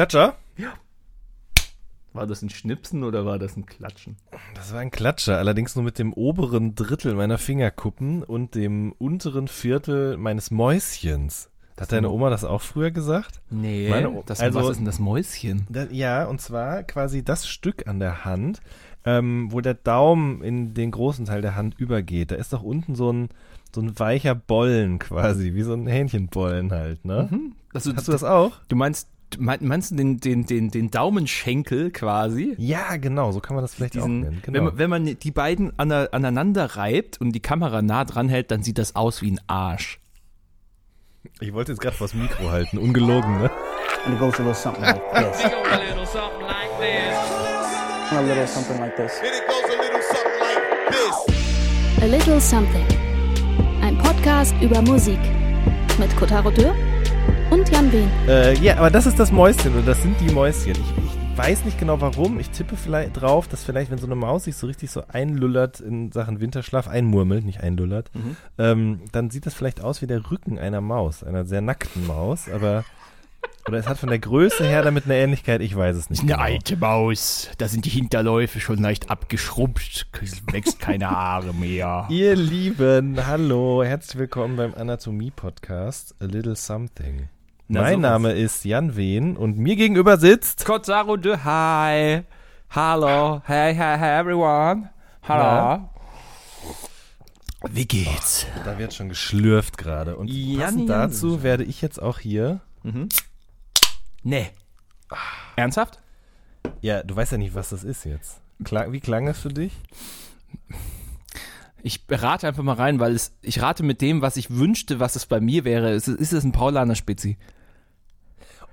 Klatscher? Ja. War das ein Schnipsen oder war das ein Klatschen? Das war ein Klatscher, allerdings nur mit dem oberen Drittel meiner Fingerkuppen und dem unteren Viertel meines Mäuschens. Hat deine Oma das auch früher gesagt? Nee, Meine- das, also- was ist denn das Mäuschen? Da, ja, und zwar quasi das Stück an der Hand, ähm, wo der Daumen in den großen Teil der Hand übergeht. Da ist doch unten so ein, so ein weicher Bollen quasi, wie so ein Hähnchenbollen halt, ne? Also, Hast du das auch? Du meinst, meinst du den, den, den, den Daumenschenkel quasi? Ja, genau, so kann man das vielleicht auch Diesen, nennen. wenn, Genau. man, wenn man die beiden ane- aneinander reibt und die Kamera nah dran hält, dann sieht das aus wie ein Arsch. Ich wollte jetzt gerade vors Mikro halten, ungelogen, ne? and it goes a little something like this. A little something like this. A little something like this. Then it goes a little something like this. A Little Something. Ein Podcast über Musik. Mit Kotaro Dürr und Jan Wehn. Äh, ja, aber das ist das Mäuschen oder das sind die Mäuschen. Ich, ich weiß nicht genau warum. Ich tippe vielleicht drauf, dass vielleicht, wenn so eine Maus sich so richtig so einlullert in Sachen Winterschlaf, einmurmelt, nicht einlullert, ähm, dann sieht das vielleicht aus wie der Rücken einer Maus, einer sehr nackten Maus, aber oder es hat von der Größe her damit eine Ähnlichkeit, ich weiß es nicht. genau. Maus. Da sind die Hinterläufe schon leicht abgeschrumpft. Es wächst keine Haare mehr. Ihr Lieben, hallo, herzlich willkommen beim Anatomie-Podcast A Little Something. Na, mein sowas. Name ist Jan Wehn und mir gegenüber sitzt Kotaro de hi. Hallo. Hey, hey, hey, everyone. Hallo. Wie geht's? Da wird schon geschlürft gerade. Und Jan, passend Jan. dazu werde ich jetzt auch hier. Nee. Ernsthaft? Ja, du weißt ja nicht, was das ist jetzt. Klang, wie klang es für dich? Ich rate einfach mal rein, weil es, ich rate mit dem, was ich wünschte, was es bei mir wäre. Ist, es- ist es ein Paulaner Spezi?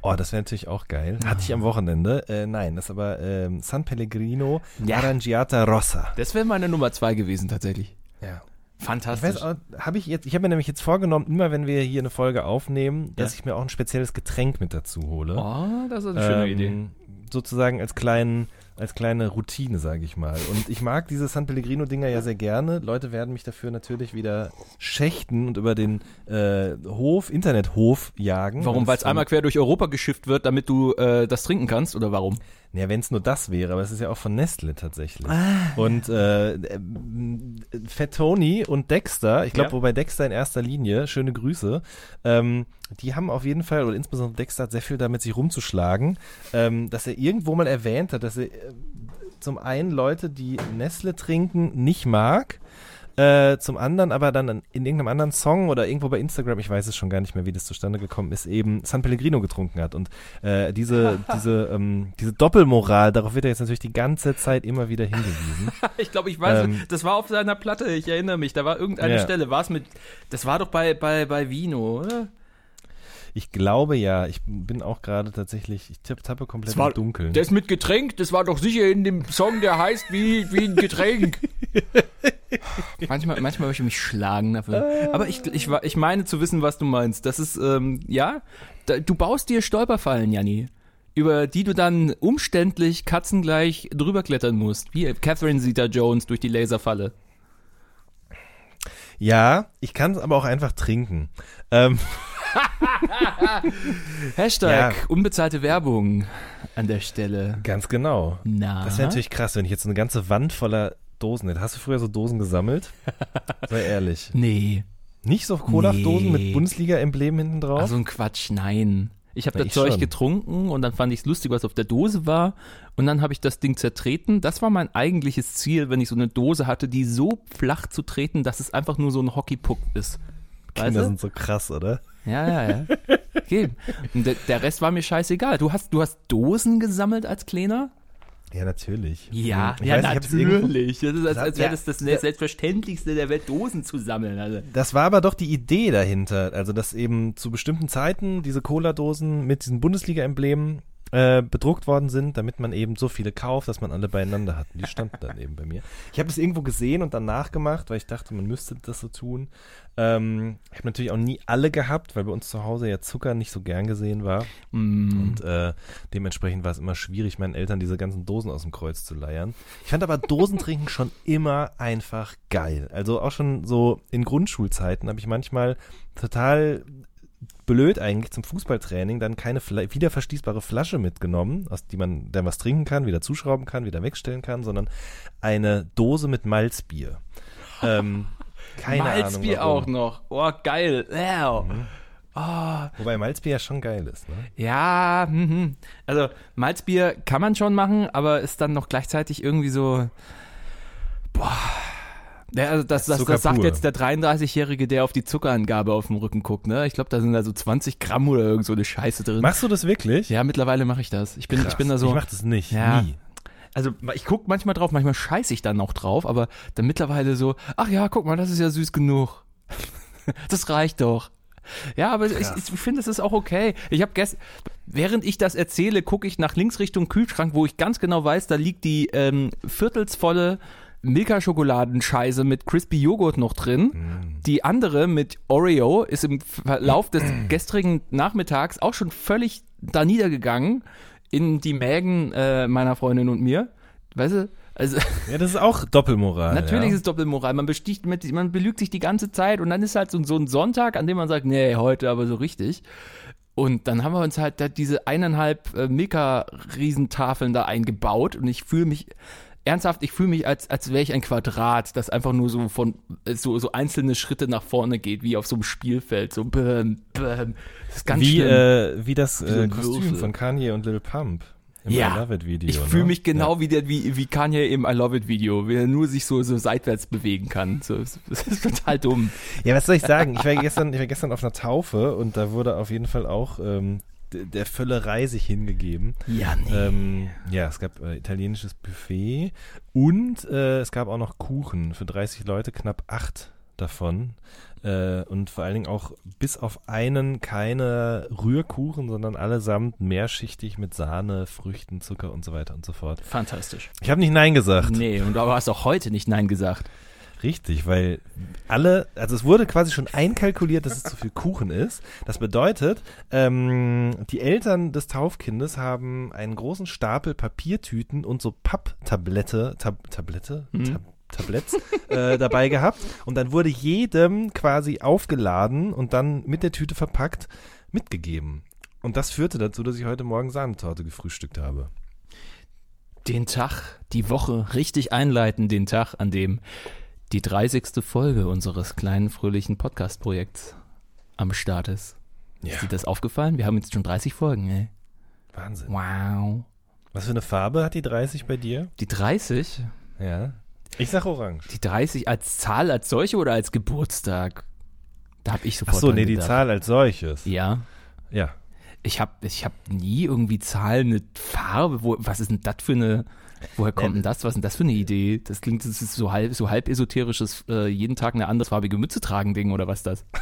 Oh, das wäre natürlich auch geil. Hatte ich am Wochenende. Äh, nein, das ist aber ähm, San Pellegrino Ja. Arrangiata Rossa. Das wäre meine Nummer zwei gewesen, tatsächlich. Ja. Fantastisch. habe ich jetzt, ich habe mir nämlich jetzt vorgenommen, immer wenn wir hier eine Folge aufnehmen, dass Ja. ich mir auch ein spezielles Getränk mit dazu hole. oh, das ist eine schöne Idee. Ähm, Sozusagen als kleinen, als kleine Routine, sage ich mal. Und ich mag diese San Pellegrino-Dinger ja sehr gerne. Leute werden mich dafür natürlich wieder schächten und über den äh, Hof, Internethof jagen. Warum? Weil es einmal quer durch Europa geschifft wird, damit du äh, das trinken kannst? Oder warum? Ja, wenn es nur das wäre, aber es ist ja auch von Nestle tatsächlich. Ah. Und äh, äh, Fettoni und Dexter, ich glaube, Ja. wobei Dexter in erster Linie, schöne Grüße, ähm, die haben auf jeden Fall, oder insbesondere Dexter hat sehr viel damit sich rumzuschlagen, ähm, dass er irgendwo mal erwähnt hat, dass er äh, zum einen Leute, die Nestle trinken, nicht mag. Äh, zum anderen aber dann in in irgendeinem anderen Song oder irgendwo bei Instagram, ich weiß es schon gar nicht mehr, wie das zustande gekommen ist, eben San Pellegrino getrunken hat. Und äh, diese, diese, ähm, diese Doppelmoral, darauf wird er jetzt natürlich die ganze Zeit immer wieder hingewiesen. Ich glaube, ich weiß, Ähm, das war auf seiner Platte, ich erinnere mich. Da war irgendeine Ja. Stelle, war es mit, das war doch bei, bei, bei Vino, oder? Ich glaube ja, ich bin auch gerade tatsächlich, ich tipp, tappe komplett Das war- im Dunkeln. Das mit Getränk, das war doch sicher in dem Song, der heißt wie, wie ein Getränk. manchmal, manchmal möchte ich mich schlagen dafür. Aber ich, ich, ich meine zu wissen, was du meinst. Das ist, ähm, ja, da, du baust dir Stolperfallen, Janni, über die du dann umständlich katzengleich drüber klettern musst. Wie Catherine Zeta-Jones durch die Laserfalle. Ja, ich kann es aber auch einfach trinken. Ähm, Hashtag Ja. unbezahlte Werbung an der Stelle. ganz genau. Na? Das wäre natürlich krass, wenn ich jetzt eine ganze Wand voller Dosen hätte. Hast du früher so Dosen gesammelt? Sei ehrlich. Nee. Nicht so Cola-Dosen Nee. mit Bundesliga-Emblem hinten drauf? Also ein Quatsch, nein. Ich habe das ich Zeug schon. getrunken und dann fand ich es lustig, was auf der Dose war. Und dann habe ich das Ding zertreten. Das war mein eigentliches Ziel, wenn ich so eine Dose hatte, die so flach zu treten, dass es einfach nur so ein Hockeypuck ist. Weißt Kinder du? sind so krass, oder? Ja, ja, ja. Okay. Und der, der Rest war mir scheißegal. Du hast, du hast Dosen gesammelt als Kleiner? Ja, natürlich. Ja, Ich ja, weiß, natürlich. Das ist, als, als wäre Ja. das das Selbstverständlichste der Welt, Dosen zu sammeln. Also. Das war aber doch die Idee dahinter. Also, dass eben zu bestimmten Zeiten diese Cola-Dosen mit diesen Bundesliga-Emblemen äh, bedruckt worden sind, damit man eben so viele kauft, dass man alle beieinander hat. Und die standen dann eben bei mir. Ich habe das irgendwo gesehen und dann nachgemacht, weil ich dachte, man müsste das so tun. Ähm, ich habe natürlich auch nie alle gehabt, weil bei uns zu Hause ja Zucker nicht so gern gesehen war. Mm. Und äh, dementsprechend war es immer schwierig, meinen Eltern diese ganzen Dosen aus dem Kreuz zu leiern. Ich fand aber Dosentrinken schon immer einfach geil. Also auch schon so in Grundschulzeiten habe ich manchmal total blöd eigentlich zum Fußballtraining dann keine Fla wieder verschließbare Flasche mitgenommen, aus die man dann was trinken kann, wieder zuschrauben kann, wieder wegstellen kann, sondern eine Dose mit Malzbier. Ähm, keine Malzbier Ahnung auch noch. Oh, geil. Wow. Wobei Malzbier ja schon geil ist, ne? Ja, mhm. also Malzbier kann man schon machen, aber ist dann noch gleichzeitig irgendwie so. Boah. Ja, also das, das, das sagt jetzt der 33-Jährige, der auf die Zuckerangabe auf dem Rücken guckt, ne? Ich glaube, da sind da so 20 Gramm oder irgend so eine Scheiße drin. Machst du das wirklich? ja, mittlerweile mache ich das. Ich bin, ich Krass. bin da so. Ich mach das nicht, Ja. nie. Also ich guck manchmal drauf, manchmal scheiße ich dann auch drauf, aber dann mittlerweile so, ach ja, guck mal, das ist ja süß genug. das reicht doch. Ja, aber ich, ich finde, es ist auch okay. Ich habe gestern, während ich das erzähle, gucke ich nach links Richtung Kühlschrank, wo ich ganz genau weiß, da liegt die ähm, viertelsvolle Milka-Schokoladenscheiße mit Crispy Joghurt noch drin. Die andere mit Oreo ist im Verlauf des gestrigen Nachmittags auch schon völlig da niedergegangen in die Mägen äh, meiner Freundin und mir. Weißt du? Also Ja, das ist auch Doppelmoral. natürlich ja. ist es Doppelmoral. Man besticht mit, man belügt sich die ganze Zeit und dann ist halt so, so ein Sonntag, an dem man sagt, nee, heute aber so richtig. Und dann haben wir uns halt diese eineinhalb äh, Mika-Riesentafeln da eingebaut und ich fühle mich ernsthaft, ich fühle mich als als wäre ich ein Quadrat, das einfach nur so von äh, so so einzelne Schritte nach vorne geht, wie auf so einem Spielfeld, so bäm, bäm. Das ist ganz wie, äh, wie das so äh, ein Kostüm Würfel. von Kanye und Lil Pump im Ja. I Love It Video. Ich fühle ne? mich genau wie, der, wie, wie Kanye im I Love It Video, wie er nur sich so, so seitwärts bewegen kann. So, das ist total dumm. Ja, was soll ich sagen? Ich war gestern, ich war gestern auf einer Taufe und da wurde auf jeden Fall auch ähm, der Völlerei sich hingegeben. Ja, nee. Ähm, ja, es gab äh, italienisches Buffet und äh, es gab auch noch Kuchen für 30 Leute, knapp acht davon. Äh, und vor allen Dingen auch bis auf einen keine Rührkuchen, sondern allesamt mehrschichtig mit Sahne, Früchten, Zucker und so weiter und so fort. Fantastisch. Ich habe nicht Nein gesagt. Nee, und du hast auch heute nicht Nein gesagt. Richtig, weil alle, also es wurde quasi schon einkalkuliert, dass es zu viel Kuchen ist. Das bedeutet, ähm, die Eltern des Taufkindes haben einen großen Stapel Papiertüten und so Papptablette, Tab, Tablette? Tab, Tabletts äh, dabei gehabt. Und dann wurde jedem quasi aufgeladen und dann mit der Tüte verpackt mitgegeben. Und das führte dazu, dass ich heute Morgen Sahnetorte gefrühstückt habe. Den Tag, die Woche richtig einleiten, den Tag, an dem die 30. Folge unseres kleinen fröhlichen Podcast-Projekts am Start ist. Ja, Ist dir das aufgefallen? Wir haben jetzt schon 30 Folgen, ey. Wahnsinn. Wow. Was für eine Farbe hat die 30 bei dir? Die 30? Ja. Ich sag orange. Die 30 als Zahl, als solche oder als Geburtstag? Da habe ich Ach sofort so, dran nee, die gedacht. Zahl als solches. Ja. Ja. Ich habe ich hab nie irgendwie Zahlen mit Farbe. Wo, was ist denn das für eine. Woher kommt denn das? Was ist denn das für eine Idee? Das klingt, das ist so halb, so halb esoterisches, äh, jeden Tag eine andersfarbige Mütze tragen Ding oder was ist das?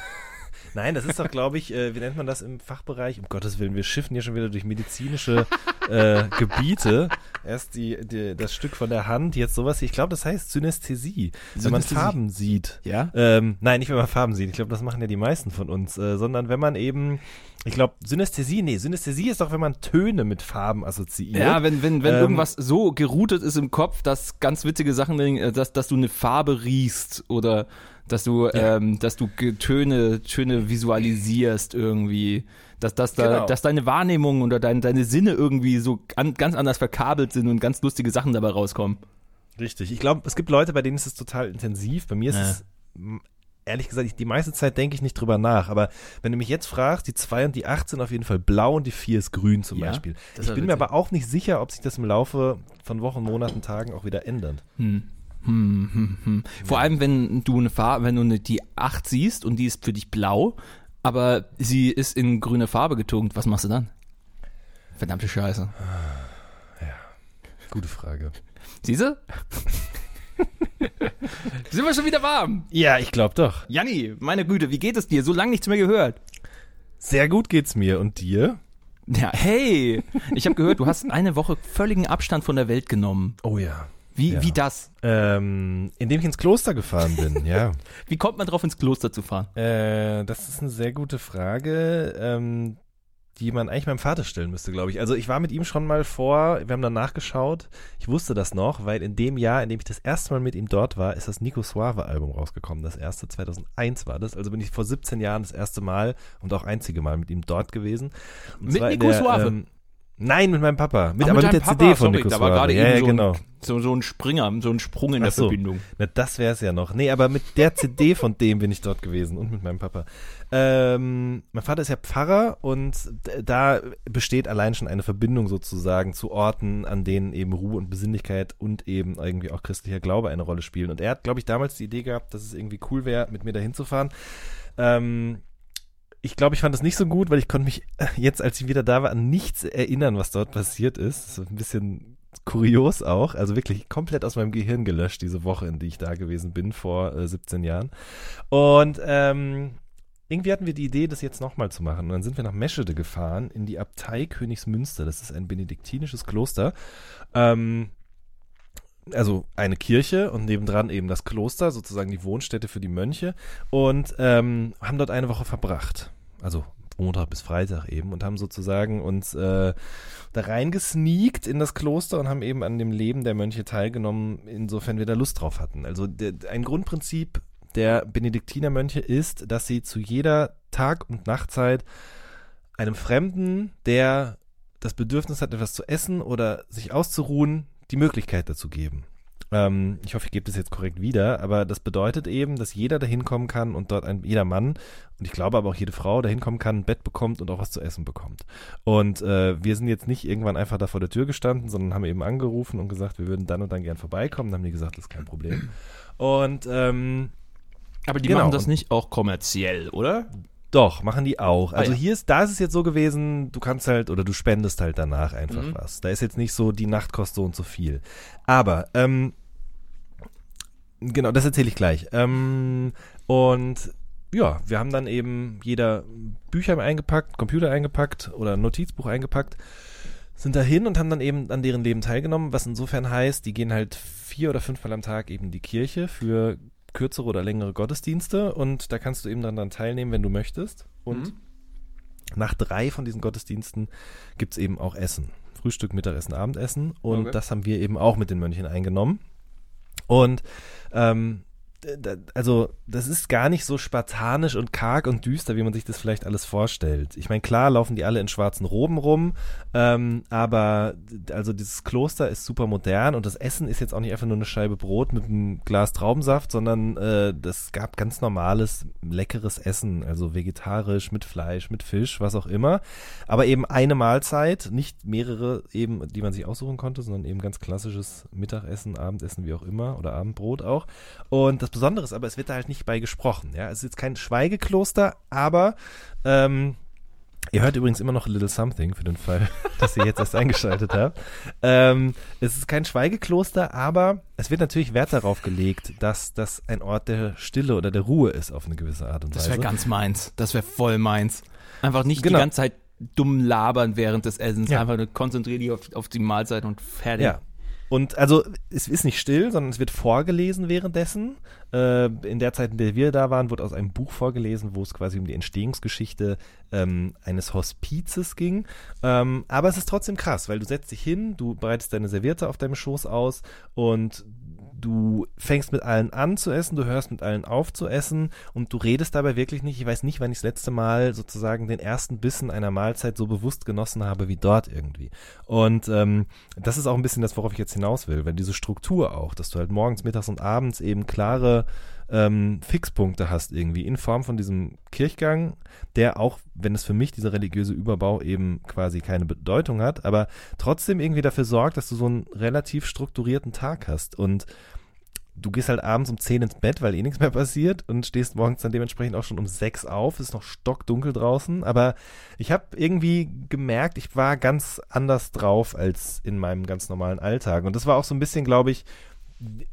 Nein, das ist doch, glaube ich, äh, wie nennt man das im Fachbereich? Um Gottes Willen, wir schiffen hier schon wieder durch medizinische äh, Gebiete. Erst die, die, das Stück von der Hand, jetzt sowas. Ich glaube, das heißt Synästhesie. Wenn man Synästhesie. Farben sieht. Ja? Ähm, nein, nicht wenn man Farben sieht. Ich glaube, das machen ja die meisten von uns. Äh, sondern wenn man eben, ich glaube, Synästhesie, nee, Synästhesie ist doch, wenn man Töne mit Farben assoziiert. Ja, wenn, wenn, wenn Ähm, irgendwas so geroutet ist im Kopf, dass ganz witzige Sachen, äh, dass, dass du eine Farbe riechst oder dass du, ähm, dass du Töne, Töne visualisierst irgendwie. Dass, dass, da, Genau. dass deine Wahrnehmung oder dein, deine Sinne irgendwie so an, ganz anders verkabelt sind und ganz lustige Sachen dabei rauskommen. Richtig. Ich glaube, es gibt Leute, bei denen ist es total intensiv. Bei mir ist Ja. es, ehrlich gesagt, ich, die meiste Zeit denke ich nicht drüber nach. Aber wenn du mich jetzt fragst, die 2 und die 8 sind auf jeden Fall blau und die 4 ist grün zum Ja, Beispiel. Ich bin mir witzig. aber auch nicht sicher, ob sich das im Laufe von Wochen, Monaten, Tagen auch wieder ändert. Hm. Hm, hm, hm. Vor allem, wenn du eine Farbe, wenn du eine, die 8 siehst und die ist für dich blau, aber sie ist in grüne Farbe getunkt, was machst du dann? Verdammte Scheiße. Gute Frage. Siehst du? Sind wir schon wieder warm? Ja, ich glaube doch. Janni, meine Güte, wie geht es dir? So lange nichts mehr gehört. Sehr gut geht's mir. Und dir? Ja, hey, ich habe gehört, du hast eine Woche völligen Abstand von der Welt genommen. Oh ja. Wie, Ja. wie das? Ähm, indem ich ins Kloster gefahren bin, ja. Wie kommt man drauf, ins Kloster zu fahren? Äh, das ist eine sehr gute Frage. Ähm, die man eigentlich meinem Vater stellen müsste, glaube ich. Also ich war mit ihm schon mal vor, wir haben dann nachgeschaut, ich wusste das noch, weil in dem Jahr, in dem ich das erste Mal mit ihm dort war, ist das Nico Suave Album rausgekommen. Das erste 2001 war das. Also bin ich vor 17 Jahren das erste Mal und auch einzige Mal mit ihm dort gewesen. Und Mit Nico der, Suave? Ähm, nein, mit meinem Papa. Mit, Ach, aber mit, der Papa, CD von sorry, Nico Da war gerade ja, eben ja, so, genau. ein, so, so ein Springer, so ein Sprung in der so. Verbindung. Na, das wäre es ja noch. Nee, aber mit der CD von dem bin ich dort gewesen und mit meinem Papa. Ähm, mein Vater ist ja Pfarrer und da besteht allein schon eine Verbindung sozusagen zu Orten, an denen eben Ruhe und Besinnlichkeit und eben irgendwie auch christlicher Glaube eine Rolle spielen. Und er hat, glaube ich, damals die Idee gehabt, dass es irgendwie cool wäre, mit mir dahin zu fahren. Ähm, ich glaube, ich fand das nicht so gut, weil ich konnte mich äh, jetzt, als ich wieder da war, an nichts erinnern, was dort passiert ist. Das ist ein bisschen kurios auch. Also wirklich komplett aus meinem Gehirn gelöscht, diese Woche, in die ich da gewesen bin, vor äh, 17 Jahren. Und ähm, irgendwie hatten wir die Idee, das jetzt nochmal zu machen. Und dann sind wir nach Meschede gefahren, in die Abtei Königsmünster. Das ist ein benediktinisches Kloster. Ähm, also eine Kirche und nebendran eben das Kloster, sozusagen die Wohnstätte für die Mönche. Und ähm, haben dort eine Woche verbracht. Also Montag bis Freitag eben und haben sozusagen uns äh, da reingesneakt in das Kloster und haben eben an dem Leben der Mönche teilgenommen, insofern wir da Lust drauf hatten. Also der, ein Grundprinzip der Benediktinermönche ist, dass sie zu jeder Tag- und Nachtzeit einem Fremden, der das Bedürfnis hat, etwas zu essen oder sich auszuruhen, die Möglichkeit dazu geben. Ähm, ich hoffe, ich gebe das jetzt korrekt wieder, aber das bedeutet eben, dass jeder da hinkommen kann und dort ein, jeder Mann und ich glaube aber auch jede Frau da hinkommen kann, ein Bett bekommt und auch was zu essen bekommt. Und äh, wir sind jetzt nicht irgendwann einfach da vor der Tür gestanden, sondern haben eben angerufen und gesagt, wir würden dann und dann gern vorbeikommen. Dann haben die gesagt, das ist kein Problem. Und ähm, Aber die Genau. machen das nicht auch kommerziell, oder? Doch, machen die auch. Also Ah, ja. hier ist, da ist es jetzt so gewesen, du kannst halt oder du spendest halt danach einfach Mhm. was. Da ist jetzt nicht so, die Nacht kostet so und so viel. Aber, ähm, genau, das erzähle ich gleich. Ähm, und ja, wir haben dann eben jeder Bücher eingepackt, Computer eingepackt oder Notizbuch eingepackt, sind dahin und haben dann eben an deren Leben teilgenommen, was insofern heißt, die gehen halt vier oder fünfmal am Tag eben die Kirche für kürzere oder längere Gottesdienste und da kannst du eben dann, dann teilnehmen, wenn du möchtest. Und nach drei von diesen Gottesdiensten gibt's eben auch Essen. Frühstück, Mittagessen, Abendessen. Und Okay. das haben wir eben auch mit den Mönchen eingenommen. Und ähm, also das ist gar nicht so spartanisch und karg und düster, wie man sich das vielleicht alles vorstellt. Ich meine, klar laufen die alle in schwarzen Roben rum, ähm, aber also dieses Kloster ist super modern und das Essen ist jetzt auch nicht einfach nur eine Scheibe Brot mit einem Glas Traubensaft, sondern äh, das gab ganz normales, leckeres Essen, also vegetarisch, mit Fleisch, mit Fisch, was auch immer. Aber eben eine Mahlzeit, nicht mehrere eben, die man sich aussuchen konnte, sondern eben ganz klassisches Mittagessen, Abendessen, wie auch immer, oder Abendbrot auch. Und das Besondere ist aber, es wird da halt nicht bei gesprochen. Ja, es ist jetzt kein Schweigekloster, aber ähm, Ihr hört übrigens immer noch little something für den Fall, dass ihr jetzt erst eingeschaltet habt. Ähm, es ist kein Schweigekloster, aber es wird natürlich Wert darauf gelegt, dass das ein Ort der Stille oder der Ruhe ist auf eine gewisse Art und Das Weise. wäre ganz meins. Das wäre voll meins. Einfach nicht Genau. die ganze Zeit dumm labern während des Essens. Ja. Einfach nur konzentrier dich auf, auf die Mahlzeit und fertig. Ja. Und also es ist nicht still, sondern es wird vorgelesen währenddessen. Äh, in der Zeit, in der wir da waren, wurde aus einem Buch vorgelesen, wo es quasi um die Entstehungsgeschichte ähm, eines Hospizes ging. Ähm, aber es ist trotzdem krass, weil du setzt dich hin, du bereitest deine Serviette auf deinem Schoß aus und du fängst mit allen an zu essen, du hörst mit allen auf zu essen und du redest dabei wirklich nicht. Ich weiß nicht, wann ich das letzte Mal sozusagen den ersten Bissen einer Mahlzeit so bewusst genossen habe wie dort irgendwie. Und ähm, das ist auch ein bisschen das, worauf ich jetzt hinaus will, weil diese Struktur auch, dass du halt morgens, mittags und abends eben klare ähm, Fixpunkte hast irgendwie in Form von diesem Kirchgang, der auch, wenn es für mich dieser religiöse Überbau eben quasi keine Bedeutung hat, aber trotzdem irgendwie dafür sorgt, dass du so einen relativ strukturierten Tag hast. Und du gehst halt abends um 10 ins Bett, weil eh nichts mehr passiert und stehst morgens dann dementsprechend auch schon um 6 auf, ist noch stockdunkel draußen, aber ich habe irgendwie gemerkt, ich war ganz anders drauf als in meinem ganz normalen Alltag. Und das war auch so ein bisschen, glaube ich,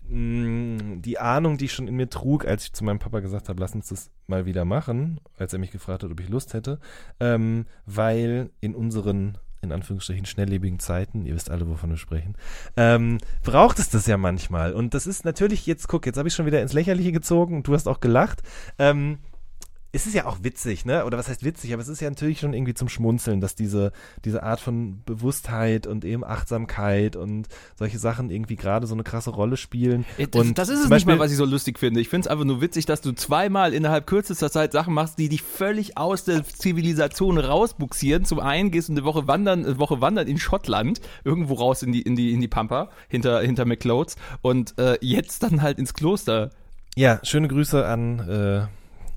die Ahnung, die ich schon in mir trug, als ich zu meinem Papa gesagt habe, lass uns das mal wieder machen, als er mich gefragt hat, ob ich Lust hätte, ähm, weil in unseren in Anführungsstrichen schnelllebigen Zeiten, ihr wisst alle, wovon wir sprechen, ähm, braucht es das ja manchmal. Und das ist natürlich jetzt, guck, jetzt habe ich schon wieder ins Lächerliche gezogen und du hast auch gelacht. Ähm, es ist ja auch witzig, ne? Oder was heißt witzig? Aber es ist ja natürlich schon irgendwie zum Schmunzeln, dass diese, diese Art von Bewusstheit und eben Achtsamkeit und solche Sachen irgendwie gerade so eine krasse Rolle spielen. Äh, Das, und das ist es zum nicht mal, Beispiel- was ich so lustig finde. Ich finde es einfach nur witzig, dass du zweimal innerhalb kürzester Zeit Sachen machst, die dich völlig aus der Zivilisation rausbuxieren. Zum einen gehst du eine Woche wandern, eine Woche wandern in Schottland, irgendwo raus in die, in die, in die Pampa, hinter, hinter McLeods und äh, jetzt dann halt ins Kloster. Ja, schöne Grüße an äh,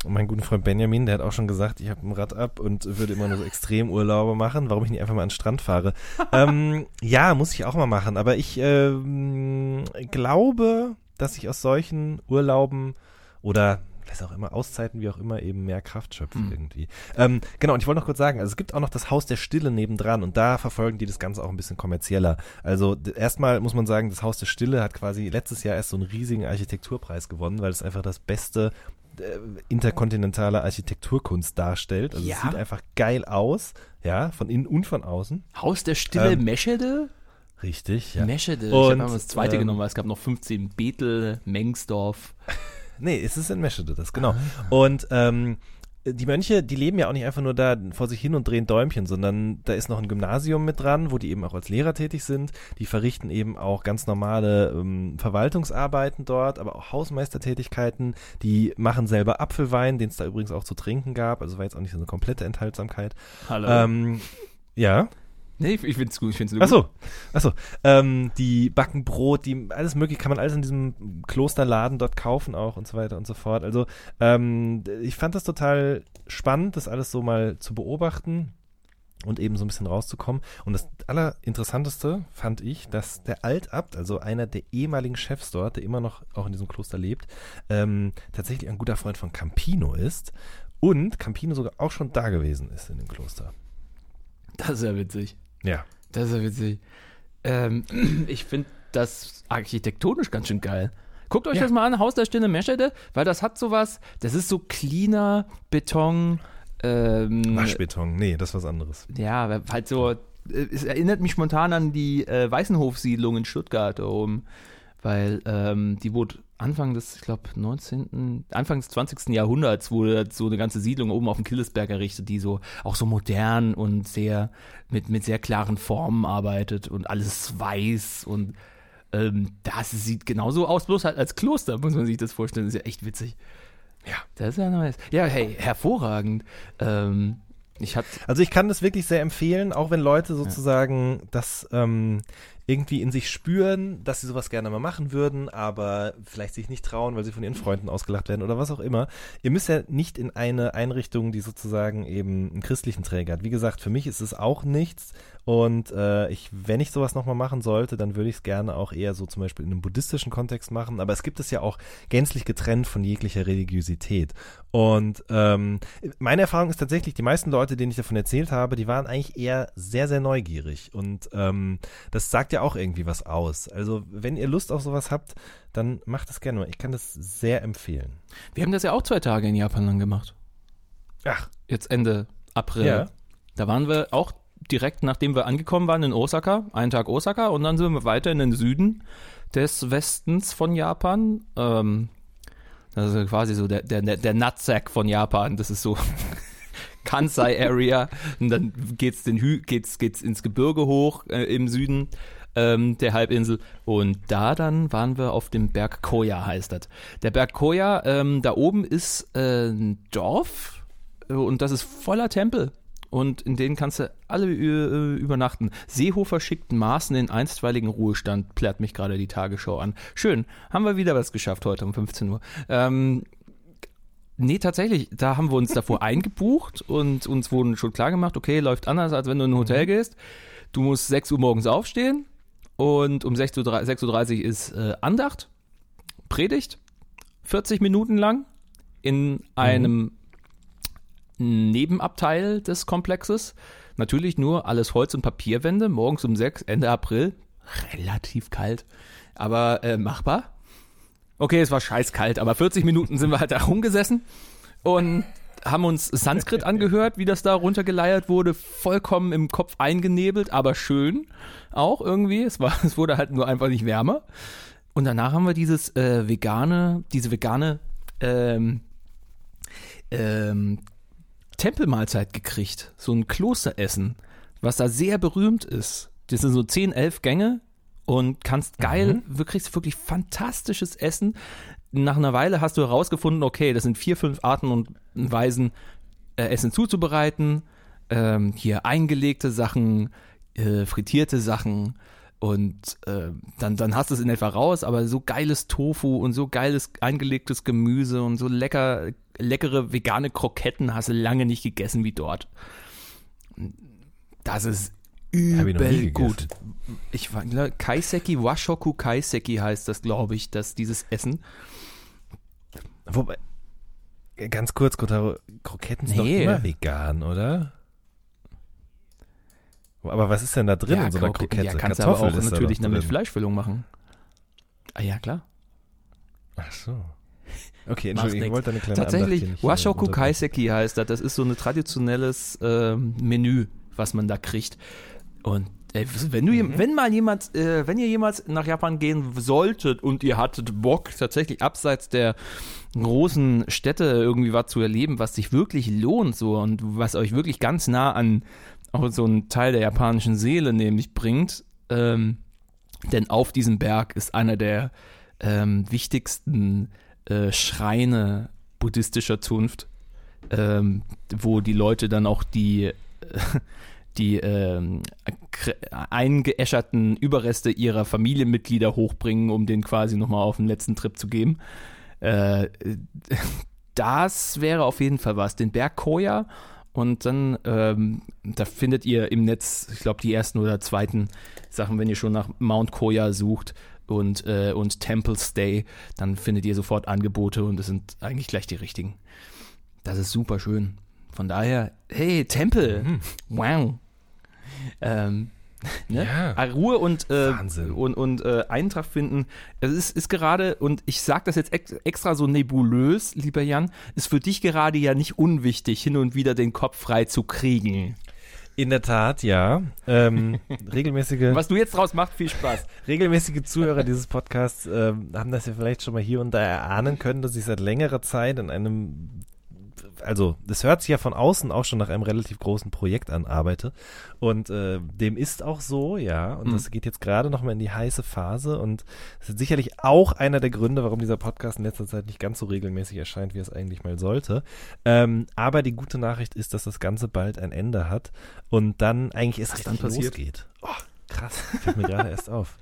meinen guten Freund Benjamin, der hat auch schon gesagt, ich habe ein Rad ab und würde immer nur so Extremurlaube machen, warum ich nicht einfach mal an den Strand fahre. ähm, ja, muss ich auch mal machen, aber ich ähm, glaube, dass ich aus solchen Urlauben oder was auch immer, Auszeiten, wie auch immer, eben mehr Kraft schöpfe irgendwie. Ähm, genau, und ich wollte noch kurz sagen, also es gibt auch noch das Haus der Stille nebendran und da verfolgen die das Ganze auch ein bisschen kommerzieller. Also erstmal muss man sagen, das Haus der Stille hat quasi letztes Jahr erst so einen riesigen Architekturpreis gewonnen, weil es einfach das beste äh, interkontinentale Architekturkunst darstellt. Also Ja. es sieht einfach geil aus, ja, von innen und von außen. Haus der Stille Ähm, Meschede? Richtig, ja. Meschede. ich Und, habe mal das zweite ähm, genommen, weil es gab noch 15. Bethel, Mengsdorf. Nee, es ist in Meschede, das, genau. Und ähm, die Mönche, die leben ja auch nicht einfach nur da vor sich hin und drehen Däumchen, sondern da ist noch ein Gymnasium mit dran, wo die eben auch als Lehrer tätig sind. Die verrichten eben auch ganz normale ähm, Verwaltungsarbeiten dort, aber auch Hausmeistertätigkeiten. Die machen selber Apfelwein, den es da übrigens auch zu trinken gab. Also war jetzt auch nicht so eine komplette Enthaltsamkeit. Hallo. Ähm, ja. Nee, ich, ich finde es gut. Ich find's nur Ach gut. so, ach so. Ähm, die backen Brot, die alles mögliche kann man alles in diesem Klosterladen dort kaufen auch und so weiter und so fort. Also ähm, ich fand das total spannend, das alles so mal zu beobachten und eben so ein bisschen rauszukommen. Und das allerinteressanteste fand ich, dass der Altabt, also einer der ehemaligen Chefs dort, der immer noch auch in diesem Kloster lebt, ähm, tatsächlich ein guter Freund von Campino ist und Campino sogar auch schon da gewesen ist in dem Kloster. Das ist ja witzig. Ja. Das ist ja witzig. Ähm, ich finde das architektonisch ganz schön geil. Guckt euch Ja. das mal an, Haus der Stille Meschede, weil das hat sowas, das ist so cleaner Beton. Ähm, Waschbeton, nee, das ist was anderes. ja, halt so, äh, es erinnert mich spontan an die äh, Weißenhof-Siedlung in Stuttgart da oben, weil ähm, die wurde Anfang des, ich glaube, 19., Anfang des 20. Jahrhunderts wurde so eine ganze Siedlung oben auf dem Killesberg errichtet, die so auch so modern und sehr mit, mit sehr klaren Formen arbeitet und alles weiß und ähm, das sieht genauso aus, bloß halt als Kloster, muss man sich das vorstellen. Das ist ja echt witzig. Ja. Das ist ja nice. Ja, hey, hervorragend. Ähm, ich Also ich kann das wirklich sehr empfehlen, auch wenn Leute sozusagen das ähm, irgendwie in sich spüren, dass sie sowas gerne mal machen würden, aber vielleicht sich nicht trauen, weil sie von ihren Freunden ausgelacht werden oder was auch immer. Ihr müsst ja nicht in eine Einrichtung, die sozusagen eben einen christlichen Träger hat. Wie gesagt, für mich ist es auch nichts und äh, ich, wenn ich sowas nochmal machen sollte, dann würde ich es gerne auch eher so zum Beispiel in einem buddhistischen Kontext machen, aber es gibt es ja auch gänzlich getrennt von jeglicher Religiosität. Und ähm, meine Erfahrung ist tatsächlich, die meisten Leute, denen ich davon erzählt habe, die waren eigentlich eher sehr, sehr neugierig. Und ähm, das sagt ja auch irgendwie was aus. Also, wenn ihr Lust auf sowas habt, dann macht das gerne mal. Ich kann das sehr empfehlen. Wir haben das ja auch zwei Tage in Japan lang gemacht. Ach, Jetzt Ende April. Ja. Da waren wir auch direkt, nachdem wir angekommen waren in Osaka, einen Tag Osaka, und dann sind wir weiter in den Süden des Westens von Japan. Ähm, das ist quasi so der, der, der Nutsack von Japan. Das ist so Kansai Area. Und dann geht's, den Hü geht's, geht's ins Gebirge hoch äh, im Süden ähm, der Halbinsel. Und da dann waren wir auf dem Berg Koya, heißt das. Der Berg Koya, ähm, da oben ist äh, ein Dorf und das ist voller Tempel. Und in denen kannst du alle äh, übernachten. Seehofer schickt Maßen in einstweiligen Ruhestand, plärt mich gerade die Tagesschau an. Schön, haben wir wieder was geschafft heute um 15 Uhr. Ähm, Nee, tatsächlich. Da haben wir uns davor eingebucht und uns wurden schon klar gemacht, okay, läuft anders, als wenn du in ein Hotel gehst. Du musst 6 Uhr morgens aufstehen und um 6.30 Uhr, 6.30 Uhr ist äh, Andacht, Predigt, 40 Minuten lang in einem Nebenabteil des Komplexes. Natürlich nur alles Holz- und Papierwände, morgens um 6, Ende April. Relativ kalt, aber äh, machbar. Okay, es war scheißkalt, aber 40 Minuten sind wir halt da rumgesessen und haben uns Sanskrit angehört, wie das da runtergeleiert wurde, vollkommen im Kopf eingenebelt, aber schön auch irgendwie. Es war, es wurde halt nur einfach nicht wärmer. Und danach haben wir dieses äh, vegane, diese vegane ähm, ähm, Tempelmahlzeit gekriegt, so ein Klosteressen, was da sehr berühmt ist. Das sind so 10, 11 Gänge und kannst geil, du kriegst wirklich fantastisches Essen. Nach einer Weile hast du herausgefunden, okay, das sind vier, fünf Arten und Weisen, äh, Essen zuzubereiten. Ähm, hier eingelegte Sachen, äh, frittierte Sachen und äh, dann, dann hast du es in etwa raus, aber so geiles Tofu und so geiles eingelegtes Gemüse und so lecker, leckere vegane Kroketten hast du lange nicht gegessen wie dort. Das ist ich übel gegessen. gut. Ich war, glaub, Kaiseki, Washoku Kaiseki heißt das, glaube ich, dass dieses Essen. Wobei, ganz kurz, Kotaro, Kroketten sind Nee. doch immer vegan, oder? Aber was ist denn da drin in so einer Kroke- Krokette? ja, kannst du Kartoffel aber auch natürlich drin. Fleischfüllung machen. Ah ja, klar. Ach so. Okay, Entschuldigung, ich wollte eine kleine Tatsächlich, äh, Washoku. Kaiseki heißt das. Das ist so ein traditionelles ähm, Menü, was man da kriegt. Und ey, wenn, du, Mhm. wenn mal jemand, äh, wenn ihr jemals nach Japan gehen solltet und ihr hattet Bock, tatsächlich abseits der großen Städte irgendwie was zu erleben, was sich wirklich lohnt, so und was euch wirklich ganz nah an auch so einen Teil der japanischen Seele nämlich bringt, ähm, denn auf diesem Berg ist einer der ähm, wichtigsten äh, Schreine buddhistischer Zunft, ähm, wo die Leute dann auch die, die ähm, eingeäscherten Überreste ihrer Familienmitglieder hochbringen, um den quasi nochmal auf den letzten Trip zu geben. Äh, das wäre auf jeden Fall was. Den Berg Koya und dann, ähm, da findet ihr im Netz, ich glaube, die ersten oder zweiten Sachen, wenn ihr schon nach Mount Koya sucht und, äh, und Temple Stay, dann findet ihr sofort Angebote und es sind eigentlich gleich die richtigen. Das ist super schön. Von daher, hey, Tempel, Mhm. wow. Ähm, ne? Ja. Ah, Ruhe und, äh, und, und äh, Eintracht finden. Es ist, ist gerade, und ich sage das jetzt ex extra so nebulös, lieber Jan, ist für dich gerade ja nicht unwichtig, hin und wieder den Kopf frei zu kriegen. In der Tat, ja. Ähm, regelmäßige, Was du jetzt draus machst, viel Spaß. regelmäßige Zuhörer dieses Podcasts ähm, haben das ja vielleicht schon mal hier und da erahnen können, dass ich seit längerer Zeit in einem also das hört sich ja von außen auch schon nach einem relativ großen Projekt an, arbeite. Und äh, dem ist auch so, ja. Und Mhm. das geht jetzt gerade nochmal in die heiße Phase. Und das ist sicherlich auch einer der Gründe, warum dieser Podcast in letzter Zeit nicht ganz so regelmäßig erscheint, wie es eigentlich mal sollte. Ähm, aber die gute Nachricht ist, dass das Ganze bald ein Ende hat und dann eigentlich erst richtig dann passiert? losgeht. Oh, krass. Fällt mir gerade erst auf.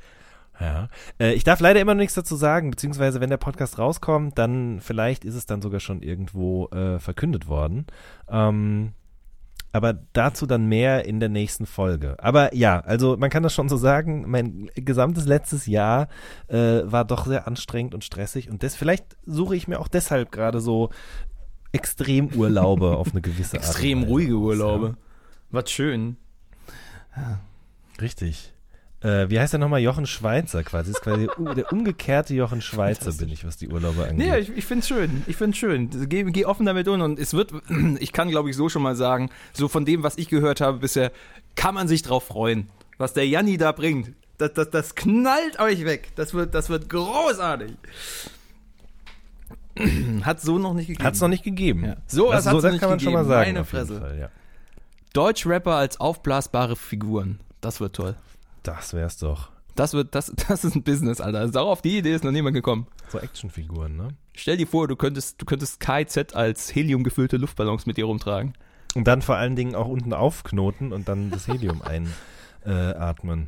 Ja. Äh, ich darf leider immer noch nichts dazu sagen, beziehungsweise wenn der Podcast rauskommt, dann vielleicht ist es dann sogar schon irgendwo äh, verkündet worden. Ähm, aber dazu dann mehr in der nächsten Folge. Aber ja, also man kann das schon so sagen, mein gesamtes letztes Jahr äh, war doch sehr anstrengend und stressig und das, vielleicht suche ich mir auch deshalb gerade so Extremurlaube auf eine gewisse Art. Extrem ruhige Urlaube. Was schön. Ja. Richtig. Äh, wie heißt der nochmal? Jochen Schweizer quasi. Ist quasi der umgekehrte Jochen Schweizer bin ich, was die Urlaube angeht. Nee, ich, ich finde es schön. Ich finde es schön. Geh, geh offen damit um und es wird, ich kann glaube ich so schon mal sagen, so von dem, was ich gehört habe bisher, kann man sich drauf freuen. Was der Janni da bringt, das, das, das knallt euch weg. Das wird, das wird großartig. Hat so noch nicht gegeben. Hat es noch nicht gegeben. Ja. So, das, das so, das kann man schon mal gegeben. sagen. Meine Fresse. Fall, ja. Deutsch-Rapper als aufblasbare Figuren. Das wird toll. Das wär's doch. Das wird, das, das ist ein Business, Alter. Also auf die Idee ist noch niemand gekommen. So Actionfiguren, ne? Stell dir vor, du könntest, du könntest KZ als heliumgefüllte Luftballons mit dir rumtragen. Und dann vor allen Dingen auch unten aufknoten und dann das Helium einatmen. Äh.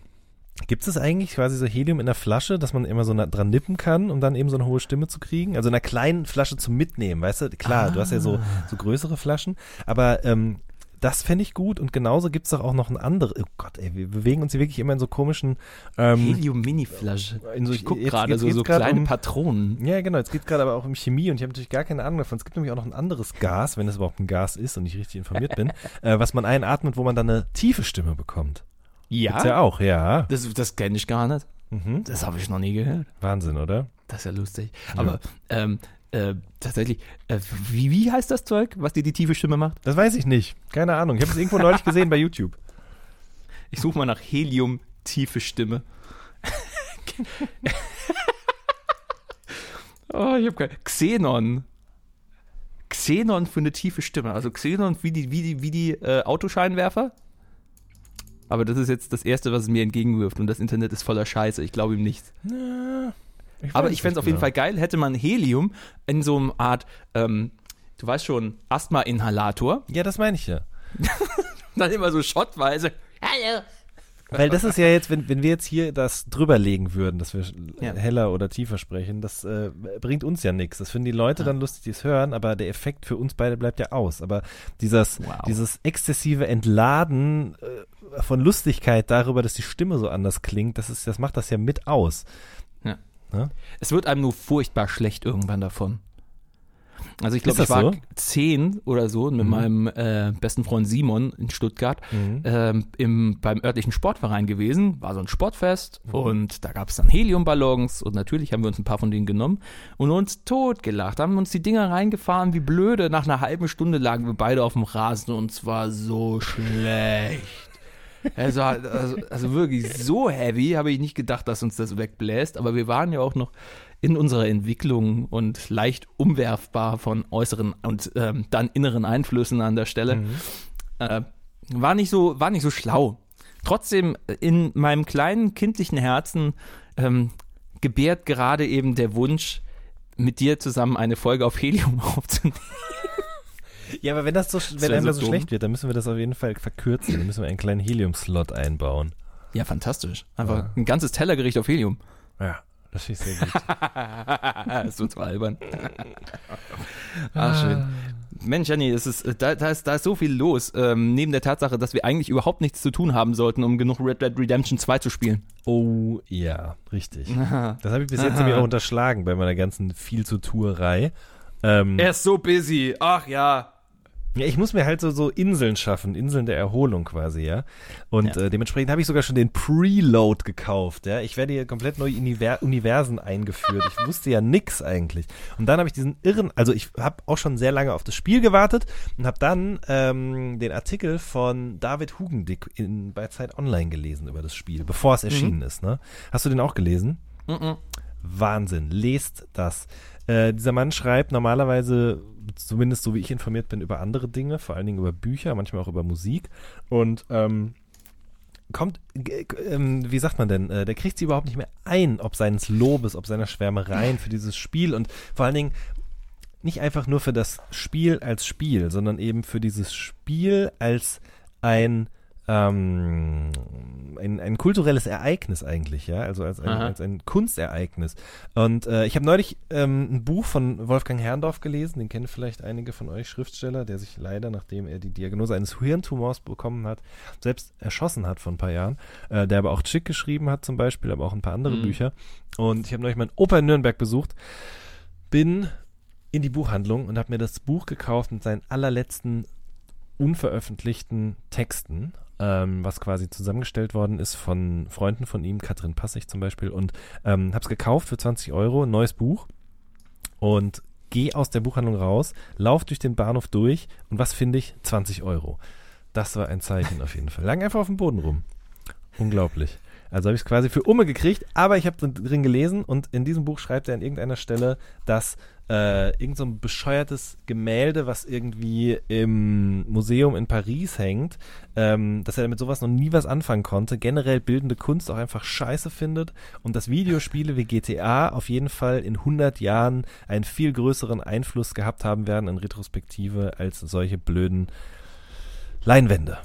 Gibt es eigentlich quasi so Helium in der Flasche, dass man immer so dran nippen kann, um dann eben so eine hohe Stimme zu kriegen? Also in einer kleinen Flasche zum Mitnehmen, weißt du? Klar, du hast ja so, so größere Flaschen, aber ähm, das fände ich gut und genauso gibt es doch auch noch ein anderes. Oh Gott, ey, wir bewegen uns hier wirklich immer in so komischen. Ähm, Helium-Mini-Flasche. in so- Ich guck jetzt- gerade jetzt so, so kleine um- Patronen. Ja, genau. Jetzt geht gerade aber auch um Chemie und ich habe natürlich gar keine Ahnung davon. Es gibt nämlich auch noch ein anderes Gas, wenn es überhaupt ein Gas ist und ich richtig informiert bin, äh, was man einatmet, wo man dann eine tiefe Stimme bekommt. Ja, Gibt's ja auch, ja. das, das kenne ich gar nicht. Mhm. Das habe ich noch nie gehört. Wahnsinn, oder? Das ist ja lustig. Aber ähm, äh, tatsächlich, äh, wie, wie heißt das Zeug, was dir die tiefe Stimme macht? Das weiß ich nicht. Keine Ahnung. Ich habe es irgendwo neulich gesehen bei YouTube. Ich suche mal nach Helium tiefe Stimme. oh, ich habe kein Xenon. Xenon für eine tiefe Stimme. Also Xenon wie die, wie die, wie die äh, Autoscheinwerfer. Aber das ist jetzt das Erste, was es mir entgegenwirft. Und das Internet ist voller Scheiße. Ich glaube ihm nichts. Aber ich fände es auf jeden Fall geil, hätte man Helium in so einer Art, ähm, du weißt schon, Asthma-Inhalator. Ja, das meine ich ja. Dann immer so schottweise. Weil das ist ja jetzt, wenn, wenn wir jetzt hier das drüberlegen würden, dass wir Ja. heller oder tiefer sprechen, das äh, bringt uns ja nichts. Das finden die Leute dann lustig, die es hören, aber der Effekt für uns beide bleibt ja aus. Aber dieses, Wow. dieses exzessive Entladen äh, von Lustigkeit darüber, dass die Stimme so anders klingt, das, ist, das macht das ja mit aus. Es wird einem nur furchtbar schlecht irgendwann davon. Also ich glaube, ich war so? zehn oder so mit meinem äh, besten Freund Simon in Stuttgart ähm, im, beim örtlichen Sportverein gewesen. War so ein Sportfest und da gab es dann Heliumballons und natürlich haben wir uns ein paar von denen genommen und uns totgelacht. Haben uns die Dinger reingefahren wie blöde. Nach einer halben Stunde lagen wir beide auf dem Rasen und es war so schlecht. Also, also, also wirklich so heavy habe ich nicht gedacht, dass uns das wegbläst. Aber wir waren ja auch noch in unserer Entwicklung und leicht umwerfbar von äußeren und ähm, dann inneren Einflüssen an der Stelle. Äh, war nicht so, war nicht so schlau. Trotzdem äh, in meinem kleinen kindlichen Herzen ähm, gebärt gerade eben der Wunsch, mit dir zusammen eine Folge auf Helium aufzunehmen. Ja, aber wenn das so, wenn wär einem so das so dumm. schlecht wird, dann müssen wir das auf jeden Fall verkürzen. Dann müssen wir einen kleinen Helium-Slot einbauen. Ja, fantastisch. Einfach Ja. ein ganzes Tellergericht auf Helium. Ja, das ich sehr gut. das ist total albern. ah, schön. Mensch, Jenny, das ist, da, da, ist, da ist so viel los. Ähm, neben der Tatsache, dass wir eigentlich überhaupt nichts zu tun haben sollten, um genug Red Dead Redemption 2 zu spielen. Oh ja, richtig. Das habe ich bis jetzt nämlich auch unterschlagen bei meiner ganzen viel zu Tuerei. Ähm, Er ist so busy. Ach ja. Ja, ich muss mir halt so, so Inseln schaffen, Inseln der Erholung quasi, ja. Und Ja. äh, dementsprechend habe ich sogar schon den Preload gekauft, ja. Ich werde hier komplett neue Univer Universen eingeführt. Ich wusste ja nix eigentlich. Und dann habe ich diesen irren, also ich habe auch schon sehr lange auf das Spiel gewartet und habe dann ähm, den Artikel von David Hugendick in, bei Zeit Online gelesen über das Spiel, bevor es erschienen ist, ne? Hast du den auch gelesen? Mhm. Wahnsinn, lest das. Äh, dieser Mann schreibt normalerweise, zumindest so wie ich informiert bin, über andere Dinge, vor allen Dingen über Bücher, manchmal auch über Musik. Und ähm, kommt, ähm, wie sagt man denn, äh, der kriegt sie überhaupt nicht mehr ein, ob seines Lobes, ob seiner Schwärmereien für dieses Spiel und vor allen Dingen nicht einfach nur für das Spiel als Spiel, sondern eben für dieses Spiel als ein ähm, ein, ein kulturelles Ereignis eigentlich, ja, also als ein, Aha. als ein Kunstereignis. Und äh, ich habe neulich ähm, ein Buch von Wolfgang Herrndorf gelesen, den kennen vielleicht einige von euch Schriftsteller, der sich leider, nachdem er die Diagnose eines Hirntumors bekommen hat, selbst erschossen hat vor ein paar Jahren, äh, der aber auch Chick geschrieben hat zum Beispiel, aber auch ein paar andere Mhm. Bücher. Und ich habe neulich meinen Opa in Nürnberg besucht, bin in die Buchhandlung und habe mir das Buch gekauft mit seinen allerletzten unveröffentlichten Texten, ähm, was quasi zusammengestellt worden ist von Freunden von ihm, Katrin Passig zum Beispiel, und ähm, habe es gekauft für 20 Euro, ein neues Buch und gehe aus der Buchhandlung raus, lauf durch den Bahnhof durch und was finde ich? 20 Euro. Das war ein Zeichen auf jeden Fall. Lagen einfach auf dem Boden rum. Unglaublich. Also habe ich es quasi für Umme gekriegt, aber ich habe drin gelesen und in diesem Buch schreibt er an irgendeiner Stelle, dass äh, irgend so ein bescheuertes Gemälde, was irgendwie im Museum in Paris hängt, ähm, dass er mit sowas noch nie was anfangen konnte, generell bildende Kunst auch einfach scheiße findet und dass Videospiele wie GTA auf jeden Fall in 100 Jahren einen viel größeren Einfluss gehabt haben werden in Retrospektive als solche blöden Leinwände.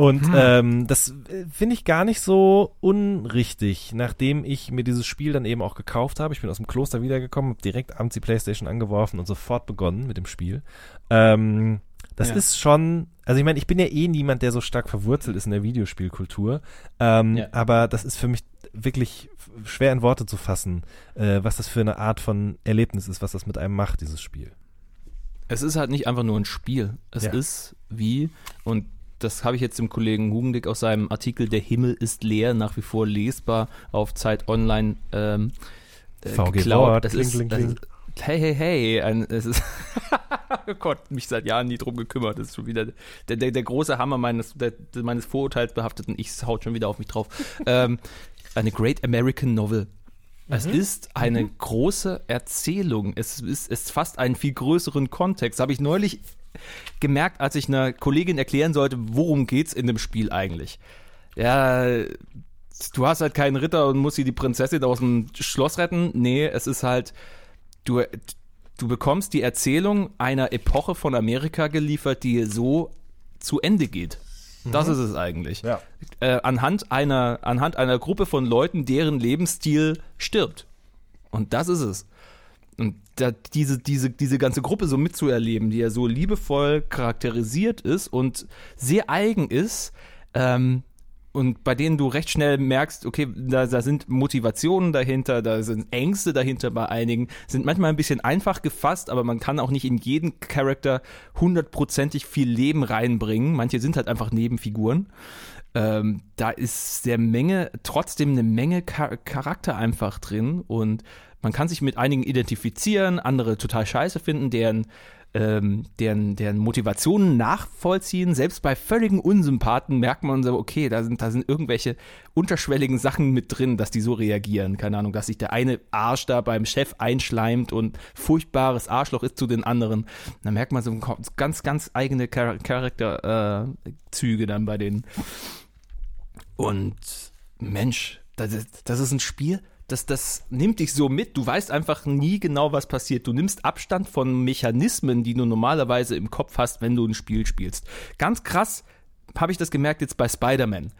Und ähm, das äh, finde ich gar nicht so unrichtig, nachdem ich mir dieses Spiel dann eben auch gekauft habe. Ich bin aus dem Kloster wiedergekommen, habe direkt abends die Playstation angeworfen und sofort begonnen mit dem Spiel. Ähm, das Ja. ist schon, also ich meine, ich bin ja eh niemand, der so stark verwurzelt ist in der Videospielkultur, ähm, Ja. aber das ist für mich wirklich schwer in Worte zu fassen, äh, was das für eine Art von Erlebnis ist, was das mit einem macht, dieses Spiel. Es ist halt nicht einfach nur ein Spiel. Es Ja. ist wie, und das habe ich jetzt dem Kollegen Hugendick aus seinem Artikel Der Himmel ist leer, nach wie vor lesbar auf Zeit Online ähm, äh, VG geklaut. Wort, Das ist, das ist hey, hey, hey, ein, es ist oh Gott, mich seit Jahren nie drum gekümmert. Das ist schon wieder der, der, der große Hammer meines, der, meines Vorurteils behafteten Ich haut schon wieder auf mich drauf. ähm, eine Great American Novel. Es ist eine große Erzählung. Es ist, ist fast einen viel größeren Kontext. Habe ich neulich gemerkt, als ich einer Kollegin erklären sollte, worum geht's in dem Spiel eigentlich. Ja, du hast halt keinen Ritter und musst hier die Prinzessin aus dem Schloss retten. Nee, es ist halt, du, du bekommst die Erzählung einer Epoche von Amerika geliefert, die so zu Ende geht. Das ist es eigentlich. Ja. Äh, anhand, einer, anhand einer Gruppe von Leuten, deren Lebensstil stirbt. Und das ist es. Und da, diese, diese, diese ganze Gruppe so mitzuerleben, die ja so liebevoll charakterisiert ist und sehr eigen ist, ähm, und bei denen du recht schnell merkst, okay, da, da sind Motivationen dahinter, da sind Ängste dahinter bei einigen, sind manchmal ein bisschen einfach gefasst, aber man kann auch nicht in jeden Charakter hundertprozentig viel Leben reinbringen. Manche sind halt einfach Nebenfiguren. Ähm, da ist der Menge, trotzdem eine Menge Char Charakter einfach drin und man kann sich mit einigen identifizieren, andere total scheiße finden, deren ähm, deren, deren Motivationen nachvollziehen. Selbst bei völligen Unsympathen merkt man so, okay, da sind, da sind irgendwelche unterschwelligen Sachen mit drin, dass die so reagieren. Keine Ahnung, dass sich der eine Arsch da beim Chef einschleimt und furchtbares Arschloch ist zu den anderen. Da merkt man so ganz, ganz eigene Char Charakterzüge dann bei denen. Und Mensch, das ist, das ist ein Spiel, das, das nimmt dich so mit. Du weißt einfach nie genau, was passiert. Du nimmst Abstand von Mechanismen, die du normalerweise im Kopf hast, wenn du ein Spiel spielst. Ganz krass habe ich das gemerkt jetzt bei Spider-Man.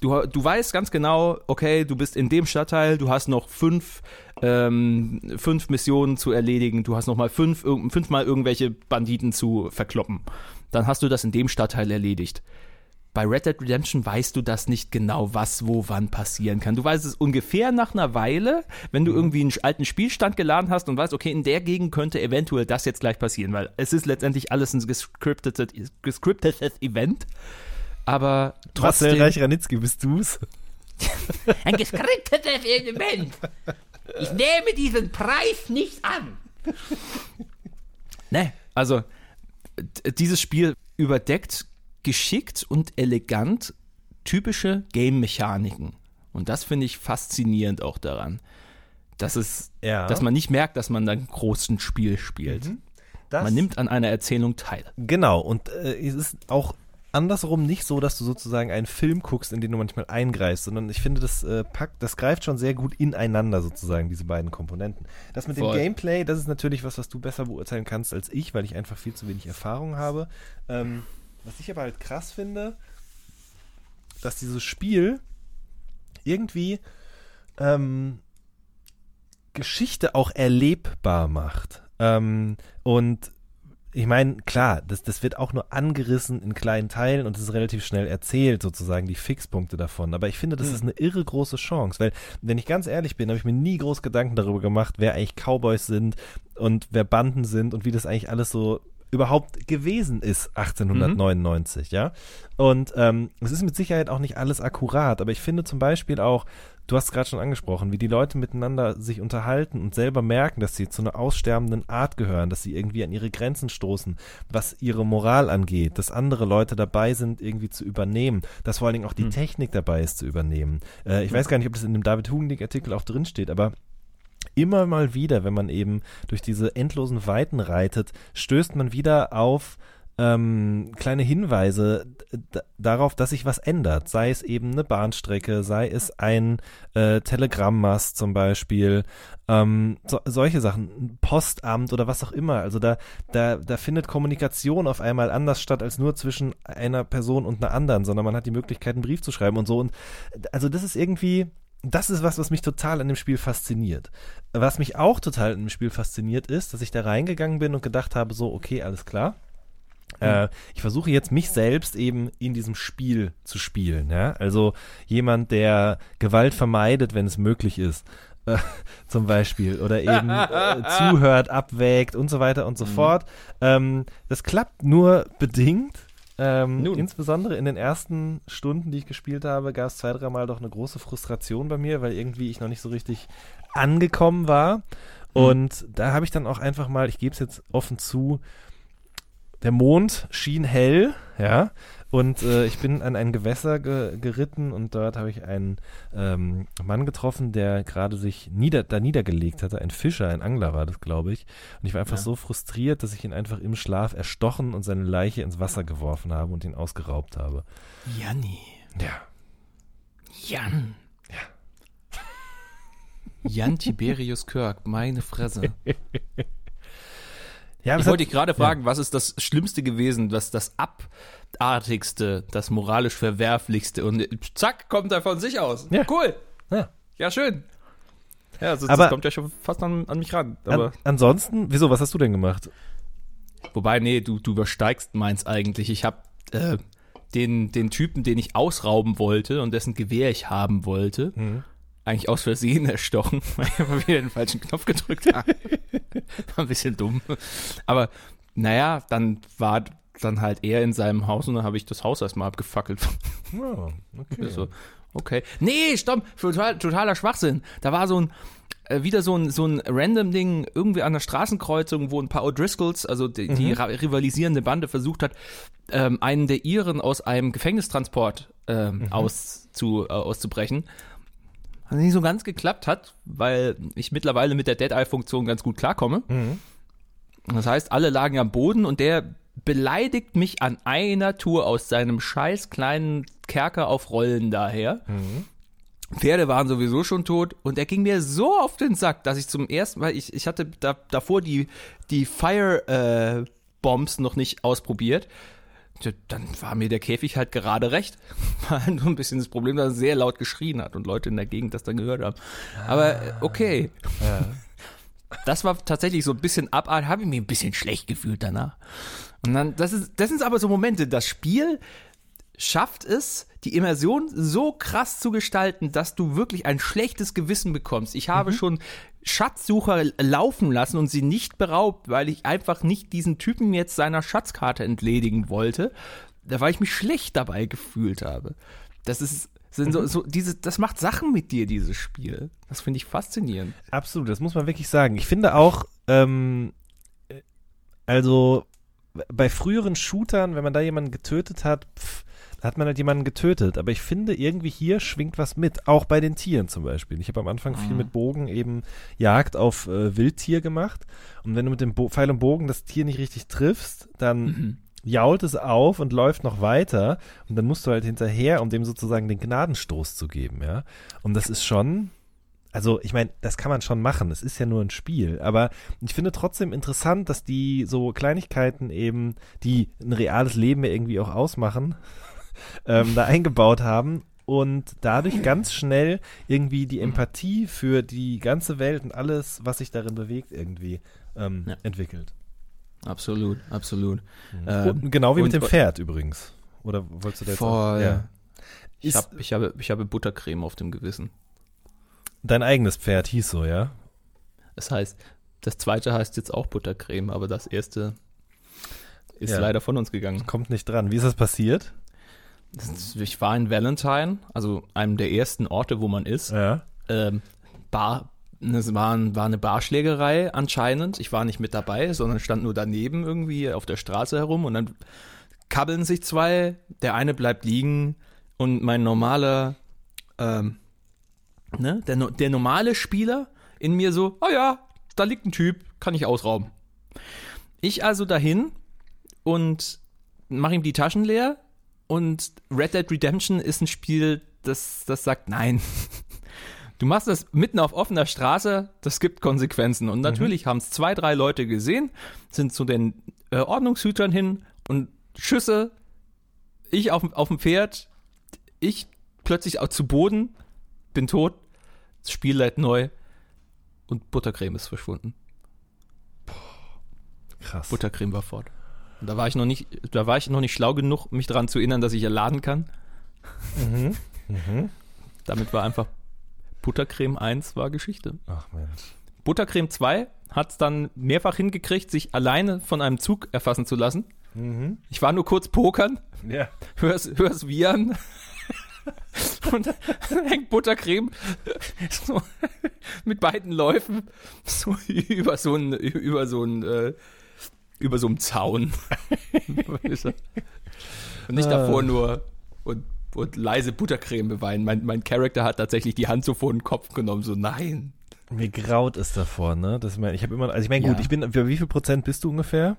Du, du weißt ganz genau, okay, du bist in dem Stadtteil, du hast noch fünf, ähm, fünf Missionen zu erledigen, du hast noch mal fünf, fünfmal irgendwelche Banditen zu verkloppen. Dann hast du das in dem Stadtteil erledigt. Bei Red Dead Redemption weißt du das nicht genau, was wo wann passieren kann. Du weißt es ungefähr nach einer Weile, wenn du irgendwie einen alten Spielstand geladen hast und weißt, okay, in der Gegend könnte eventuell das jetzt gleich passieren, weil es ist letztendlich alles ein gescriptetes, gescriptetes Event. Aber trotzdem. Reich-Ranitzky, bist du's? Ein geskriptetes Element. Ich nehme diesen Preis nicht an. Ne, also dieses Spiel überdeckt geschickt und elegant typische Game-Mechaniken. Und das finde ich faszinierend auch daran. Dass, es, Ja. dass man nicht merkt, dass man da ein großes Spiel spielt. Das, Man nimmt an einer Erzählung teil. Genau, und äh, es ist auch andersrum nicht so, dass du sozusagen einen Film guckst, in den du manchmal eingreifst, sondern ich finde, das äh, packt, das greift schon sehr gut ineinander sozusagen, diese beiden Komponenten. Das mit dem Voll. Gameplay, das ist natürlich was, was du besser beurteilen kannst als ich, weil ich einfach viel zu wenig Erfahrung habe. Ähm, was ich aber halt krass finde, dass dieses Spiel irgendwie ähm, Geschichte auch erlebbar macht. Ähm, und ich meine, klar, das, das wird auch nur angerissen in kleinen Teilen und es ist relativ schnell erzählt, sozusagen, die Fixpunkte davon. Aber ich finde, das ist eine irre große Chance, weil, wenn ich ganz ehrlich bin, habe ich mir nie groß Gedanken darüber gemacht, wer eigentlich Cowboys sind und wer Banden sind und wie das eigentlich alles so überhaupt gewesen ist 1899, ja. Und ähm, es ist mit Sicherheit auch nicht alles akkurat, aber ich finde zum Beispiel auch, du hast es gerade schon angesprochen, wie die Leute miteinander sich unterhalten und selber merken, dass sie zu einer aussterbenden Art gehören, dass sie irgendwie an ihre Grenzen stoßen, was ihre Moral angeht, dass andere Leute dabei sind, irgendwie zu übernehmen, dass vor allen Dingen auch die Technik dabei ist zu übernehmen. Äh, ich weiß gar nicht, ob das in dem David Hugendijk-Artikel auch drin steht, aber immer mal wieder, wenn man eben durch diese endlosen Weiten reitet, stößt man wieder auf ähm, kleine Hinweise darauf, dass sich was ändert. Sei es eben eine Bahnstrecke, sei es ein äh, Telegrammmast zum Beispiel, ähm, so, solche Sachen, ein Postamt oder was auch immer. Also da, da, da findet Kommunikation auf einmal anders statt als nur zwischen einer Person und einer anderen, sondern man hat die Möglichkeit, einen Brief zu schreiben und so. Und also das ist irgendwie, das ist was, was mich total an dem Spiel fasziniert. Was mich auch total an dem Spiel fasziniert ist, dass ich da reingegangen bin und gedacht habe, so, okay, alles klar. Äh, ich versuche jetzt mich selbst eben in diesem Spiel zu spielen. Ja? Also jemand, der Gewalt vermeidet, wenn es möglich ist. Äh, zum Beispiel. Oder eben äh, zuhört, abwägt und so weiter und so fort. Ähm, das klappt nur bedingt. Ähm, insbesondere in den ersten Stunden, die ich gespielt habe, gab es zwei, dreimal doch eine große Frustration bei mir, weil irgendwie ich noch nicht so richtig angekommen war. Und da habe ich dann auch einfach mal, ich gebe es jetzt offen zu, der Mond schien hell, ja, Und äh, ich bin an ein Gewässer ge geritten und dort habe ich einen ähm, Mann getroffen, der gerade sich nieder da niedergelegt hatte. Ein Fischer, ein Angler war das, glaube ich. Und ich war einfach so frustriert, dass ich ihn einfach im Schlaf erstochen und seine Leiche ins Wasser geworfen habe und ihn ausgeraubt habe. Janni. Ja. Jan. Jan Tiberius Kirk, meine Fresse. Ja, Ich wollte dich gerade fragen, was ist das Schlimmste gewesen, was das Abartigste, das moralisch Verwerflichste und zack, kommt er von sich aus. Ja. Cool. Ja. Ja, schön. Ja, also Aber- das kommt ja schon fast an, an mich ran. An, Aber, ansonsten, wieso, was hast du denn gemacht? wobei, nee, du, du übersteigst meins eigentlich. Ich habe äh, den, den Typen, den ich ausrauben wollte und dessen Gewehr ich haben wollte, eigentlich aus Versehen erstochen, weil ich aber wieder den falschen Knopf gedrückt habe. War ein bisschen dumm. Aber naja, dann war dann halt er in seinem Haus und dann habe ich das Haus erstmal abgefackelt. Oh, okay. So, okay. Nee, stopp, total, totaler Schwachsinn. Da war so ein, äh, wieder so ein, so ein random Ding irgendwie an der Straßenkreuzung, wo ein paar O'Driscolls, also die, die ra- rivalisierende Bande, versucht hat, ähm, einen der Iren aus einem Gefängnistransport ähm, auszu, äh, auszubrechen. Was nicht so ganz geklappt hat, weil ich mittlerweile mit der Dead-Eye-Funktion ganz gut klarkomme. Das heißt, alle lagen am Boden und der beleidigt mich an einer Tour aus seinem scheiß kleinen Kerker auf Rollen daher. Pferde waren sowieso schon tot und er ging mir so auf den Sack, dass ich zum ersten Mal, ich, ich hatte da, davor die, die Fire äh, Bombs noch nicht ausprobiert. Dann war mir der Käfig halt gerade recht. War nur ein bisschen das Problem, dass er sehr laut geschrien hat und Leute in der Gegend das dann gehört haben. Aber äh, okay. Das war tatsächlich so ein bisschen abartig, habe ich mir ein bisschen schlecht gefühlt danach. Und dann, das ist, das sind aber so Momente, das Spiel schafft es, die Immersion so krass zu gestalten, dass du wirklich ein schlechtes Gewissen bekommst. Ich habe schon Schatzsucher laufen lassen und sie nicht beraubt, weil ich einfach nicht diesen Typen jetzt seiner Schatzkarte entledigen wollte, da weil ich mich schlecht dabei gefühlt habe. Das ist sind so, so diese, das macht Sachen mit dir, dieses Spiel. Das finde ich faszinierend. Absolut, das muss man wirklich sagen. Ich finde auch, ähm, äh, also bei früheren Shootern, wenn man da jemanden getötet hat, pff, da hat man halt jemanden getötet. Aber ich finde, irgendwie hier schwingt was mit. Auch bei den Tieren zum Beispiel. Ich habe am Anfang viel mit Bogen eben Jagd auf äh, Wildtier gemacht. Und wenn du mit dem Bo Pfeil und Bogen das Tier nicht richtig triffst, dann jault es auf und läuft noch weiter. Und dann musst du halt hinterher, um dem sozusagen den Gnadenstoß zu geben, ja. Und das ist schon, also ich meine, das kann man schon machen. Es ist ja nur ein Spiel. Aber ich finde trotzdem interessant, dass die so Kleinigkeiten eben, die ein reales Leben ja irgendwie auch ausmachen, ähm, da eingebaut haben und dadurch ganz schnell irgendwie die Empathie für die ganze Welt und alles, was sich darin bewegt, irgendwie ähm, Ja. entwickelt. Absolut, absolut. Ähm, Und genau wie mit und- dem Pferd übrigens. Oder wolltest du da jetzt auch- Voll. Ja. Ich, Ist- hab, ich, habe, ich habe Buttercreme auf dem Gewissen. Dein eigenes Pferd hieß so, ja? Das heißt, das zweite heißt jetzt auch Buttercreme, aber das erste ist Ja. leider von uns gegangen. Kommt nicht dran. Wie ist das passiert? Ich war in Valentine, also einem der ersten Orte, wo man ist. Ja. Ähm, Bar, es war, ein- war eine Barschlägerei anscheinend. Ich war nicht mit dabei, sondern stand nur daneben irgendwie auf der Straße herum und dann kabbeln sich zwei, der eine bleibt liegen und mein normaler, ähm, ne, der, der normale Spieler in mir so, oh ja, da liegt ein Typ, kann ich ausrauben. Ich also dahin und mache ihm die Taschen leer und Red Dead Redemption ist ein Spiel, das, das sagt nein. Du machst das mitten auf offener Straße, das gibt Konsequenzen. Und natürlich haben es zwei, drei Leute gesehen, sind zu den äh, Ordnungshütern hin und Schüsse, ich auf, auf dem Pferd, ich plötzlich auch zu Boden, bin tot, das Spiel lädt neu und Buttercreme ist verschwunden. Krass. Buttercreme war fort. Und da war ich noch nicht, da war ich noch nicht schlau genug, mich daran zu erinnern, dass ich ja laden kann. Damit war einfach Buttercreme 1 war Geschichte. Ach Mensch. Buttercreme 2 hat es dann mehrfach hingekriegt, sich alleine von einem Zug erfassen zu lassen. Ich war nur kurz pokern, Ja. hör's, hör's wiehern. Und dann hängt Buttercreme so mit beiden Läufen so über so ein, über so ein, äh, über so einen Zaun. Und nicht Ah. davor nur und, und leise Buttercreme beweinen. Mein, mein Charakter hat tatsächlich die Hand so vor den Kopf genommen, so nein. Mir graut es davor, ne? Das mein, ich habe immer, also ich meine, gut, Ja. ich bin, für wie viel Prozent bist du ungefähr?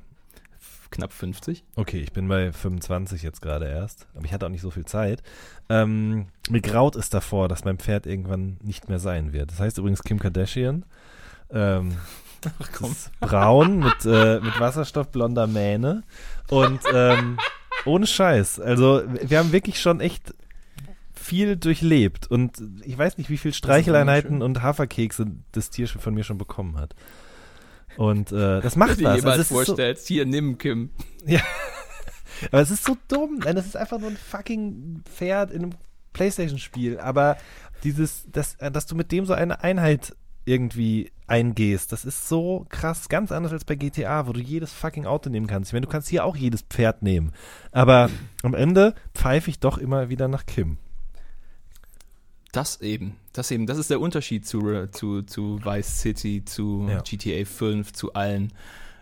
Knapp 50. Okay, ich bin bei 25 jetzt gerade erst, aber ich hatte auch nicht so viel Zeit. Ähm, mir graut es davor, dass mein Pferd irgendwann nicht mehr sein wird. Das heißt übrigens Kim Kardashian. Ähm, das ist braun mit, äh, mit wasserstoffblonder Mähne und ähm, ohne Scheiß. Also wir haben wirklich schon echt viel durchlebt und ich weiß nicht, wie viel Streicheleinheiten und Haferkekse das Tier schon von mir schon bekommen hat. Und äh, das macht dir was. jemals Also es ist so, vorstellst, hier nimm Kim. aber es ist so dumm. Nein, das ist einfach nur ein fucking Pferd in einem Playstation-Spiel. Aber dieses, das, äh, dass du mit dem so eine Einheit irgendwie eingehst, das ist so krass, ganz anders als bei GTA, wo du jedes fucking Auto nehmen kannst. Ich meine, du kannst hier auch jedes Pferd nehmen. Aber am Ende pfeife ich doch immer wieder nach Kim. Das eben, das eben, das ist der Unterschied zu, zu, zu Vice City, zu Ja. GTA 5, zu allen.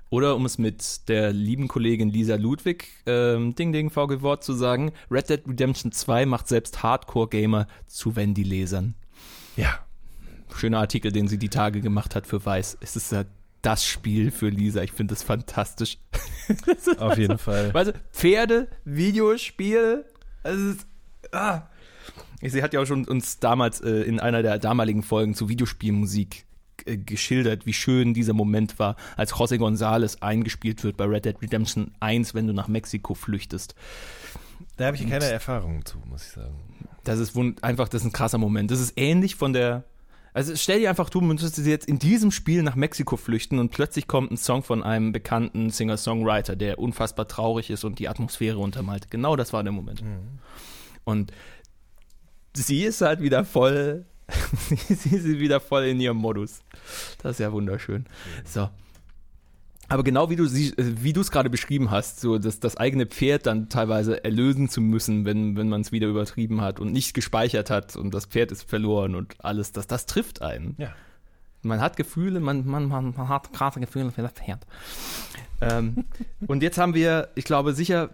Oder um es mit der lieben Kollegin Lisa Ludwig, ähm, Ding Ding VG Wort zu sagen, Red Dead Redemption 2 macht selbst Hardcore-Gamer zu Wendy-Lesern. Ja. Schöner Artikel, den sie die Tage gemacht hat für Weiß. Es ist ja das Spiel für Lisa. Ich finde das fantastisch. Auf jeden Fall. Weißt du, Pferde, Videospiel, es ist, ah. Sie hat ja auch schon uns damals äh, in einer der damaligen Folgen zu Videospielmusik äh, geschildert, wie schön dieser Moment war, als José González eingespielt wird bei Red Dead Redemption 1, wenn du nach Mexiko flüchtest. Da habe ich keine Erfahrung zu, muss ich sagen. Das ist einfach, das ist ein krasser Moment. Das ist ähnlich von der. Also stell dir einfach, du müsstest jetzt in diesem Spiel nach Mexiko flüchten und plötzlich kommt ein Song von einem bekannten Singer-Songwriter, der unfassbar traurig ist und die Atmosphäre untermalt. Genau das war der Moment. Und sie ist halt wieder voll, sie ist wieder voll in ihrem Modus. Das ist ja wunderschön. So. Aber genau wie du sie, äh, wie du es gerade beschrieben hast, so dass das eigene Pferd dann teilweise erlösen zu müssen, wenn, wenn man es wieder übertrieben hat und nicht gespeichert hat und das Pferd ist verloren und alles, das, das trifft einen. Ja. Man hat Gefühle, man, man, man, man hat krasse Gefühle für das Pferd. ähm, und jetzt haben wir, ich glaube, sicher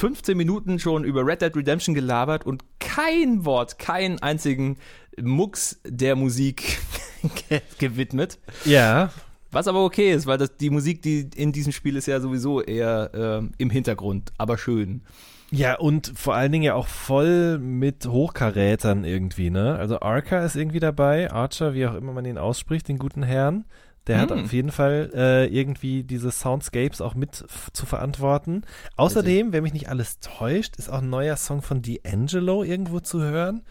15 Minuten schon über Red Dead Redemption gelabert und kein Wort, keinen einzigen Mucks der Musik ge- gewidmet. Ja, Was aber okay ist, weil das, die Musik, die in diesem Spiel ist ja sowieso eher ähm, im Hintergrund, aber schön. Ja, und vor allen Dingen ja auch voll mit Hochkarätern irgendwie, ne? Also Arca ist irgendwie dabei, Archer, wie auch immer man ihn ausspricht, den guten Herrn. Der hat Hm. auf jeden Fall äh, irgendwie diese Soundscapes auch mit zu verantworten. Außerdem, wenn mich nicht alles täuscht, ist auch ein neuer Song von D'Angelo irgendwo zu hören.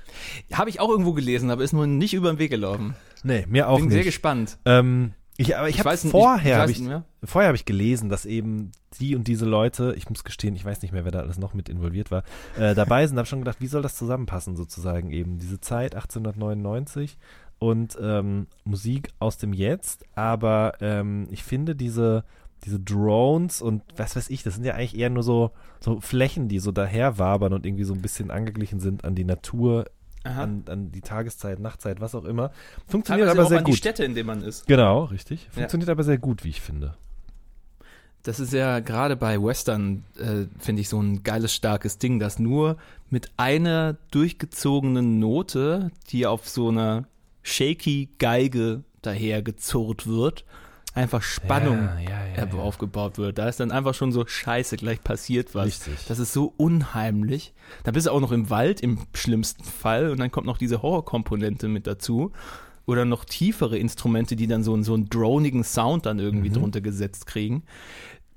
Habe ich auch irgendwo gelesen, aber ist nur nicht über den Weg gelaufen. Nee, mir auch Bin sehr nicht. gespannt. Ähm, ich, aber ich, Ich habe vorher, ich habe weiß ich, nicht mehr. vorher habe ich gelesen, dass eben die und diese Leute, ich muss gestehen, ich weiß nicht mehr, wer da alles noch mit involviert war, äh, dabei sind. Habe schon gedacht, wie soll das zusammenpassen sozusagen eben diese Zeit 1899 und ähm, Musik aus dem Jetzt. Aber ähm, ich finde diese diese Drones und was weiß ich, das sind ja eigentlich eher nur so so Flächen, die so daher wabern und irgendwie so ein bisschen angeglichen sind an die Natur. An, an die Tageszeit, Nachtzeit, was auch immer. Teilweise Funktioniert aber auch sehr an die gut. Städte, in denen man ist. Genau, richtig. Funktioniert aber sehr gut, wie ich finde. Das ist ja gerade bei Western, äh, finde ich, so ein geiles, starkes Ding, das nur mit einer durchgezogenen Note, die auf so einer shaky Geige dahergezurrt wird, einfach Spannung Ja, ja, ja, äh, ja. aufgebaut wird. Da ist dann einfach schon so scheiße, gleich passiert was. Richtig. Das ist so unheimlich. Da bist du auch noch im Wald im schlimmsten Fall und dann kommt noch diese Horrorkomponente mit dazu. Oder noch tiefere Instrumente, die dann so, einen- so einen dronigen Sound dann irgendwie drunter gesetzt kriegen.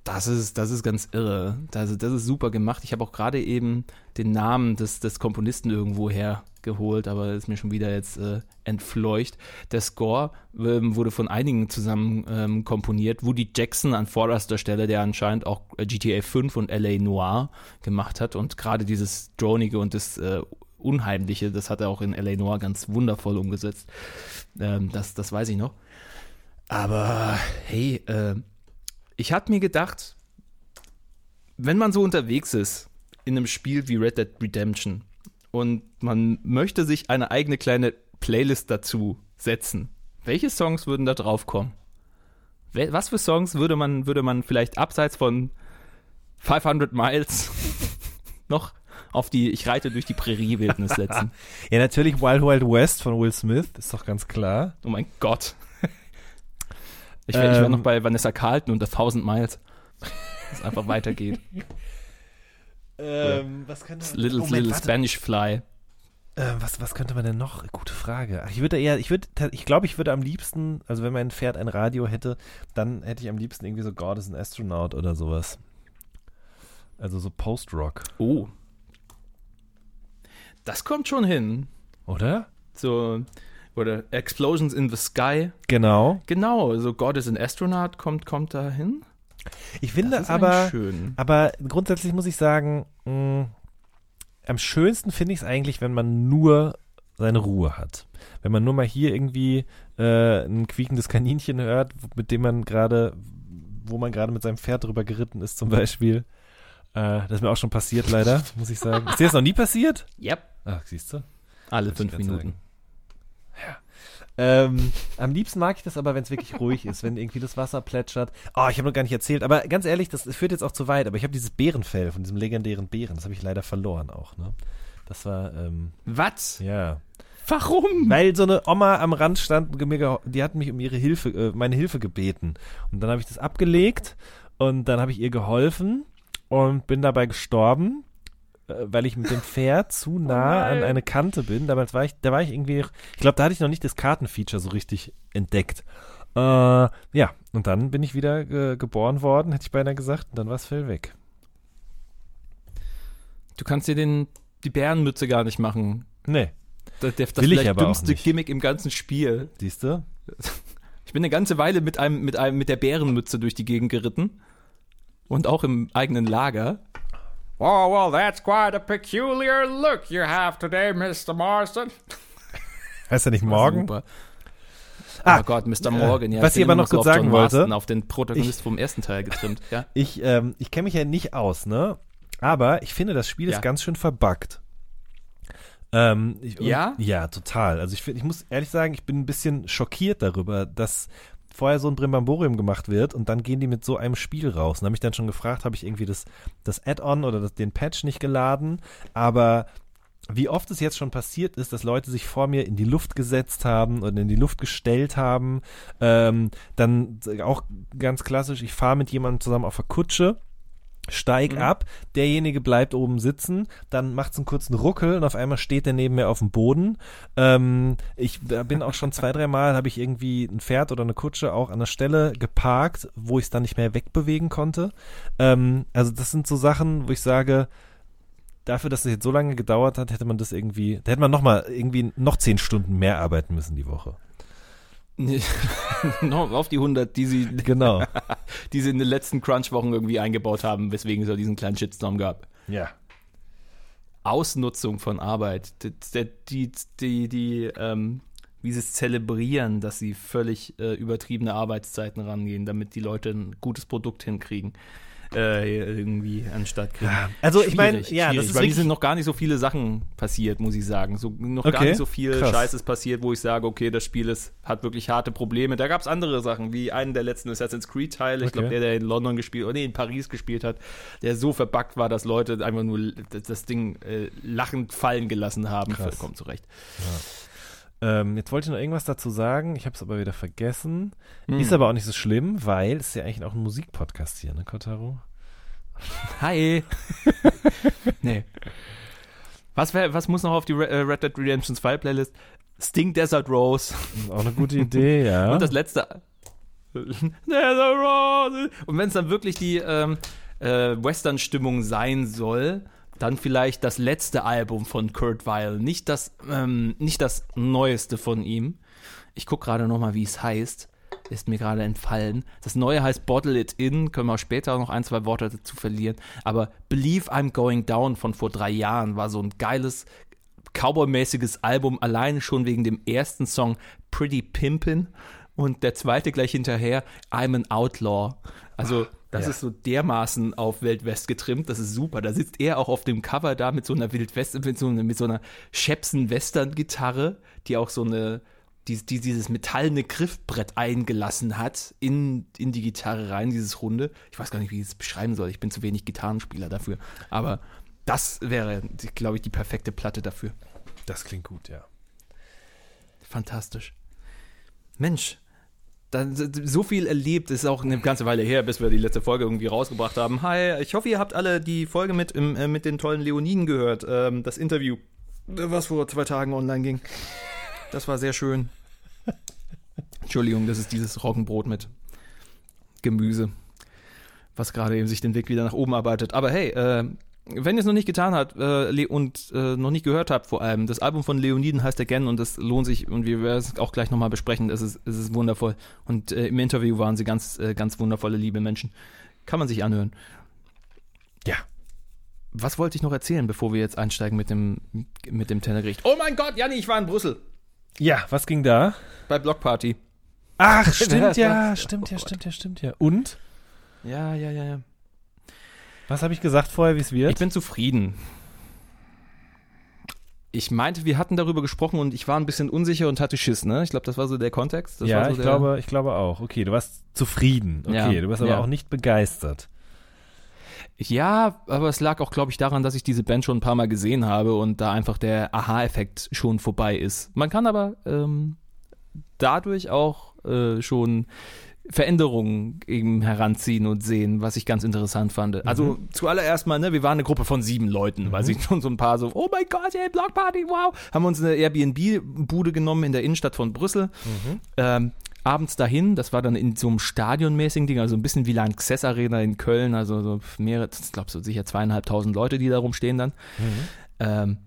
Das ist, das ist ganz irre. Das, das ist super gemacht. Ich habe auch gerade eben den Namen des, des Komponisten irgendwo hergeholt, aber ist mir schon wieder jetzt äh, entfleucht. Der Score ähm, wurde von einigen zusammen ähm, komponiert. Woody Jackson an vorderster Stelle, der anscheinend auch äh, GTA 5 und LA Noir gemacht hat. Und gerade dieses Dronige und das äh, Unheimliche, das hat er auch in LA Noir ganz wundervoll umgesetzt. Ähm, das, das weiß ich noch. Aber hey, äh, ich hatte mir gedacht, wenn man so unterwegs ist in einem Spiel wie Red Dead Redemption und man möchte sich eine eigene kleine Playlist dazu setzen, welche Songs würden da drauf kommen? Was für Songs würde man, würde man vielleicht abseits von 500 Miles noch auf die Ich reite durch die Prärie-Wildnis setzen. Ja, natürlich Wild Wild West von Will Smith, ist doch ganz klar. Oh mein Gott. Ich wäre wär Ähm. noch bei Vanessa Carlton und The Thousand Miles. Es einfach weitergeht. Ähm, was könnte Little, Moment, little warte. Spanish Fly. Äh, was, was könnte man denn noch? Gute Frage. Ich würde eher, ich würde, ich glaube, ich würde am liebsten, also wenn mein Pferd ein Radio hätte, dann hätte ich am liebsten irgendwie so God is an Astronaut oder sowas. Also so Post-Rock, Oh. Das kommt schon hin. oder? So, oder Explosions in the Sky. Genau. Genau, so God is an Astronaut kommt, kommt da hin. Ich finde aber, aber grundsätzlich muss ich sagen, mh, am schönsten finde ich es eigentlich, wenn man nur seine Ruhe hat. Wenn man nur mal hier irgendwie äh, ein quiekendes Kaninchen hört, mit dem man gerade, wo man gerade mit seinem Pferd drüber geritten ist zum Beispiel. Äh, das ist mir auch schon passiert leider, muss ich sagen. Ist dir das noch nie passiert? Yep. Ach, siehst du? Alle fünf Minuten. sagen. Ähm, am liebsten mag ich das aber, wenn es wirklich ruhig ist, wenn irgendwie das Wasser plätschert. Oh, ich habe noch gar nicht erzählt, aber ganz ehrlich, das, führt jetzt auch zu weit. Aber ich habe dieses Bärenfell von diesem legendären Bären, das habe ich leider verloren auch. Ne? Das war, ähm, Was? ja. Warum? Weil so eine Oma am Rand stand, die hat mich um ihre Hilfe, äh, meine Hilfe gebeten. Und dann habe ich das abgelegt und dann habe ich ihr geholfen und bin dabei gestorben, weil ich mit dem Pferd zu nah an eine Kante bin. Damals war ich, da war ich irgendwie, ich glaube, da hatte ich noch nicht das Kartenfeature so richtig entdeckt. Äh, ja, und dann bin ich wieder äh, geboren worden, hätte ich beinahe gesagt, und dann war das Fell weg. Du kannst dir den, die Bärenmütze gar nicht machen. Nee, Das, das, das Will ich vielleicht auch dümmste nicht. Gimmick im ganzen Spiel. siehst du? Ich bin eine ganze Weile mit einem, mit einem, mit der Bärenmütze durch die Gegend geritten. Und auch im eigenen Lager. Oh, well, that's quite a peculiar look you have today, Mr. Marston. Heißt ja nicht morgen? Super. Ah, oh Gott, Mr. Morgan. Ja, was ich aber immer noch so kurz sagen John wollte. Marston, auf den Protagonist vom ersten Teil getrimmt. Ja. Ich, ähm, ich kenne mich ja nicht aus, ne? Aber ich finde, das Spiel Ja. ist ganz schön verbuggt. Ähm, ich, und- Ja? Ja, total. Also ich, find, ich muss ehrlich sagen, ich bin ein bisschen schockiert darüber, dass vorher so ein Brimbamborium gemacht wird und dann gehen die mit so einem Spiel raus. Und habe mich dann schon gefragt, habe ich irgendwie das, das Add-on oder das, den Patch nicht geladen, aber wie oft es jetzt schon passiert ist, dass Leute sich vor mir in die Luft gesetzt haben und in die Luft gestellt haben. Ähm, dann auch ganz klassisch, ich fahre mit jemandem zusammen auf der Kutsche, steig ab, derjenige bleibt oben sitzen, dann macht es einen kurzen Ruckel und auf einmal steht der neben mir auf dem Boden. Ähm, ich bin auch schon zwei, dreimal, habe ich irgendwie ein Pferd oder eine Kutsche auch an der Stelle geparkt, wo ich es dann nicht mehr wegbewegen konnte. Ähm, also das sind so Sachen, wo ich sage, dafür, dass es jetzt so lange gedauert hat, hätte man das irgendwie, da hätte man noch mal irgendwie noch zehn Stunden mehr arbeiten müssen die Woche. Auf die 100, die sie, Genau. die sie in den letzten Crunch-Wochen irgendwie eingebaut haben, weswegen es ja diesen kleinen Shitstorm gab. ja. Ausnutzung von Arbeit. Die, die, die, die ähm, wie sie es zelebrieren, dass sie völlig äh, übertriebene Arbeitszeiten rangehen, damit die Leute ein gutes Produkt hinkriegen. Äh, irgendwie anstatt kriegen. Also ich meine, ja, das ist weil mir sind noch gar nicht so viele Sachen passiert, muss ich sagen. So, noch gar Okay, nicht so viel krass. Scheißes passiert, wo ich sage, okay, das Spiel ist, hat wirklich harte Probleme. Da gab es andere Sachen, wie einen der letzten Assassin's Creed-Teile, ich Okay. glaube, der, der in London gespielt, oder nee, in Paris gespielt hat, der so verbuggt war, dass Leute einfach nur das, Ding äh, lachend fallen gelassen haben. Krass. Vollkommen zurecht. Ähm, jetzt wollte ich noch irgendwas dazu sagen, ich habe es aber wieder vergessen. Hm. Ist aber auch nicht so schlimm, weil es ist ja eigentlich auch ein Musikpodcast hier, ne, Kotaro? Hi. nee. Was, wär, was muss noch auf die äh, Red Dead Redemption 2 Playlist? Sting Desert Rose. Auch eine gute Idee, ja. Und das letzte. Desert Rose. Und wenn es dann wirklich die ähm, äh, Western-Stimmung sein soll, dann vielleicht das letzte Album von Kurt Weill. Nicht das, ähm, nicht das neueste von ihm. Ich gucke gerade nochmal, wie es heißt. Ist mir gerade entfallen. Das neue heißt Bottle It In. Können wir später noch ein, zwei Worte dazu verlieren. Aber Believe I'm Going Down von vor drei Jahren war so ein geiles, Cowboy-mäßiges Album. Alleine schon wegen dem ersten Song Pretty Pimpin'. Und der zweite gleich hinterher I'm an Outlaw. Also, das Ja. ist so dermaßen auf Wildwest getrimmt. Das ist super. Da sitzt er auch auf dem Cover da mit so einer Wildwest, mit so, einer- mit so einer Shepson-Western-Gitarre, die auch so eine, die, die dieses metallene Griffbrett eingelassen hat in, in die Gitarre rein, dieses Runde. Ich weiß gar nicht, wie ich es beschreiben soll. Ich bin zu wenig Gitarrenspieler dafür. Aber das wäre, glaube ich, die perfekte Platte dafür. Das klingt gut, ja. Fantastisch. Mensch, dann so viel erlebt, ist auch eine ganze Weile her, bis wir die letzte Folge irgendwie rausgebracht haben. Hi, ich hoffe, ihr habt alle die Folge mit, äh, mit den tollen Leoniden gehört. Ähm, das Interview, äh, was vor zwei Tagen online ging. Das war sehr schön. Entschuldigung, das ist dieses Roggenbrot mit Gemüse, was gerade eben sich den Weg wieder nach oben arbeitet. Aber hey, äh, wenn ihr es noch nicht getan habt äh, und äh, noch nicht gehört habt vor allem, das Album von Leoniden heißt Again und das lohnt sich und wir werden es auch gleich nochmal besprechen. Es ist, es ist wundervoll. Und äh, im Interview waren sie ganz, äh, ganz wundervolle, liebe Menschen. Kann man sich anhören. Ja. Was wollte ich noch erzählen, bevor wir jetzt einsteigen mit dem, mit dem Tennergericht? Oh mein Gott, Janni, ich war in Brüssel Ja, was ging da? bei Blockparty. Ach, stimmt ja, stimmt ja, stimmt ja, stimmt ja. Und? Ja, ja, ja, ja. Was habe ich gesagt vorher, wie es wird? Ich bin zufrieden. Ich meinte, wir hatten darüber gesprochen und ich war ein bisschen unsicher und hatte Schiss, ne? Ich glaube, das war so der Kontext. Das ja, so ich der, glaube, ich glaube auch. Okay, du warst zufrieden. Okay, Ja, du bist aber ja. auch nicht begeistert. Ja, aber es lag auch, glaube ich, daran, dass ich diese Band schon ein paar Mal gesehen habe und da einfach der Aha-Effekt schon vorbei ist. Man kann aber ähm, dadurch auch äh, schon Veränderungen eben heranziehen und sehen, was ich ganz interessant fand. Also zuallererst mal, ne, wir waren eine Gruppe von sieben Leuten, weil sich schon so ein paar so, oh mein Gott, ey, Blockparty, wow, haben uns eine Airbnb-Bude genommen in der Innenstadt von Brüssel. Ähm, abends dahin, das war dann in so einem stadionmäßigen Ding, also ein bisschen wie Lanxess Arena in Köln, also so mehrere, ich glaube so sicher zweieinhalbtausend Leute, die da rumstehen dann. Ähm,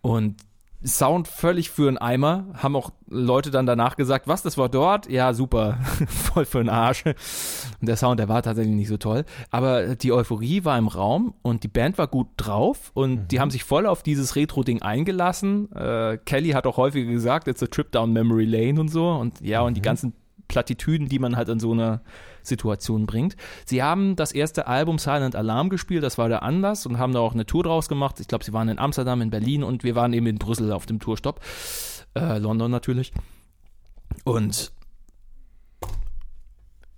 und Sound völlig für einen Eimer, haben auch Leute dann danach gesagt, was, das war dort? Ja, super, voll für den Arsch. Und der Sound, der war tatsächlich nicht so toll. Aber die Euphorie war im Raum und die Band war gut drauf und die haben sich voll auf dieses Retro-Ding eingelassen. Äh, Kelly hat auch häufiger gesagt, it's a trip down memory lane und so. Und ja, und die ganzen Plattitüden, die man halt in so einer Situation bringt. Sie haben das erste Album Silent Alarm gespielt, das war der Anlass und haben da auch eine Tour draus gemacht. Ich glaube, sie waren in Amsterdam, in Berlin und wir waren eben in Brüssel auf dem Tourstopp. Äh, London natürlich. Und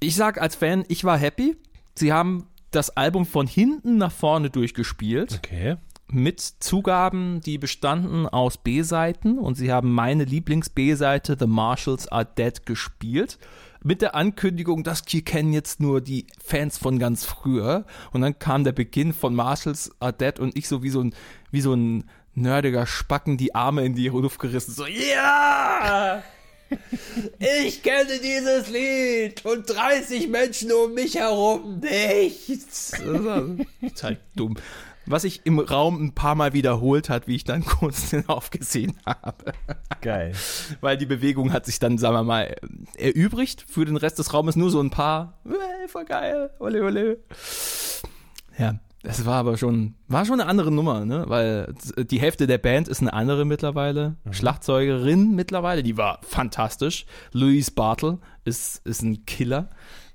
ich sag als Fan, ich war happy. Sie haben das Album von hinten nach vorne durchgespielt Okay. mit Zugaben, die bestanden aus B-Seiten und sie haben meine Lieblings-B-Seite The Marshalls Are Dead gespielt. Mit der Ankündigung, das hier kennen jetzt nur die Fans von ganz früher. Und dann kam der Beginn von Marshalls Are Dead und ich so wie so ein, wie so ein nerdiger Spacken die Arme in die Luft gerissen. So, ja! Ich kenne dieses Lied und 30 Menschen um mich herum nichts. Das ist halt dumm. Was sich im Raum ein paar Mal wiederholt hat, wie ich dann kurz aufgesehen habe. Geil. Weil die Bewegung hat sich dann, sagen wir mal, erübrigt. Für den Rest des Raumes nur so ein paar, äh, voll geil, ole ole. Ja, das war aber schon, war schon eine andere Nummer, ne? Weil die Hälfte der Band ist eine andere mittlerweile. Schlagzeugerin mittlerweile, die war fantastisch. Louise Bartle ist, ist ein Killer.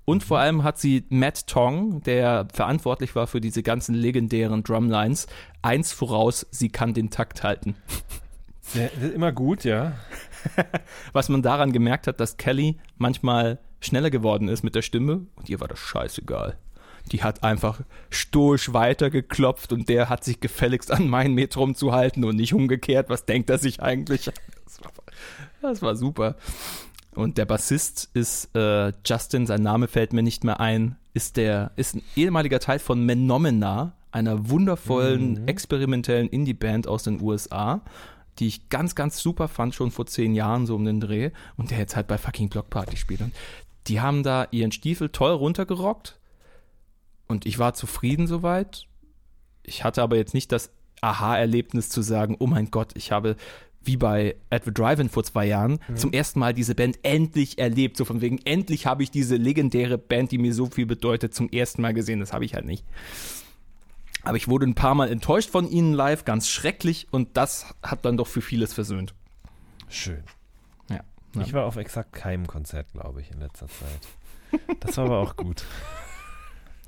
Und vor allem hat sie Matt Tong, der verantwortlich war für diese ganzen legendären Drumlines, eins voraus, sie kann den Takt halten. Sehr, immer gut, ja. Was man daran gemerkt hat, dass Kelly manchmal schneller geworden ist mit der Stimme und ihr war das scheißegal. Die hat einfach stoisch weitergeklopft und der hat sich gefälligst an meinen Metrum zu halten und nicht umgekehrt. Was denkt er sich eigentlich? Das war, das war super. Und der Bassist ist äh, Justin, sein Name fällt mir nicht mehr ein, ist der ist ein ehemaliger Teil von Menomena, einer wundervollen experimentellen Indie-Band aus den USA, die ich ganz ganz super fand schon vor zehn Jahren so um den Dreh und der jetzt halt bei fucking Block Party spielt. Und die haben da ihren Stiefel toll runtergerockt und ich war zufrieden soweit. Ich hatte aber jetzt nicht das Aha-Erlebnis zu sagen, oh mein Gott, ich habe wie bei At the Drive-In vor zwei Jahren zum ersten Mal diese Band endlich erlebt. So von wegen, endlich habe ich diese legendäre Band, die mir so viel bedeutet, zum ersten Mal gesehen. Das habe ich halt nicht. Aber ich wurde ein paar Mal enttäuscht von ihnen live, ganz schrecklich. Und das hat dann doch für vieles versöhnt. Schön. Ja. ja. Ich war auf exakt keinem Konzert, glaube ich, in letzter Zeit. Das war aber auch gut.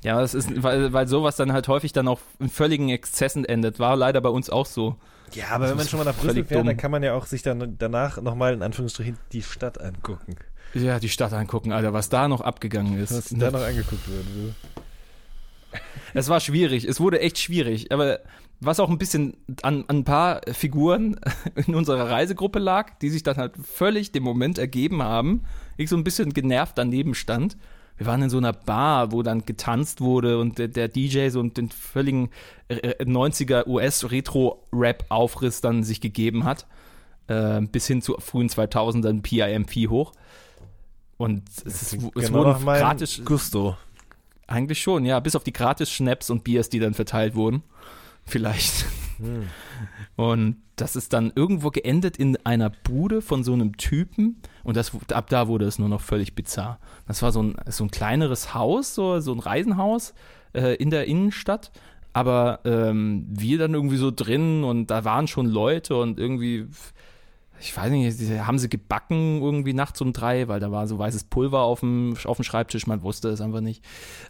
Ja, das ist, weil, weil sowas dann halt häufig dann auch in völligen Exzessen endet. War leider bei uns auch so. Ja, aber wenn man schon mal nach Brüssel fährt, dumm. dann kann man ja auch sich dann danach nochmal in Anführungsstrichen die Stadt angucken. Ja, die Stadt angucken, Alter, was da noch abgegangen ist. Was da noch angeguckt wurde. es war schwierig. Es wurde echt schwierig. Aber was auch ein bisschen an, an ein paar Figuren in unserer Reisegruppe lag, die sich dann halt völlig dem Moment ergeben haben. Ich so ein bisschen genervt daneben stand. Wir waren in so einer Bar, wo dann getanzt wurde und der, der DJ so den völligen äh, 90er US-Retro-Rap-Aufriss dann sich gegeben hat. Äh, bis hin zu frühen 2000ern PIMP hoch. Und es, ist, es Genau wurden gratis, Gusto. eigentlich schon, ja, bis auf die gratis Schnaps und Biers, die dann verteilt wurden. Vielleicht. Und das ist dann irgendwo geendet in einer Bude von so einem Typen. Und das, ab da wurde es nur noch völlig bizarr. Das war so ein, so ein kleineres Haus, so, so ein Reisenhaus äh, in der Innenstadt. Aber ähm, wir dann irgendwie so drin und da waren schon Leute und irgendwie, ich weiß nicht, haben sie gebacken irgendwie nachts um drei, weil da war so weißes Pulver auf dem, auf dem Schreibtisch, man wusste es einfach nicht.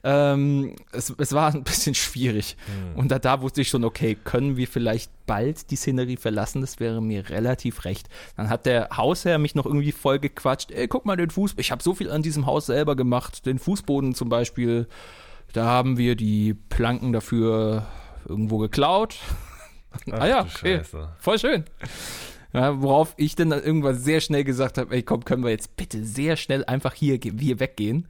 Ähm, es, es war ein bisschen schwierig. Und da, da wusste ich schon, okay, können wir vielleicht bald die Szenerie verlassen? Das wäre mir relativ recht. Dann hat der Hausherr mich noch irgendwie voll gequatscht. Ey, guck mal den Fuß. Ich habe so viel an diesem Haus selber gemacht. Den Fußboden zum Beispiel. Da haben wir die Planken dafür irgendwo geklaut. ah ja, okay. Scheiße. Voll schön. Ja, worauf ich dann irgendwann sehr schnell gesagt habe, ey komm, können wir jetzt bitte sehr schnell einfach hier, hier weggehen.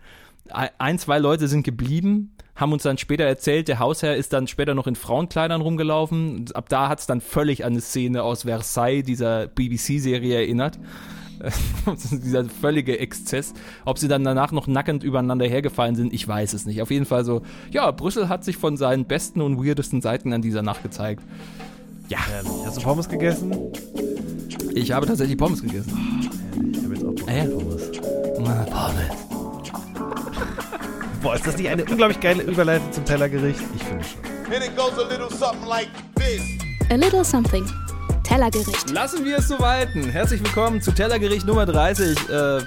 Ein, zwei Leute sind geblieben, haben uns dann später erzählt, der Hausherr ist dann später noch in Frauenkleidern rumgelaufen. Ab da hat es dann völlig an eine Szene aus Versailles, dieser BBC-Serie erinnert. dieser völlige Exzess. Ob sie dann danach noch nackend übereinander hergefallen sind, ich weiß es nicht. Auf jeden Fall so, ja, Brüssel hat sich von seinen besten und weirdesten Seiten an dieser Nacht gezeigt. Ja, Herrlich. Hast du Pommes gegessen? Ich habe tatsächlich Pommes gegessen. Ich habe jetzt auch Bock Ah ja. auf Pommes. Pommes. Boah, ist das nicht eine unglaublich geile Überleitung zum Tellergericht? Ich finde schon. And it goes a little something like this. A Little Something. Tellergericht. Lassen wir es so walten. Herzlich willkommen zu Tellergericht Nummer 30. Äh,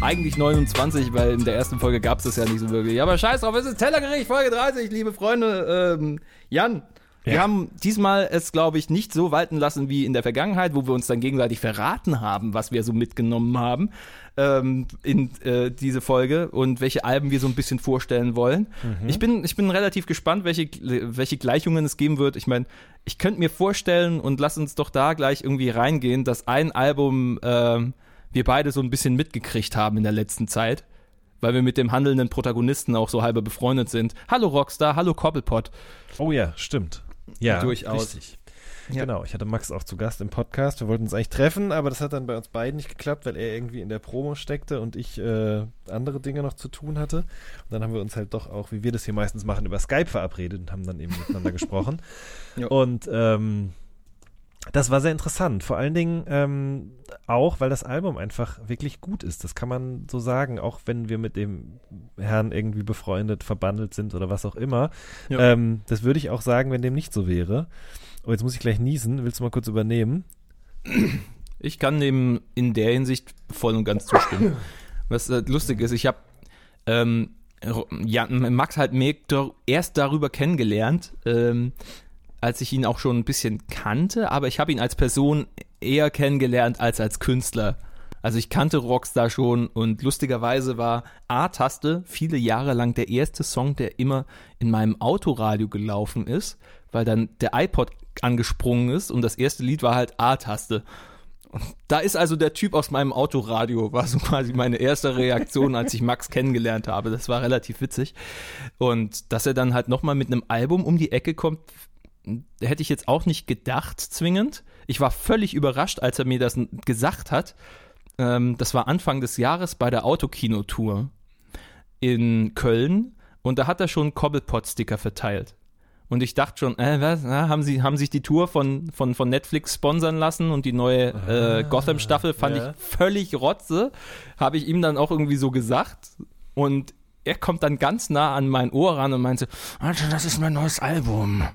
eigentlich 29, weil in der ersten Folge gab es das ja nicht so wirklich. Aber scheiß drauf, es ist Tellergericht Folge 30, liebe Freunde. Ähm, Jan, wir Ja. haben diesmal es, glaube ich, nicht so walten lassen wie in der Vergangenheit, wo wir uns dann gegenseitig verraten haben, was wir so mitgenommen haben ähm, in äh, diese Folge und welche Alben wir so ein bisschen vorstellen wollen. Ich, bin, ich bin relativ gespannt, welche, welche Gleichungen es geben wird. Ich meine, ich könnte mir vorstellen und lass uns doch da gleich irgendwie reingehen, dass ein Album ähm, wir beide so ein bisschen mitgekriegt haben in der letzten Zeit, weil wir mit dem handelnden Protagonisten auch so halber befreundet sind. Hallo Rockstar, hallo Cobblepot. Oh ja, stimmt. Ja, Durchaus. Richtig. Ja. Genau, ich hatte Max auch zu Gast im Podcast. Wir wollten uns eigentlich treffen, aber das hat dann bei uns beiden nicht geklappt, weil er irgendwie in der Promo steckte und ich äh, andere Dinge noch zu tun hatte. Und dann haben wir uns halt doch auch, wie wir das hier meistens machen, über Skype verabredet und haben dann eben miteinander gesprochen. Ja. Und ähm, das war sehr interessant. Vor allen Dingen ähm, auch, weil das Album einfach wirklich gut ist. Das kann man so sagen, auch wenn wir mit dem Herrn irgendwie befreundet, verbandelt sind oder was auch immer. Ja. Ähm, das würde ich auch sagen, wenn dem nicht so wäre. Oh, jetzt muss ich gleich niesen. Willst du mal kurz übernehmen? Ich kann dem in der Hinsicht voll und ganz zustimmen. Was äh, lustig ist, ich habe ähm, ja, Max halt mir dar- erst darüber kennengelernt, ähm, als ich ihn auch schon ein bisschen kannte, aber ich habe ihn als Person eher kennengelernt als als Künstler. Also ich kannte Rockstar schon und lustigerweise war A-Taste viele Jahre lang der erste Song, der immer in meinem Autoradio gelaufen ist, weil dann der iPod angesprungen ist und das erste Lied war halt A-Taste. Da ist also der Typ aus meinem Autoradio, war so quasi meine erste Reaktion, als ich Max kennengelernt habe. Das war relativ witzig. Und dass er dann halt nochmal mit einem Album um die Ecke kommt, hätte ich jetzt auch nicht gedacht, zwingend. Ich war völlig überrascht, als er mir das gesagt hat. Ähm, das war Anfang des Jahres bei der Autokino-Tour in Köln. Und da hat er schon Cobblepot-Sticker verteilt. Und ich dachte schon, äh, was, na, haben sie, haben sich die Tour von, von, von Netflix sponsern lassen und die neue äh, Gotham-Staffel fand ja. ich völlig rotze. Habe ich ihm dann auch irgendwie so gesagt. Und er kommt dann ganz nah an mein Ohr ran und meinte, Alter, das ist mein neues Album.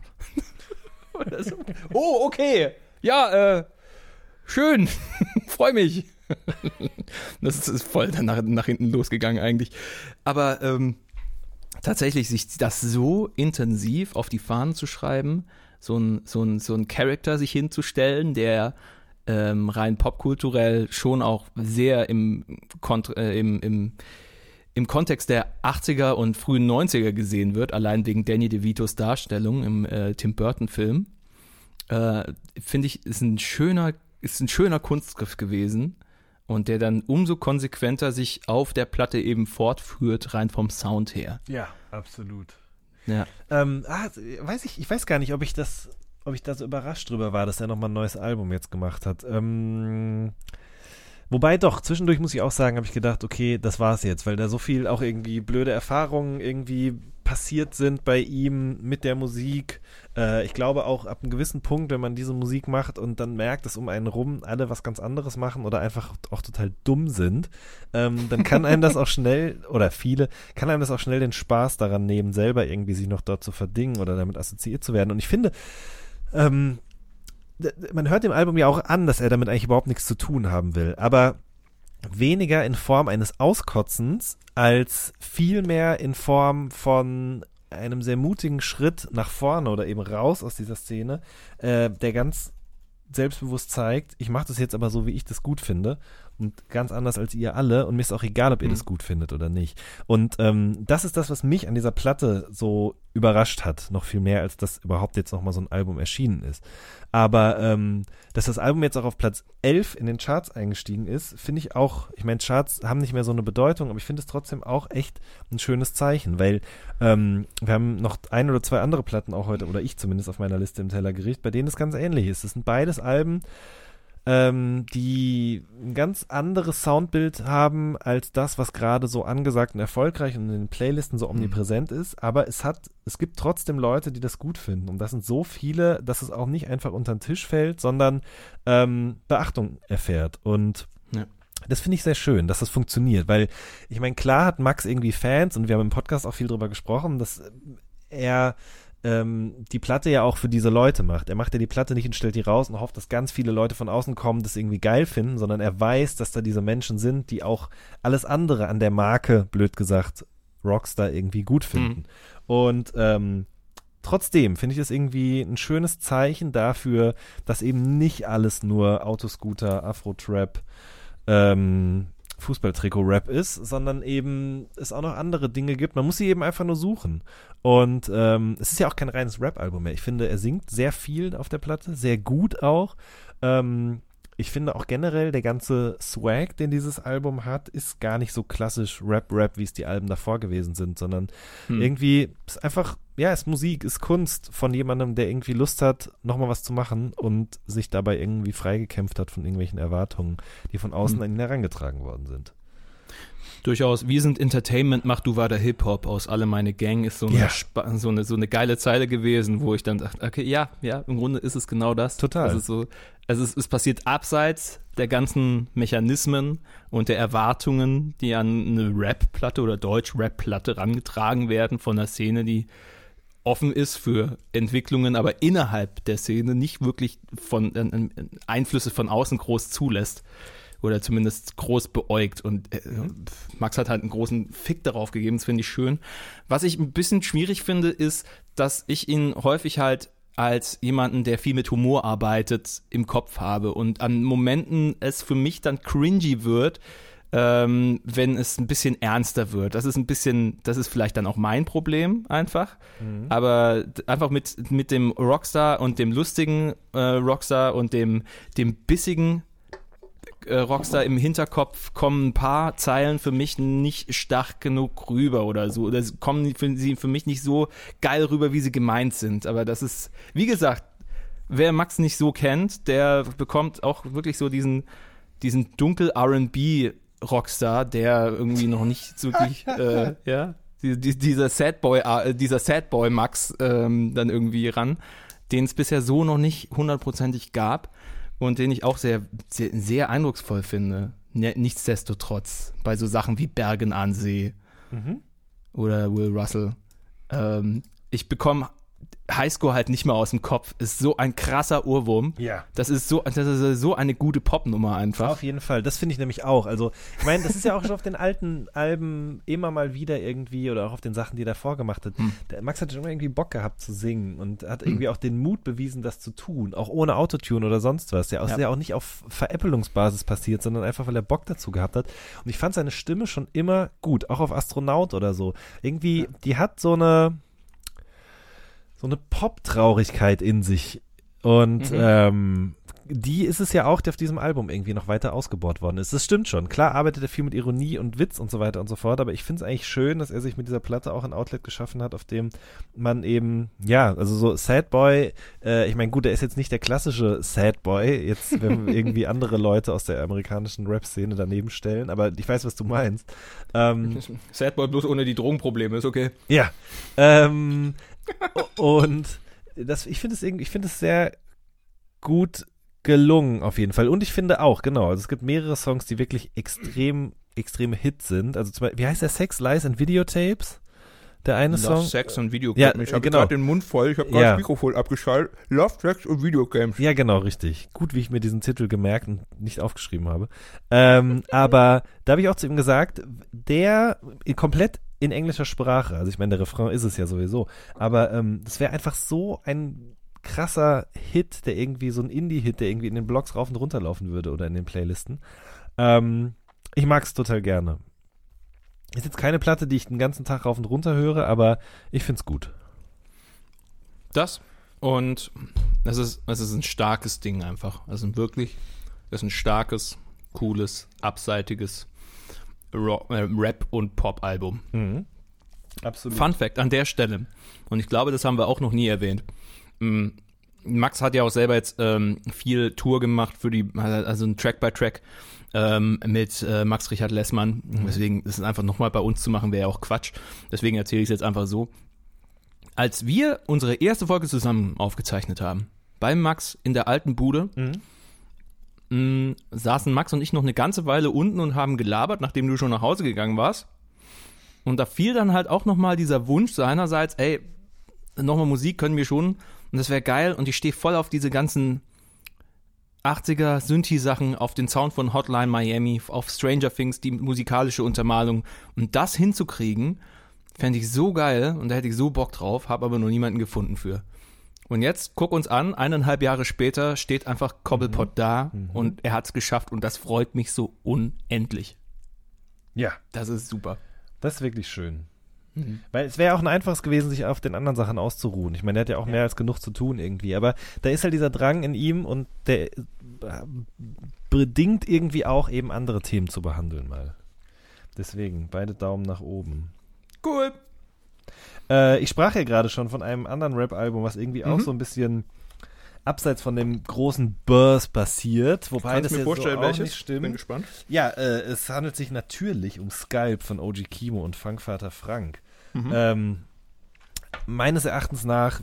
So. oh, okay. Ja, äh, schön. Freu mich. das ist, voll dann nach, nach hinten losgegangen eigentlich. Aber ähm, tatsächlich sich das so intensiv auf die Fahnen zu schreiben, so ein, so ein, so ein Charakter sich hinzustellen, der ähm, rein popkulturell schon auch sehr im, Kont äh, im, im im Kontext der 80er und frühen 90er gesehen wird, allein wegen Danny DeVitos Darstellung im äh, Tim Burton Film, äh, finde ich, ist ein schöner, ist ein schöner Kunstgriff gewesen und der dann umso konsequenter sich auf der Platte eben fortführt, rein vom Sound her. Ja, absolut. Ja. Ähm, ah, weiß ich, ich weiß gar nicht, ob ich das, ob ich da so überrascht drüber war, dass er nochmal ein neues Album jetzt gemacht hat. Ähm, wobei doch, zwischendurch muss ich auch sagen, habe ich gedacht, okay, das war's jetzt, weil da so viel auch irgendwie blöde Erfahrungen irgendwie passiert sind bei ihm mit der Musik. Äh, ich glaube auch ab einem gewissen Punkt, wenn man diese Musik macht und dann merkt, dass um einen rum alle was ganz anderes machen oder einfach auch total dumm sind, ähm, dann kann einem das auch schnell, oder viele, kann einem das auch schnell den Spaß daran nehmen, selber irgendwie sich noch dort zu verdingen oder damit assoziiert zu werden. Und ich finde, ähm, man hört dem Album ja auch an, dass er damit eigentlich überhaupt nichts zu tun haben will. Aber weniger in Form eines Auskotzens als vielmehr in Form von einem sehr mutigen Schritt nach vorne oder eben raus aus dieser Szene, äh, der ganz selbstbewusst zeigt, ich mache das jetzt aber so, wie ich das gut finde und ganz anders als ihr alle und mir ist auch egal, ob ihr das gut findet oder nicht. Und ähm, das ist das, was mich an dieser Platte so überrascht hat, noch viel mehr, als dass überhaupt jetzt nochmal so ein Album erschienen ist. Aber ähm, dass das Album jetzt auch auf Platz 11 in den Charts eingestiegen ist, finde ich auch, ich meine, Charts haben nicht mehr so eine Bedeutung, aber ich finde es trotzdem auch echt ein schönes Zeichen, weil ähm, wir haben noch ein oder zwei andere Platten auch heute, oder ich zumindest auf meiner Liste im Tellergericht, bei denen es ganz ähnlich ist. Es sind beides Alben, ähm, die ein ganz anderes Soundbild haben als das, was gerade so angesagt und erfolgreich und in den Playlisten so omnipräsent ist. Aber es hat, es gibt trotzdem Leute, die das gut finden. Und das sind so viele, dass es auch nicht einfach unter den Tisch fällt, sondern ähm, Beachtung erfährt. Und Ja. das finde ich sehr schön, dass das funktioniert, weil ich meine, klar hat Max irgendwie Fans und wir haben im Podcast auch viel drüber gesprochen, dass er ähm, die Platte ja auch für diese Leute macht. Er macht ja die Platte nicht und stellt die raus und hofft, dass ganz viele Leute von außen kommen, das irgendwie geil finden, sondern er weiß, dass da diese Menschen sind, die auch alles andere an der Marke, blöd gesagt, Rockstar irgendwie gut finden. Und ähm, trotzdem finde ich das irgendwie ein schönes Zeichen dafür, dass eben nicht alles nur Autoscooter, Afro-Trap, ähm, Fußballtrikot-Rap ist, sondern eben es auch noch andere Dinge gibt. Man muss sie eben einfach nur suchen. Und ähm, es ist ja auch kein reines Rap-Album mehr. Ich finde, er singt sehr viel auf der Platte, sehr gut auch. Ähm, ich finde auch generell der ganze Swag, den dieses Album hat, ist gar nicht so klassisch Rap-Rap, wie es die Alben davor gewesen sind, sondern irgendwie ist einfach, ja, ist Musik, ist Kunst von jemandem, der irgendwie Lust hat, nochmal was zu machen und sich dabei irgendwie freigekämpft hat von irgendwelchen Erwartungen, die von außen an ihn herangetragen worden sind. Durchaus, wir sind Entertainment, mach du weiter Hip-Hop aus Alle meine Gang ist so eine. Spa- so, eine, so eine geile Zeile gewesen, wo ich dann dachte, okay, ja, ja, im Grunde ist es genau das. Total. Also, so, also es, es passiert abseits der ganzen Mechanismen und der Erwartungen, die an eine Rap-Platte oder Deutsch-Rap-Platte rangetragen werden von einer Szene, die offen ist für Entwicklungen, aber innerhalb der Szene nicht wirklich von äh, äh, Einflüsse von außen groß zulässt oder zumindest groß beäugt. Und äh, Max hat halt einen großen Fick darauf gegeben, das finde ich schön. Was ich ein bisschen schwierig finde, ist, dass ich ihn häufig halt als jemanden, der viel mit Humor arbeitet, im Kopf habe und an Momenten es für mich dann cringy wird, ähm, wenn es ein bisschen ernster wird. Das ist ein bisschen, das ist vielleicht dann auch mein Problem einfach. Aber d- einfach mit, mit dem Rockstar und dem lustigen äh, Rockstar und dem, dem bissigen äh, Rockstar im Hinterkopf kommen ein paar Zeilen für mich nicht stark genug rüber oder so. Oder kommen für, sie für mich nicht so geil rüber, wie sie gemeint sind. Aber das ist, wie gesagt, wer Max nicht so kennt, der bekommt auch wirklich so diesen, diesen dunkel R&B Rockstar, der irgendwie noch nicht so wirklich, äh, ja, die, die, dieser Sad Boy, äh, dieser Sad Boy Max ähm, dann irgendwie ran, den es bisher so noch nicht hundertprozentig gab und den ich auch sehr, sehr, sehr eindrucksvoll finde. Nichtsdestotrotz bei so Sachen wie Bergen an See oder Will Russell. Ähm, ich bekomme Highscore halt nicht mehr aus dem Kopf. Ist so ein krasser Urwurm. Ja. Das ist so, das ist so eine gute Popnummer einfach. Auf jeden Fall, das finde ich nämlich auch. Also, ich meine, das ist ja auch schon auf den alten Alben immer mal wieder irgendwie oder auch auf den Sachen, die er davor gemacht hat. Der Max hat schon immer irgendwie Bock gehabt zu singen und hat irgendwie auch den Mut bewiesen, das zu tun, auch ohne Autotune oder sonst was. Der Ja. ja auch nicht auf Veräppelungsbasis passiert, sondern einfach, weil er Bock dazu gehabt hat. Und ich fand seine Stimme schon immer gut, auch auf Astronaut oder so. Irgendwie, die hat so eine so eine Pop-Traurigkeit in sich. Und ähm, die ist es ja auch, die auf diesem Album irgendwie noch weiter ausgebaut worden ist. Das stimmt schon. Klar arbeitet er viel mit Ironie und Witz und so weiter und so fort, aber ich finde es eigentlich schön, dass er sich mit dieser Platte auch ein Outlet geschaffen hat, auf dem man eben, ja, also so Sad Boy, äh, ich meine, gut, er ist jetzt nicht der klassische Sad Boy, jetzt, wenn irgendwie andere Leute aus der amerikanischen Rap-Szene daneben stellen, aber ich weiß, was du meinst. Ähm, Sad Boy bloß ohne die Drogenprobleme, ist okay. ja. Ähm, und das, ich finde es irgendwie, ich finde es sehr gut gelungen auf jeden Fall. Und ich finde auch, genau, also es gibt mehrere Songs, die wirklich extrem, extreme Hits sind. Also zum Beispiel, wie heißt der Sex, Lies and Videotapes? Der eine Love, Song. Sex und Videogames. Ja, ich habe genau. gerade den Mund voll, ich habe Ja. gerade das Mikrofon abgeschaltet. Love, Sex und Videogames. Ja, genau, richtig. Gut, wie ich mir diesen Titel gemerkt und nicht aufgeschrieben habe. Ähm, aber da habe ich auch zu ihm gesagt, der komplett in englischer Sprache, also ich meine, der Refrain ist es ja sowieso, aber ähm, das wäre einfach so ein krasser Hit, der irgendwie so ein Indie-Hit, der irgendwie in den Blogs rauf und runter laufen würde oder in den Playlisten. Ähm, ich mag es total gerne. Ist jetzt keine Platte, die ich den ganzen Tag rauf und runter höre, aber ich find's gut. Das und es ist, es ist ein starkes Ding einfach. Also wirklich, es ist ein starkes, cooles, abseitiges Ro äh, Rap- und Pop-Album. Absolut. Fun Fact an der Stelle. Und ich glaube, das haben wir auch noch nie erwähnt. Mm, Max hat ja auch selber jetzt ähm, viel Tour gemacht für die, also ein Track by Track ähm, mit äh, Max Richard Lessmann. Deswegen ist es einfach nochmal bei uns zu machen, wäre ja auch Quatsch. Deswegen erzähle ich es jetzt einfach so. Als wir unsere erste Folge zusammen aufgezeichnet haben, bei Max in der alten Bude, mh, saßen Max und ich noch eine ganze Weile unten und haben gelabert, nachdem du schon nach Hause gegangen warst. Und da fiel dann halt auch nochmal dieser Wunsch seinerseits, ey, nochmal Musik können wir schon und das wäre geil und ich stehe voll auf diese ganzen 80er Synthi-Sachen, auf den Sound von Hotline Miami, auf Stranger Things, die musikalische Untermalung und das hinzukriegen, fände ich so geil und da hätte ich so Bock drauf, habe aber noch niemanden gefunden für. Und jetzt guck uns an, eineinhalb Jahre später steht einfach Cobblepot da und er hat es geschafft und das freut mich so unendlich. Ja. Das ist super. Das ist wirklich schön. Weil es wäre auch ein einfaches gewesen, sich auf den anderen Sachen auszuruhen. Ich meine, er hat ja auch mehr als genug zu tun irgendwie. Aber da ist halt dieser Drang in ihm und der äh, bedingt irgendwie auch eben andere Themen zu behandeln mal. Deswegen, beide Daumen nach oben. Cool. Äh, ich sprach ja gerade schon von einem anderen Rap-Album, was irgendwie auch so ein bisschen abseits von dem großen Burst passiert. Wobei das ja so auch nicht stimmt. gespannt. Ja, äh, es handelt sich natürlich um Skype von OG Kimo und Funkvater Frank. Ähm, meines Erachtens nach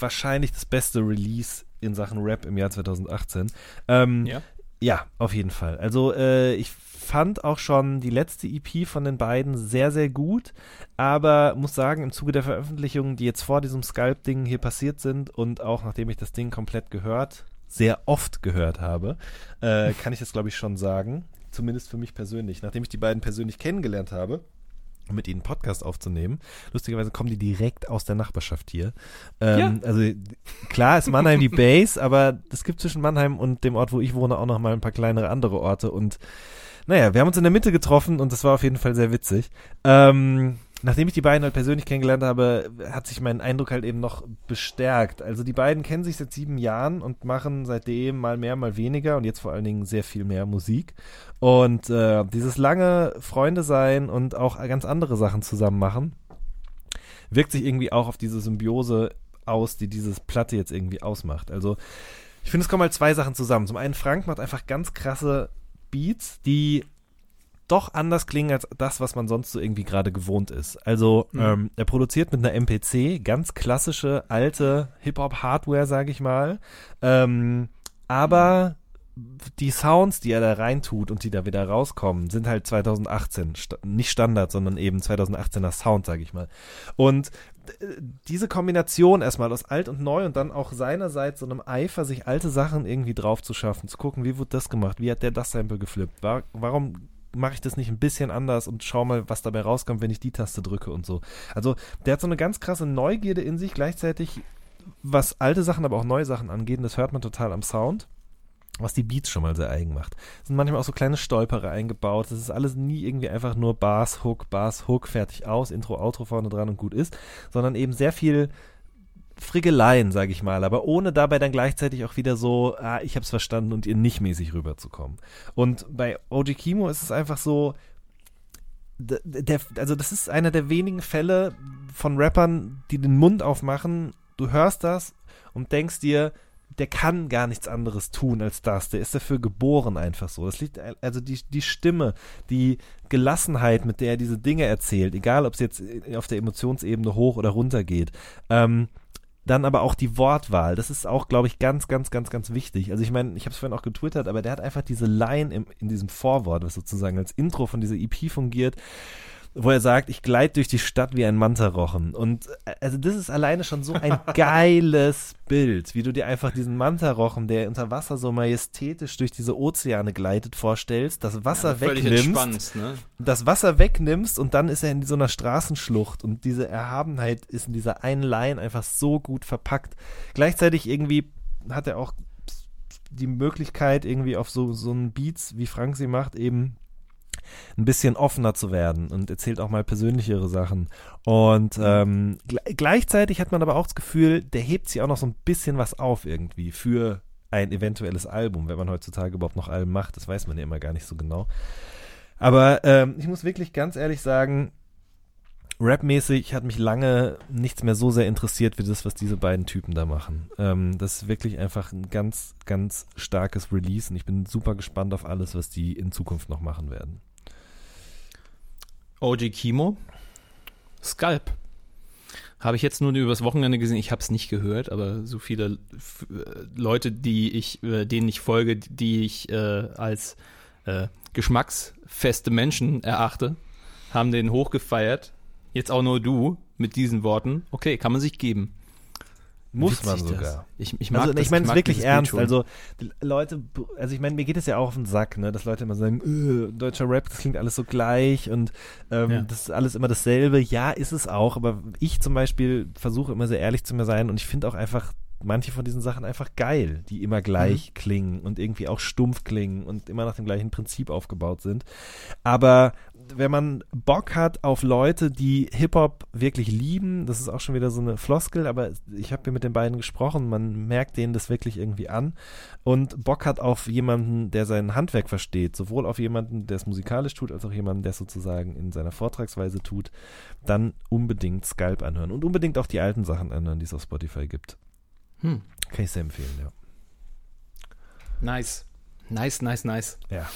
wahrscheinlich das beste Release in Sachen Rap im Jahr 2018. Ähm, Ja. ja, auf jeden Fall. Also äh, ich fand auch schon die letzte EP von den beiden sehr, sehr gut, aber muss sagen, im Zuge der Veröffentlichungen, die jetzt vor diesem Sculpt-Ding hier passiert sind und auch nachdem ich das Ding komplett gehört, sehr oft gehört habe, äh, kann ich das glaube ich schon sagen. Zumindest für mich persönlich. Nachdem ich die beiden persönlich kennengelernt habe, um mit ihnen einen Podcast aufzunehmen. Lustigerweise kommen die direkt aus der Nachbarschaft hier. Ähm, Also klar ist Mannheim die Base, aber es gibt zwischen Mannheim und dem Ort, wo ich wohne, auch noch mal ein paar kleinere andere Orte. Und naja, wir haben uns in der Mitte getroffen und das war auf jeden Fall sehr witzig. Ähm, nachdem ich die beiden halt persönlich kennengelernt habe, hat sich mein Eindruck halt eben noch bestärkt. Also die beiden kennen sich seit sieben Jahren und machen seitdem mal mehr, mal weniger und jetzt vor allen Dingen sehr viel mehr Musik. Und äh, dieses lange Freunde sein und auch ganz andere Sachen zusammen machen, wirkt sich irgendwie auch auf diese Symbiose aus, die dieses Platte jetzt irgendwie ausmacht. Also ich finde, es kommen halt zwei Sachen zusammen. Zum einen, Frank macht einfach ganz krasse Beats, die doch anders klingen als das, was man sonst so irgendwie gerade gewohnt ist. Also ähm, er produziert mit einer MPC ganz klassische alte Hip-Hop-Hardware, sage ich mal, ähm, aber die Sounds, die er da reintut und die da wieder rauskommen, sind halt 2018. Sta nicht Standard, sondern eben 2018er Sound, sage ich mal. Und diese Kombination erstmal aus alt und neu und dann auch seinerseits so einem Eifer, sich alte Sachen irgendwie drauf zu schaffen, zu gucken, wie wurde das gemacht, wie hat der das Sample geflippt, War, warum mache ich das nicht ein bisschen anders und schau mal, was dabei rauskommt, wenn ich die Taste drücke und so. Also der hat so eine ganz krasse Neugierde in sich, gleichzeitig was alte Sachen, aber auch neue Sachen angeht, das hört man total am Sound was die Beats schon mal sehr eigen macht. Es sind manchmal auch so kleine Stolperer eingebaut. Das ist alles nie irgendwie einfach nur Bass, Hook, Bass, Hook, fertig aus, Intro, Outro vorne dran und gut ist, sondern eben sehr viel Friggeleien, sage ich mal, aber ohne dabei dann gleichzeitig auch wieder so, ah, ich hab's verstanden und ihr nicht mäßig rüberzukommen. Und bei OG Kimo ist es einfach so, der, also das ist einer der wenigen Fälle von Rappern, die den Mund aufmachen, du hörst das und denkst dir, der kann gar nichts anderes tun als das. Der ist dafür geboren einfach so. Das liegt, also die, die Stimme, die Gelassenheit, mit der er diese Dinge erzählt, egal ob es jetzt auf der Emotionsebene hoch oder runter geht. Ähm, dann aber auch die Wortwahl. Das ist auch, glaube ich, ganz, ganz, ganz, ganz wichtig. Also ich meine, ich habe es vorhin auch getwittert, aber der hat einfach diese Line im, in diesem Vorwort, was sozusagen als Intro von dieser EP fungiert wo er sagt, ich gleite durch die Stadt wie ein Mantarochen. Und äh, also das ist alleine schon so ein geiles Bild, wie du dir einfach diesen Mantarochen, der unter Wasser so majestätisch durch diese Ozeane gleitet, vorstellst, das Wasser Ja, wegnimmst, ne? das Wasser wegnimmst und dann ist er in so einer Straßenschlucht und diese Erhabenheit ist in dieser einen Line einfach so gut verpackt. Gleichzeitig irgendwie hat er auch die Möglichkeit, irgendwie auf so, so einen Beats, wie Frank sie macht, eben ein bisschen offener zu werden und erzählt auch mal persönlichere Sachen. Und ähm, gle gleichzeitig hat man aber auch das Gefühl, der hebt sich auch noch so ein bisschen was auf irgendwie für ein eventuelles Album, wenn man heutzutage überhaupt noch Alben macht. Das weiß man ja immer gar nicht so genau. Aber ähm, ich muss wirklich ganz ehrlich sagen, Rap-mäßig hat mich lange nichts mehr so sehr interessiert wie das, was diese beiden Typen da machen. Ähm, das ist wirklich einfach ein ganz, ganz starkes Release und ich bin super gespannt auf alles, was die in Zukunft noch machen werden. OG Kimo, Sculp. Habe ich jetzt nur übers Wochenende gesehen. Ich habe es nicht gehört, aber so viele f- äh, Leute, die ich, äh, denen ich folge, die ich äh, als äh, geschmacksfeste Menschen erachte, haben den hochgefeiert. Jetzt auch nur du mit diesen Worten. Okay, kann man sich geben. Muss man sogar. Ich, ich mag Also das, ich meine es wirklich ernst. schon. Also die Leute, also ich meine, mir geht es ja auch auf den Sack, ne, dass Leute immer sagen, äh, deutscher Rap, das klingt alles so gleich und ähm, Ja. das ist alles immer dasselbe. Ja, ist es auch, aber ich zum Beispiel versuche immer sehr ehrlich zu mir sein und ich finde auch einfach manche von diesen Sachen einfach geil, die immer Mhm. gleich klingen und irgendwie auch stumpf klingen und immer nach dem gleichen Prinzip aufgebaut sind. Aber wenn man Bock hat auf Leute, die Hip-Hop wirklich lieben, das ist auch schon wieder so eine Floskel, aber ich habe hier mit den beiden gesprochen, man merkt denen das wirklich irgendwie an und Bock hat auf jemanden, der sein Handwerk versteht, sowohl auf jemanden, der es musikalisch tut, als auch jemanden, der es sozusagen in seiner Vortragsweise tut, dann unbedingt Skype anhören und unbedingt auch die alten Sachen anhören, die es auf Spotify gibt. Hm. Kann ich sehr empfehlen, ja. Nice. Nice, nice, nice. Ja.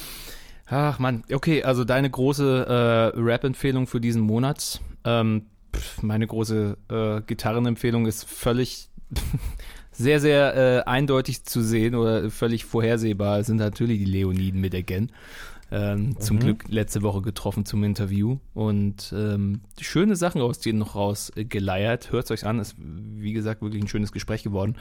Ach man, okay, also deine große äh, Rap-Empfehlung für diesen Monat. Ähm, pff, meine große äh, Gitarrenempfehlung ist völlig sehr, sehr äh, eindeutig zu sehen oder völlig vorhersehbar. Es sind natürlich die Leoniden mit Again. Ähm, Zum Mhm. Glück letzte Woche getroffen zum Interview und ähm, schöne Sachen aus denen noch rausgeleiert. Hört euch an, ist wie gesagt wirklich ein schönes Gespräch geworden.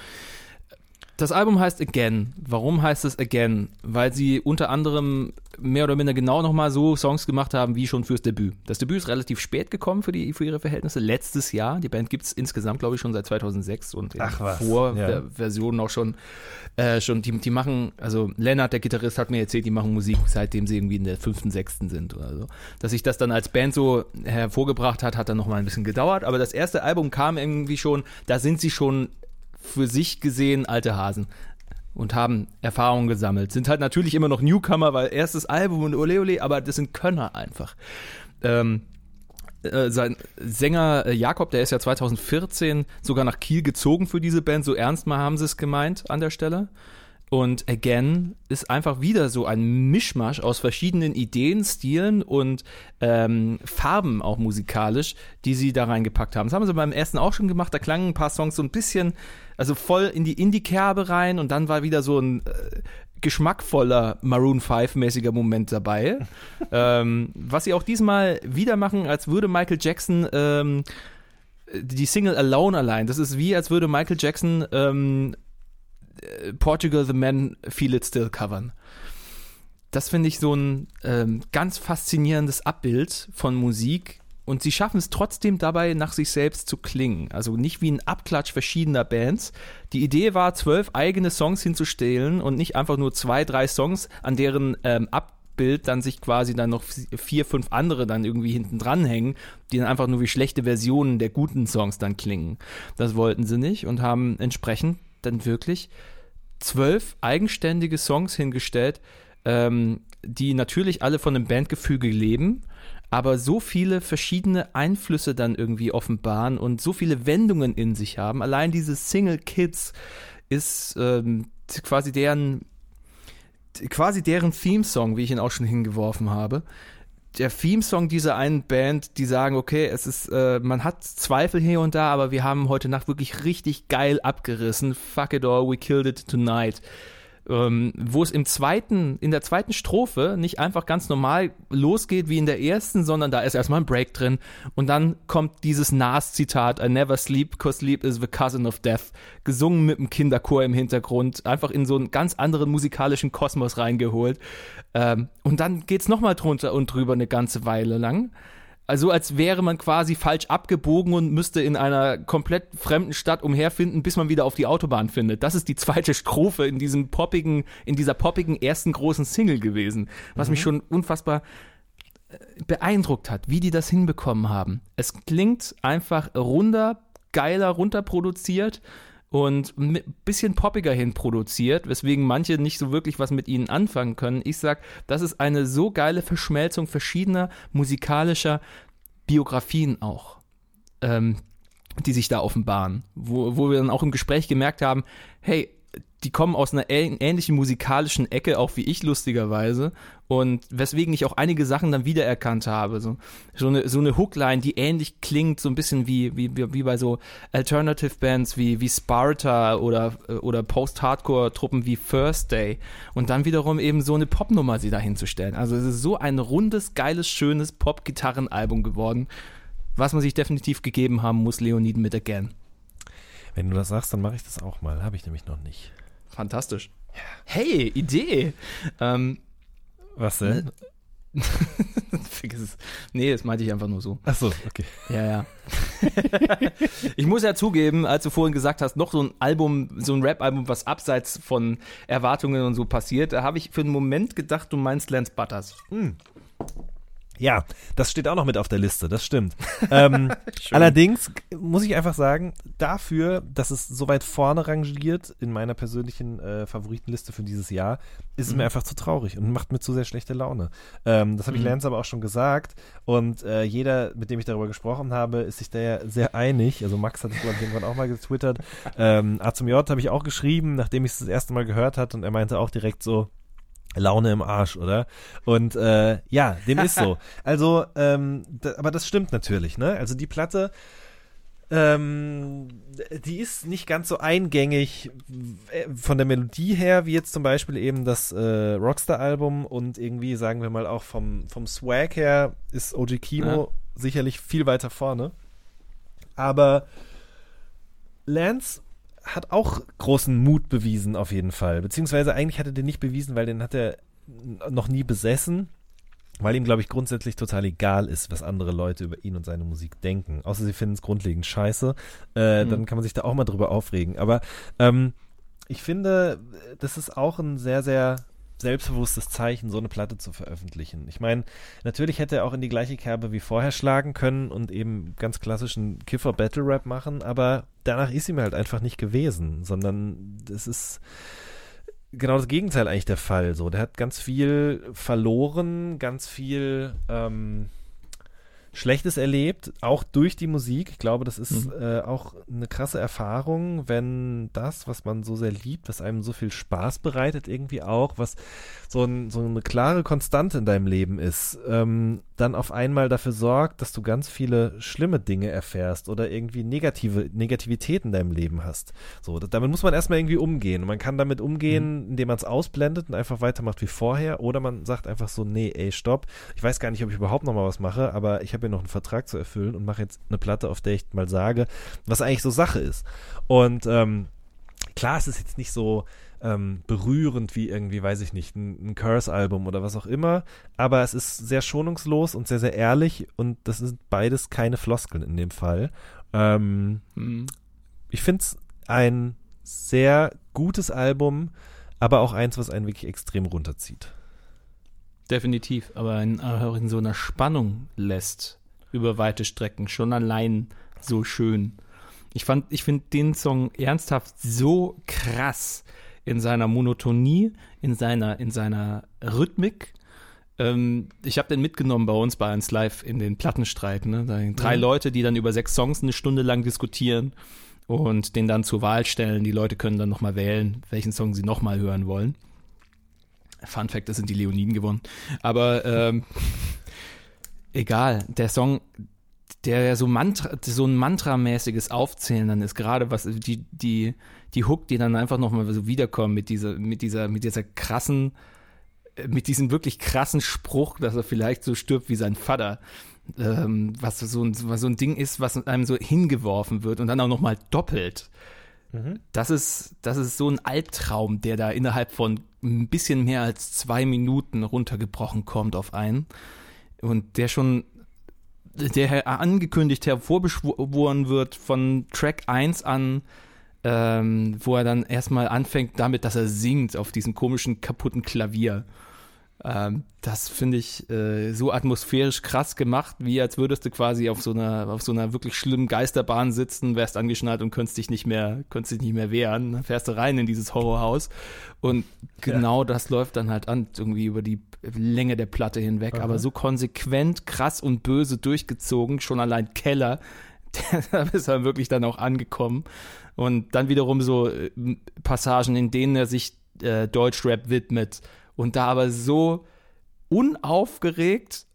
Das Album heißt Again. Warum heißt es Again? Weil sie unter anderem mehr oder minder genau nochmal so Songs gemacht haben wie schon fürs Debüt. Das Debüt ist relativ spät gekommen für, die, für ihre Verhältnisse. Letztes Jahr. Die Band gibt es insgesamt, glaube ich, schon seit 2006 und in Vorversionen auch schon. Äh, schon die, die machen, also Lennart, der Gitarrist, hat mir erzählt, die machen Musik, seitdem sie irgendwie in der fünften, sechsten sind oder so. Dass sich das dann als Band so hervorgebracht hat, hat dann nochmal ein bisschen gedauert. Aber das erste Album kam irgendwie schon, da sind sie schon für sich gesehen alte Hasen und haben Erfahrungen gesammelt. Sind halt natürlich immer noch Newcomer, weil erstes Album und ole ole, aber das sind Könner einfach. Ähm, äh, sein Sänger äh, Jakob, der ist ja 2014 sogar nach Kiel gezogen für diese Band, so ernst mal haben sie es gemeint an der Stelle. Und Again ist einfach wieder so ein Mischmasch aus verschiedenen Ideen, Stilen und ähm, Farben auch musikalisch, die sie da reingepackt haben. Das haben sie beim ersten auch schon gemacht. Da klangen ein paar Songs so ein bisschen, also voll in die Indie-Kerbe rein und dann war wieder so ein äh, geschmackvoller Maroon 5-mäßiger Moment dabei. ähm, was sie auch diesmal wieder machen, als würde Michael Jackson ähm, die Single Alone allein. Das ist wie, als würde Michael Jackson ähm, äh, Portugal the Man Feel It Still covern. Das finde ich so ein ähm, ganz faszinierendes Abbild von Musik. Und sie schaffen es trotzdem dabei, nach sich selbst zu klingen. Also nicht wie ein Abklatsch verschiedener Bands. Die Idee war, zwölf eigene Songs hinzustellen und nicht einfach nur zwei, drei Songs, an deren ähm, Abbild dann sich quasi dann noch vier, fünf andere dann irgendwie hinten dranhängen, die dann einfach nur wie schlechte Versionen der guten Songs dann klingen. Das wollten sie nicht und haben entsprechend dann wirklich zwölf eigenständige Songs hingestellt, ähm, die natürlich alle von einem Bandgefüge leben, aber so viele verschiedene Einflüsse dann irgendwie offenbaren und so viele Wendungen in sich haben. Allein diese Single Kids ist ähm, quasi deren quasi deren Theme-Song, wie ich ihn auch schon hingeworfen habe. Der Theme-Song dieser einen Band, die sagen, okay, es ist, äh, man hat Zweifel hier und da, aber wir haben heute Nacht wirklich richtig geil abgerissen. Fuck it all, we killed it tonight ähm, wo es im zweiten, in der zweiten Strophe nicht einfach ganz normal losgeht wie in der ersten, sondern da ist erstmal ein Break drin und dann kommt dieses Nas-Zitat, I never sleep, cause sleep is the cousin of death, gesungen mit einem Kinderchor im Hintergrund, einfach in so einen ganz anderen musikalischen Kosmos reingeholt. Ähm, und dann geht's nochmal drunter und drüber eine ganze Weile lang. Also als wäre man quasi falsch abgebogen und müsste in einer komplett fremden Stadt umherfinden, bis man wieder auf die Autobahn findet. Das ist die zweite Strophe in diesem poppigen, in dieser poppigen ersten großen Single gewesen, was mich schon unfassbar äh, beeindruckt hat, wie die das hinbekommen haben. Es klingt einfach runder, geiler runterproduziert und ein bisschen poppiger hin produziert, weswegen manche nicht so wirklich was mit ihnen anfangen können. Ich sag, das ist eine so geile Verschmelzung verschiedener musikalischer Biografien auch, ähm, die sich da offenbaren, wo, wo wir dann auch im Gespräch gemerkt haben, hey, die kommen aus einer ähn- ähnlichen musikalischen Ecke, auch wie ich lustigerweise. Und weswegen ich auch einige Sachen dann wiedererkannt habe. So, so eine, so eine Hookline, die ähnlich klingt, so ein bisschen wie, wie, wie bei so Alternative Bands wie, wie Sparta oder, oder Post-Hardcore-Truppen wie First Day. Und dann wiederum eben so eine Popnummer sie da hinzustellen. Also es ist so ein rundes, geiles, schönes Pop-Gitarrenalbum geworden, was man sich definitiv gegeben haben muss, Leoniden mit Again. Wenn du das sagst, dann mache ich das auch mal. Habe ich nämlich noch nicht. Fantastisch. Hey, Idee. Ähm, Was denn? vergiss es. Nee, das meinte ich einfach nur so. Ach so, okay. Ja, ja. ich muss ja zugeben, als du vorhin gesagt hast, noch so ein Album, so ein Rap-Album, was abseits von Erwartungen und so passiert, da habe ich für einen Moment gedacht, du meinst Lance Butters. Ja, das steht auch noch mit auf der Liste, das stimmt. ähm, allerdings muss ich einfach sagen, dafür, dass es so weit vorne rangiert in meiner persönlichen äh, Favoritenliste für dieses Jahr, ist es mir einfach zu traurig und macht mir zu sehr schlechte Laune. Ähm, das habe ich Lance aber auch schon gesagt und äh, jeder, mit dem ich darüber gesprochen habe, ist sich da ja sehr einig. Also Max hat es, glaube ich, irgendwann auch mal getwittert. Ähm, A zum J habe ich auch geschrieben, nachdem ich es das erste Mal gehört hat und er meinte auch direkt so, Laune im Arsch, oder? Und äh, ja, dem ist so. Also, ähm, da, aber das stimmt natürlich, ne? Also die Platte, ähm, die ist nicht ganz so eingängig äh, von der Melodie her, wie jetzt zum Beispiel eben das äh, Rockstar-Album und irgendwie, sagen wir mal, auch vom, vom Swag her ist OG Kimo sicherlich viel weiter vorne. Aber Lance hat auch großen Mut bewiesen, auf jeden Fall. Beziehungsweise eigentlich hat er den nicht bewiesen, weil den hat er noch nie besessen, weil ihm, glaube ich, grundsätzlich total egal ist, was andere Leute über ihn und seine Musik denken. Außer sie finden es grundlegend scheiße. Äh, Dann kann man sich da auch mal drüber aufregen. Aber ähm, ich finde, das ist auch ein sehr, sehr selbstbewusstes Zeichen, so eine Platte zu veröffentlichen. Ich meine, natürlich hätte er auch in die gleiche Kerbe wie vorher schlagen können und eben ganz klassischen Kiffer-Battle-Rap machen, aber danach ist ihm halt einfach nicht gewesen, sondern das ist genau das Gegenteil eigentlich der Fall. So, der hat ganz viel verloren, ganz viel, ähm, Schlechtes erlebt, auch durch die Musik. Ich glaube, das ist Mhm. äh, auch eine krasse Erfahrung, wenn das, was man so sehr liebt, was einem so viel Spaß bereitet, irgendwie auch, was so, ein, so eine klare Konstante in deinem Leben ist, ähm, dann auf einmal dafür sorgt, dass du ganz viele schlimme Dinge erfährst oder irgendwie negative Negativität in deinem Leben hast. So, da- damit muss man erstmal irgendwie umgehen. Und man kann damit umgehen, indem man es ausblendet und einfach weitermacht wie vorher. Oder man sagt einfach so, nee, ey, stopp. Ich weiß gar nicht, ob ich überhaupt noch mal was mache, aber ich habe hier noch einen Vertrag zu erfüllen und mache jetzt eine Platte, auf der ich mal sage, was eigentlich so Sache ist. Und ähm, klar, es ist jetzt nicht so ähm, berührend wie irgendwie, weiß ich nicht, ein, ein Curse-Album oder was auch immer, aber es ist sehr schonungslos und sehr, sehr ehrlich und das sind beides keine Floskeln in dem Fall. Ähm, Mhm. ich finde es ein sehr gutes Album, aber auch eins, was einen wirklich extrem runterzieht. Definitiv, aber in, in so einer Spannung lässt über weite Strecken schon allein so schön. Ich fand, ich finde den Song ernsthaft so krass in seiner Monotonie, in seiner, in seiner Rhythmik. Ähm, ich habe den mitgenommen bei uns bei uns live in den Plattenstreit. Ne? Da sind drei Leute, die dann über sechs Songs eine Stunde lang diskutieren und den dann zur Wahl stellen. Die Leute können dann nochmal wählen, welchen Song sie nochmal hören wollen. Fun Fact, das sind die Leoniden gewonnen. Aber ähm, egal, der Song, der ja so, Mantra, so ein Mantramäßiges Aufzählen dann ist, gerade was die, die, die Hook, die dann einfach nochmal so wiederkommen mit dieser, mit dieser, mit dieser krassen, mit diesem wirklich krassen Spruch, dass er vielleicht so stirbt wie sein Vater. Ähm, was so ein, was so ein Ding ist, was einem so hingeworfen wird und dann auch nochmal doppelt. Das ist, das ist so ein Albtraum, der da innerhalb von ein bisschen mehr als zwei Minuten runtergebrochen kommt auf einen. Und der schon, der angekündigt hervorbeschworen wird von Track 1 an, ähm, wo er dann erstmal anfängt damit, dass er singt auf diesem komischen kaputten Klavier. Ähm, das finde ich äh, so atmosphärisch krass gemacht, wie als würdest du quasi auf so einer, auf so einer wirklich schlimmen Geisterbahn sitzen, wärst angeschnallt und könntest dich nicht mehr, könntest dich nicht mehr wehren. Dann fährst du rein in dieses Horrorhaus. Und genau das läuft dann halt an, irgendwie über die Länge der Platte hinweg, aber so konsequent, krass und böse durchgezogen, schon allein Keller, da ist er wirklich dann auch angekommen. Und dann wiederum so äh, Passagen, in denen er sich äh, Deutschrap widmet und da aber so unaufgeregt,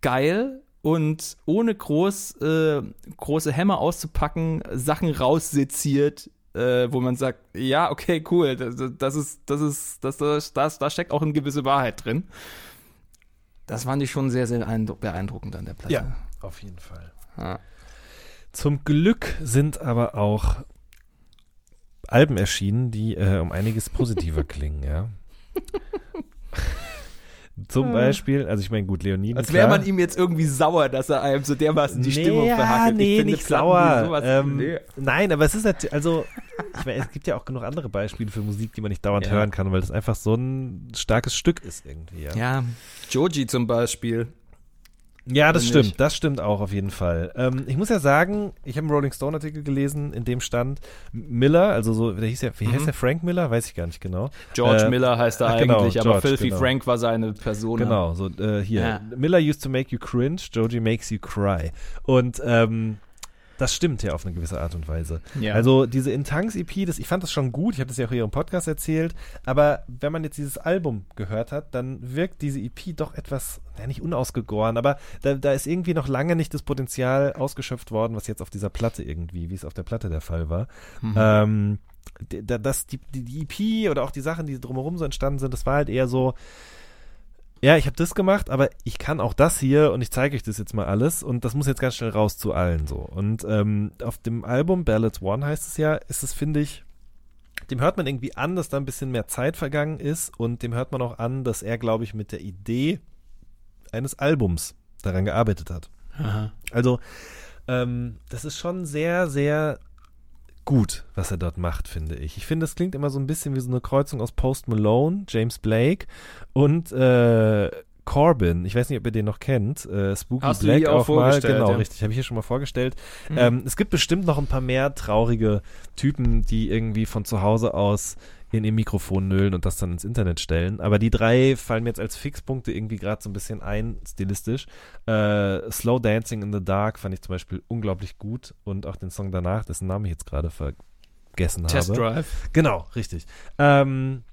geil und ohne groß, äh, große Hämmer auszupacken, Sachen rausseziert, äh, wo man sagt, ja, okay, cool, das, das ist, das ist, das, das, das, da steckt auch eine gewisse Wahrheit drin. Das fand ich schon sehr, sehr beeindruck- beeindruckend an der Platte. auf jeden Fall. Ja. Zum Glück sind aber auch Alben erschienen, die äh, um einiges positiver klingen, ja. Zum Beispiel, also ich meine, gut, Leoniden. Als wäre man ihm jetzt irgendwie sauer, dass er einem so dermaßen die Stimmung ja, verhackelt. Ich Nee, finde nicht Platten, sauer. ähm, nee. Nein, aber es ist natürlich, also, ich meine, es gibt ja auch genug andere Beispiele für Musik, die man nicht dauernd Ja. hören kann, weil das einfach so ein starkes Stück ist irgendwie. Ja, Ja, Joji zum Beispiel. Ja das stimmt, das stimmt auch auf jeden Fall. Ähm, ich muss ja sagen, ich habe einen Rolling Stone Artikel gelesen, in dem stand Miller, also so, der hieß ja, wie heißt der Frank Miller? Weiß ich gar nicht genau. George Äh, Miller heißt er ach, genau, eigentlich, aber George, Filthy genau. Frank war seine Person. Genau, so äh, hier. Ja. Miller used to make you cringe, Joji makes you cry. Und ähm, das stimmt ja auf eine gewisse Art und Weise. Ja. Also diese Intanks-EP, das, ich fand das schon gut, ich habe das ja auch hier im Podcast erzählt, aber wenn man jetzt dieses Album gehört hat, dann wirkt diese EP doch etwas, ja nicht unausgegoren, aber da, da ist irgendwie noch lange nicht das Potenzial ausgeschöpft worden, was jetzt auf dieser Platte irgendwie, wie es auf der Platte der Fall war. Ähm, d- da- das, die, die, die EP oder auch die Sachen, die drumherum so entstanden sind, das war halt eher so, ja, ich habe das gemacht, aber ich kann auch das hier und ich zeige euch das jetzt mal alles und das muss jetzt ganz schnell raus zu allen so. Und ähm, auf dem Album Ballads One heißt es ja, ist es, finde ich, dem hört man irgendwie an, dass da ein bisschen mehr Zeit vergangen ist und dem hört man auch an, dass er, glaube ich, mit der Idee eines Albums daran gearbeitet hat. Aha. Also, ähm, das ist schon sehr, sehr gut, was er dort macht, finde ich. Ich finde, es klingt immer so ein bisschen wie so eine Kreuzung aus Post Malone, James Blake und äh, Corbin. Ich weiß nicht, ob ihr den noch kennt. Äh, Spooky Hast du Black hier auch auch mal. Genau, ja. richtig. Habe ich hier schon mal vorgestellt. Ähm, es gibt bestimmt noch ein paar mehr traurige Typen, die irgendwie von zu Hause aus in ihr Mikrofon nüllen und das dann ins Internet stellen. Aber die drei fallen mir jetzt als Fixpunkte irgendwie gerade so ein bisschen ein, stilistisch. Äh, Slow Dancing in the Dark fand ich zum Beispiel unglaublich gut und auch den Song danach, dessen Namen ich jetzt gerade vergessen Test habe. Drive. Genau, richtig. Ähm,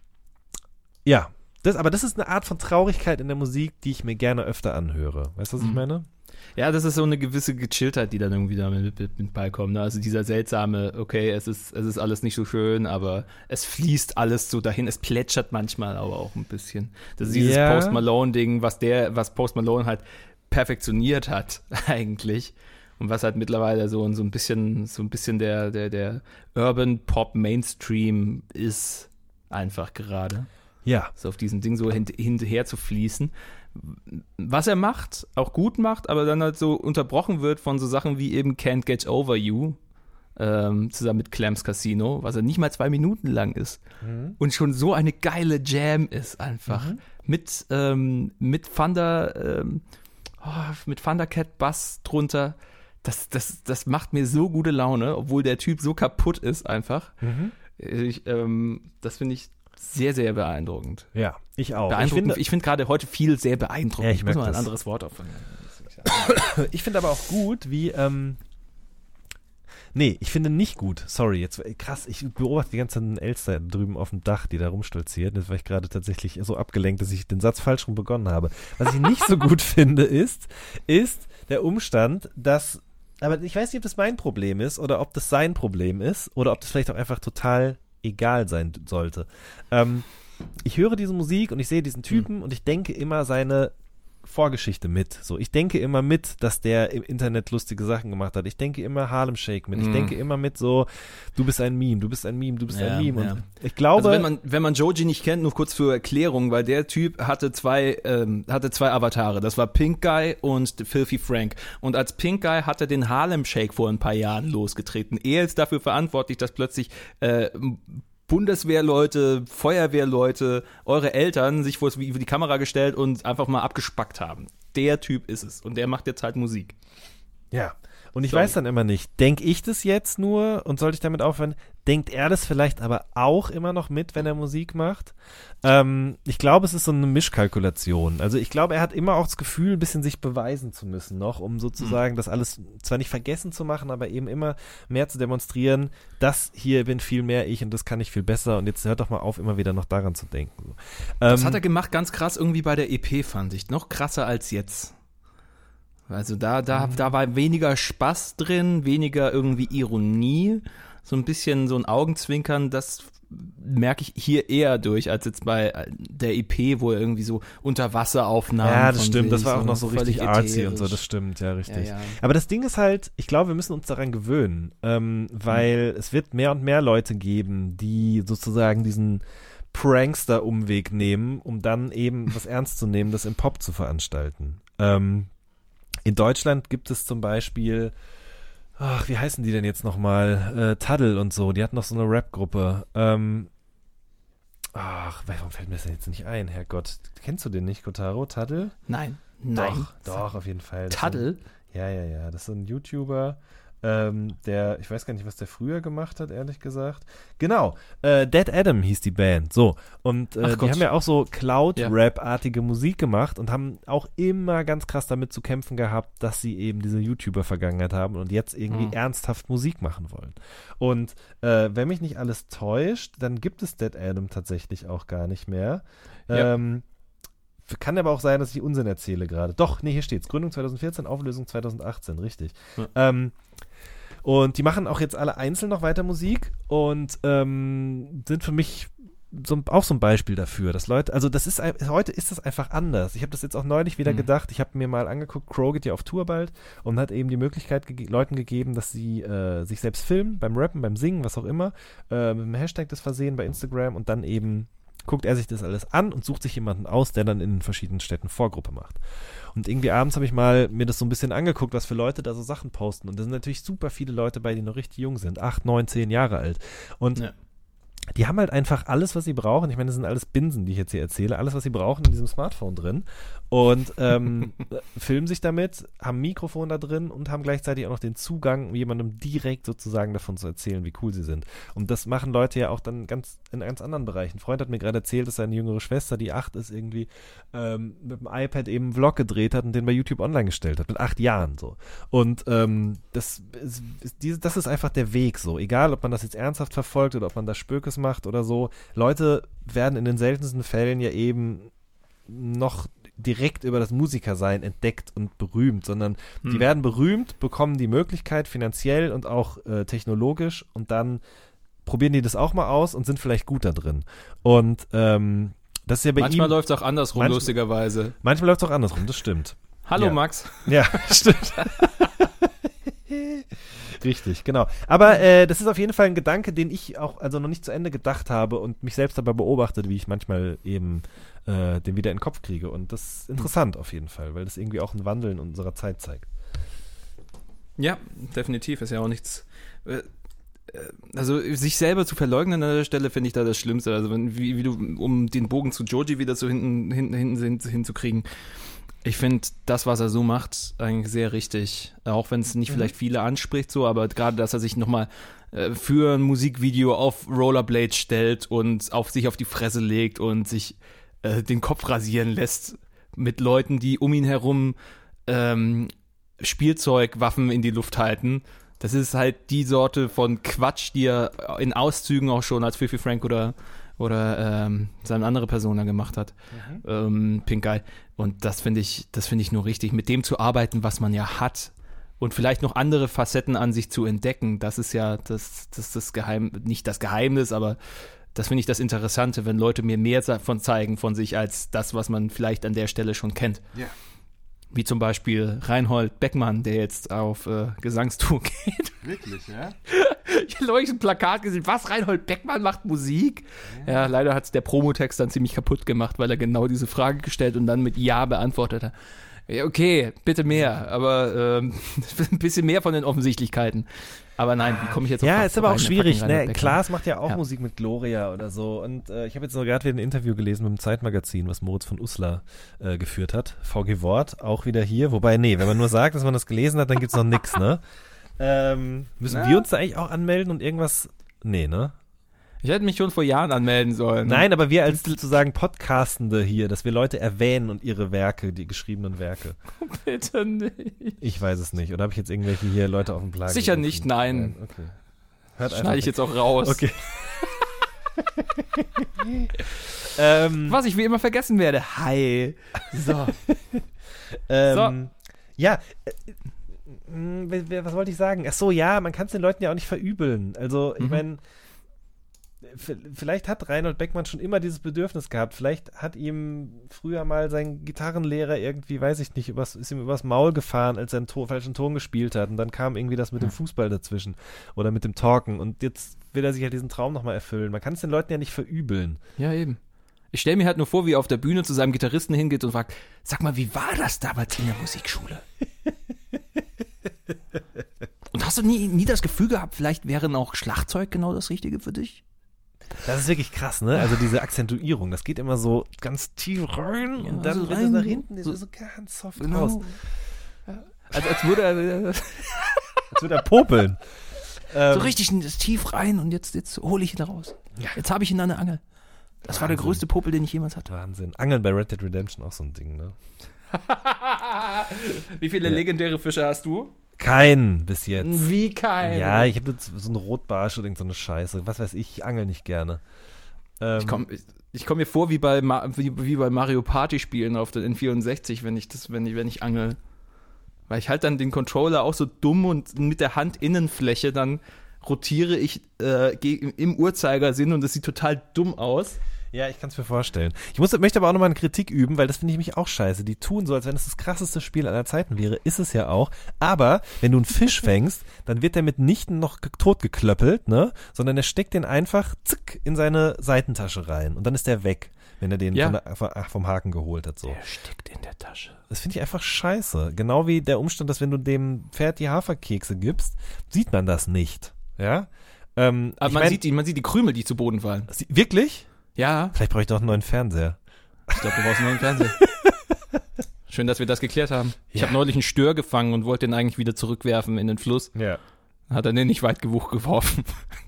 ja, das, aber das ist eine Art von Traurigkeit in der Musik, die ich mir gerne öfter anhöre. Weißt du, was ich Mhm. meine? Ja, das ist so eine gewisse Gechilltheit, die dann irgendwie da mit, mit, mit beikommt. Ne? Also dieser seltsame, okay, es ist, es ist alles nicht so schön, aber es fließt alles so dahin. Es plätschert manchmal aber auch ein bisschen. Das ist dieses Ja. Post Malone-Ding, was der, was Post Malone halt perfektioniert hat, eigentlich. Und was halt mittlerweile so, so ein bisschen, so ein bisschen der, der, der Urban Pop Mainstream ist, einfach gerade Ja. so auf diesem Ding so hin, hinterher zu fließen. Was er macht, auch gut macht, aber dann halt so unterbrochen wird von so Sachen wie eben Can't Get Over You, ähm, zusammen mit Clams Casino, was er nicht mal zwei Minuten lang ist. Und schon so eine geile Jam ist einfach. Mit, ähm, mit Thunder, ähm, oh, mit Thundercat Bass drunter. Das, das, das macht mir so gute Laune, obwohl der Typ so kaputt ist einfach. Ich, ähm, das finde ich sehr, sehr beeindruckend. Ja, ich auch. Ich Beeindruckend. finde, Ich finde gerade heute viel sehr beeindruckend. Ja, ich muss merk mal ein das. anderes Wort auffangen. ich finde aber auch gut, wie, ähm, nee, ich finde nicht gut. Sorry, jetzt, krass, ich beobachte die ganze Zeit einen Elster drüben auf dem Dach, die da rumstolziert. Jetzt war ich gerade tatsächlich so abgelenkt, dass ich den Satz falsch rum begonnen habe. Was ich nicht so gut finde, ist, ist der Umstand, dass, aber ich weiß nicht, ob das mein Problem ist oder ob das sein Problem ist oder ob das vielleicht auch einfach total egal sein sollte. Ähm, ich höre diese Musik und ich sehe diesen Typen und ich denke immer seine Vorgeschichte mit. So, ich denke immer mit, dass der im Internet lustige Sachen gemacht hat. Ich denke immer Harlem Shake mit. Ich Mhm. denke immer mit so, du bist ein Meme, du bist ein Meme, du bist Ja, ein Meme. ja. Und ich glaube, Also wenn man, wenn man Joji nicht kennt, nur kurz für Erklärung, weil der Typ hatte zwei, ähm, hatte zwei Avatare. Das war Pink Guy und Filthy Frank. Und als Pink Guy hat er den Harlem Shake vor ein paar Jahren losgetreten. Er ist dafür verantwortlich, dass plötzlich äh, Bundeswehrleute, Feuerwehrleute, eure Eltern sich vor die Kamera gestellt und einfach mal abgespackt haben. Der Typ ist es. Und der macht jetzt halt Musik. ja. Und ich Sorry. weiß dann immer nicht, denke ich das jetzt nur und sollte ich damit aufhören? Denkt er das vielleicht aber auch immer noch mit, wenn er Musik macht? Ähm, ich glaube, es ist so eine Mischkalkulation. Also ich glaube, er hat immer auch das Gefühl, ein bisschen sich beweisen zu müssen noch, um sozusagen das alles zwar nicht vergessen zu machen, aber eben immer mehr zu demonstrieren, das hier bin viel mehr ich und das kann ich viel besser und jetzt hört doch mal auf, immer wieder noch daran zu denken. So. Das Ähm, hat er gemacht, ganz krass irgendwie bei der EP, fand ich. Noch krasser als jetzt. Also da, da, da war weniger Spaß drin, weniger irgendwie Ironie, so ein bisschen so ein Augenzwinkern, das merke ich hier eher durch, als jetzt bei der EP, wo er irgendwie so Unterwasseraufnahmen Ja, das stimmt. Das war auch noch so richtig artsy und so. Das stimmt, ja, richtig. Ja, ja. Aber das Ding ist halt, ich glaube, wir müssen uns daran gewöhnen, ähm, weil es wird mehr und mehr Leute geben, die sozusagen diesen Prankster-Umweg nehmen, um dann eben was ernst zu nehmen, das im Pop zu veranstalten. Ähm, in Deutschland gibt es zum Beispiel, ach, wie heißen die denn jetzt nochmal? Äh, Taddel und so, die hatten noch so eine Rap-Gruppe. Ähm, ach, warum fällt mir das denn jetzt nicht ein, Herrgott? Kennst du den nicht, Kotaro? Taddel? Nein, nein. Doch, doch, auf jeden Fall. Taddel? Ja, ja, ja. Das ist so ein YouTuber, ähm, der, ich weiß gar nicht, was der früher gemacht hat, ehrlich gesagt. Genau, äh, Dead Adam hieß die Band. So, und äh, die haben ja auch so Cloud-Rap-artige Musik gemacht und haben auch immer ganz krass damit zu kämpfen gehabt, dass sie eben diese YouTuber-Vergangenheit haben und jetzt irgendwie Mhm. ernsthaft Musik machen wollen. Und äh, wenn mich nicht alles täuscht, dann gibt es Dead Adam tatsächlich auch gar nicht mehr. Ja. Ähm, kann aber auch sein, dass ich Unsinn erzähle gerade. Doch, nee, hier steht's. Gründung 2014, Auflösung 2018, richtig. Ja. Ähm, und die machen auch jetzt alle einzeln noch weiter Musik und ähm, sind für mich so, auch so ein Beispiel dafür, dass Leute, also das ist, heute ist das einfach anders. Ich habe das jetzt auch neulich wieder Mhm. gedacht. Ich habe mir mal angeguckt, Crow geht ja auf Tour bald und hat eben die Möglichkeit gege Leuten gegeben, dass sie äh, sich selbst filmen, beim Rappen, beim Singen, was auch immer, äh, mit dem Hashtag das versehen bei Instagram und dann eben guckt er sich das alles an und sucht sich jemanden aus, der dann in den verschiedenen Städten Vorgruppe macht. Und irgendwie abends habe ich mal mir das so ein bisschen angeguckt, was für Leute da so Sachen posten. Und da sind natürlich super viele Leute bei, die noch richtig jung sind. Acht, neun, zehn Jahre alt. Und Ja. Die haben halt einfach alles, was sie brauchen. Ich meine, das sind alles Binsen, die ich jetzt hier erzähle. Alles, was sie brauchen in diesem Smartphone drin. Und ähm, filmen sich damit, haben ein Mikrofon da drin und haben gleichzeitig auch noch den Zugang, um jemandem direkt sozusagen davon zu erzählen, wie cool sie sind. Und das machen Leute ja auch dann ganz in ganz anderen Bereichen. Ein Freund hat mir gerade erzählt, dass seine jüngere Schwester, die acht ist, irgendwie ähm, mit dem iPad eben einen Vlog gedreht hat und den bei YouTube online gestellt hat. Mit acht Jahren so. Und ähm, das, ist, ist, das ist einfach der Weg so. Egal, ob man das jetzt ernsthaft verfolgt oder ob man da Spökes macht oder so. Leute werden in den seltensten Fällen ja eben noch direkt über das Musikersein entdeckt und berühmt, sondern die Hm. werden berühmt, bekommen die Möglichkeit finanziell und auch äh, technologisch und dann probieren die das auch mal aus und sind vielleicht gut da drin. Und ähm, das ist ja bei Manchmal läuft es auch andersrum, Manchmal- lustigerweise. manchmal läuft es auch andersrum, das stimmt. Hallo Ja. Max. Ja, stimmt. Richtig, genau. Aber äh, das ist auf jeden Fall ein Gedanke, den ich auch also noch nicht zu Ende gedacht habe und mich selbst dabei beobachtet, wie ich manchmal eben äh, den wieder in den Kopf kriege. Und das ist interessant auf jeden Fall, weil das irgendwie auch ein Wandel in unserer Zeit zeigt. Ja, definitiv. Ist ja auch nichts. äh, äh, Also sich selber zu verleugnen an der Stelle finde ich da das Schlimmste. Also wenn, wie, wie du, um den Bogen zu Joji wieder so hinten, hinten, hinten hin, hinzukriegen. Ich finde das, was er so macht, eigentlich sehr richtig. Auch wenn es nicht vielleicht viele anspricht, so, aber gerade, dass er sich nochmal äh, für ein Musikvideo auf Rollerblades stellt und auf sich auf die Fresse legt und sich äh, den Kopf rasieren lässt mit Leuten, die um ihn herum ähm, Spielzeugwaffen in die Luft halten. Das ist halt die Sorte von Quatsch, die er in Auszügen auch schon als Fifi Frank oder, oder ähm, seine andere Person da gemacht hat. Ähm, Pink Eye. Und das finde ich, das finde ich nur richtig. Mit dem zu arbeiten, was man ja hat. Und vielleicht noch andere Facetten an sich zu entdecken. Das ist ja das, das, das Geheim, nicht das Geheimnis, aber das finde ich das Interessante, wenn Leute mir mehr davon zeigen von sich als das, was man vielleicht an der Stelle schon kennt. Ja. Wie zum Beispiel Reinhold Beckmann, der jetzt auf äh, Gesangstour geht. Wirklich, ja? Ich habe neulich ein Plakat gesehen. Was? Reinhold Beckmann macht Musik? Ja, leider hat es der Promotext dann ziemlich kaputt gemacht, weil er genau diese Frage gestellt und dann mit Ja beantwortet hat. Ja, okay, bitte mehr, aber ähm, ein bisschen mehr von den Offensichtlichkeiten. Aber nein, wie komme ich jetzt auf Ja, ist aber auch schwierig. Ne? Klaas macht ja auch Ja. Musik mit Gloria oder so. Und äh, ich habe jetzt noch gerade wieder ein Interview gelesen mit dem Zeitmagazin, was Moritz von Uslar äh, geführt hat. VG Wort, auch wieder hier. Wobei, nee, wenn man nur sagt, dass man das gelesen hat, dann gibt's noch nix, ne? Ähm, müssen Na? wir uns da eigentlich auch anmelden und irgendwas. Nee, ne? Ich hätte mich schon vor Jahren anmelden sollen. Nein, aber wir als sozusagen Podcastende hier, dass wir Leute erwähnen und ihre Werke, die geschriebenen Werke. bitte nicht. Ich weiß es nicht. Oder habe ich jetzt irgendwelche hier Leute auf dem Plan? Sicher gerufen? nicht, nein. Okay. Hört Schneide ich weg. jetzt auch raus. Okay. ähm, Was ich wie immer vergessen werde. Hi. So. ähm, Ja, äh, w- w- was wollte ich sagen? Ach so, ja, man kann es den Leuten ja auch nicht verübeln. Also, ich Mhm. meine, vielleicht hat Reinhold Beckmann schon immer dieses Bedürfnis gehabt. Vielleicht hat ihm früher mal sein Gitarrenlehrer irgendwie, weiß ich nicht, übers, ist ihm übers Maul gefahren, als er einen Ton, falschen Ton gespielt hat. Und dann kam irgendwie das mit dem Fußball dazwischen oder mit dem Talken. Und jetzt will er sich ja diesen Traum nochmal erfüllen. Man kann es den Leuten ja nicht verübeln. Ja, eben. Ich stelle mir halt nur vor, wie er auf der Bühne zu seinem Gitarristen hingeht und fragt, sag mal, wie war das damals in der Musikschule? und hast du nie, nie das Gefühl gehabt, vielleicht wäre auch Schlagzeug genau das Richtige für dich? Das ist wirklich krass, ne? Also diese Akzentuierung, das geht immer so ganz tief rein Ja, und dann so wird rein, nach hinten so- so, ganz soft Genau. raus. Also als würde er Als würde er popeln. Ähm, so richtig in das tief rein und jetzt, jetzt hole ich ihn raus. Jetzt habe ich ihn an der Angel. Das war der Wahnsinn. größte Popel, den ich jemals hatte. Wahnsinn. Angeln bei Red Dead Redemption auch so ein Ding, ne? Wie viele legendäre Fische hast du? Kein bis jetzt. Wie kein. Ja, ich habe so eine Rotbarsch oder so eine Scheiße. Was weiß ich, ich angel nicht gerne. Ähm, Ich komme ich, komm mir vor wie bei, wie, wie bei Mario Party Spielen auf der N64, wenn ich das, wenn ich, wenn ich angel. Weil ich halt dann den Controller auch so dumm und mit der Handinnenfläche dann rotiere ich äh, im Uhrzeigersinn und das sieht total dumm aus. Ja, ich kann es mir vorstellen. Ich muss, möchte aber auch nochmal eine Kritik üben, weil das finde ich mich auch scheiße. Die tun so, als wenn es das krasseste Spiel aller Zeiten wäre. Ist es ja auch. Aber wenn du einen Fisch fängst, dann wird der mitnichten noch ge- totgeklöppelt, ne? Sondern er steckt den einfach zick in seine Seitentasche rein. Und dann ist der weg, wenn er den Ja. von der, vom Haken geholt hat. So. Der steckt in der Tasche. Das finde ich einfach scheiße. Genau wie der Umstand, dass wenn du dem Pferd die Haferkekse gibst, sieht man das nicht. Ja? Ähm, Aber man, mein- sieht die, man sieht die Krümel, die zu Boden fallen. Sie- Wirklich? Ja, Vielleicht brauche ich doch einen neuen Fernseher. ich glaube, du brauchst einen neuen Fernseher. Schön, dass wir das geklärt haben. Ich Ja. habe neulich einen Stör gefangen und wollte den eigentlich wieder zurückwerfen in den Fluss. Ja. Hat er den nicht weit genug geworfen.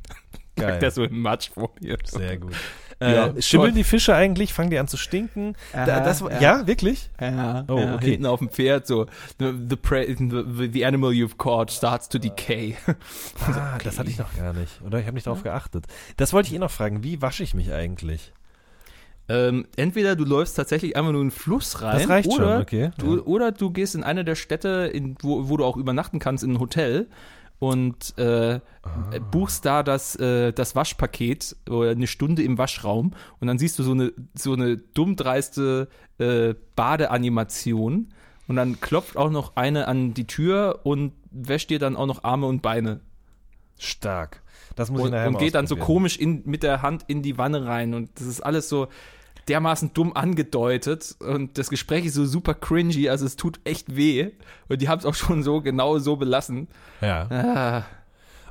Geil. Der so im Matsch vor mir. Sehr gut. Ja, Äh, schimmeln toll. die Fische eigentlich? Fangen die an zu stinken? da, das, ja. ja. wirklich? Ja, Oh, ja, okay. hinten auf dem Pferd so the, the, the, the animal you've caught starts to decay. Ah, das hatte ich noch gar nicht. Oder ich habe nicht darauf geachtet. Das wollte ich eh noch fragen. Wie wasche ich mich eigentlich? ähm, entweder du läufst tatsächlich einfach nur in den Fluss rein Das reicht schon, oder, okay. du, Ja. oder du gehst in eine der Städte, in, wo, wo du auch übernachten kannst, in ein Hotel und äh, Ah. buchst da das, äh, das Waschpaket oder eine Stunde im Waschraum und dann siehst du so eine, so eine dummdreiste äh, Badeanimation und dann klopft auch noch eine an die Tür und wäscht dir dann auch noch Arme und Beine Stark. Das muss ich und, nachher und geht dann so komisch in, mit der Hand in die Wanne rein und das ist alles so dermaßen dumm angedeutet und das Gespräch ist so super cringy, also es tut echt weh und die haben es auch schon so genau so belassen. Ja, Ah,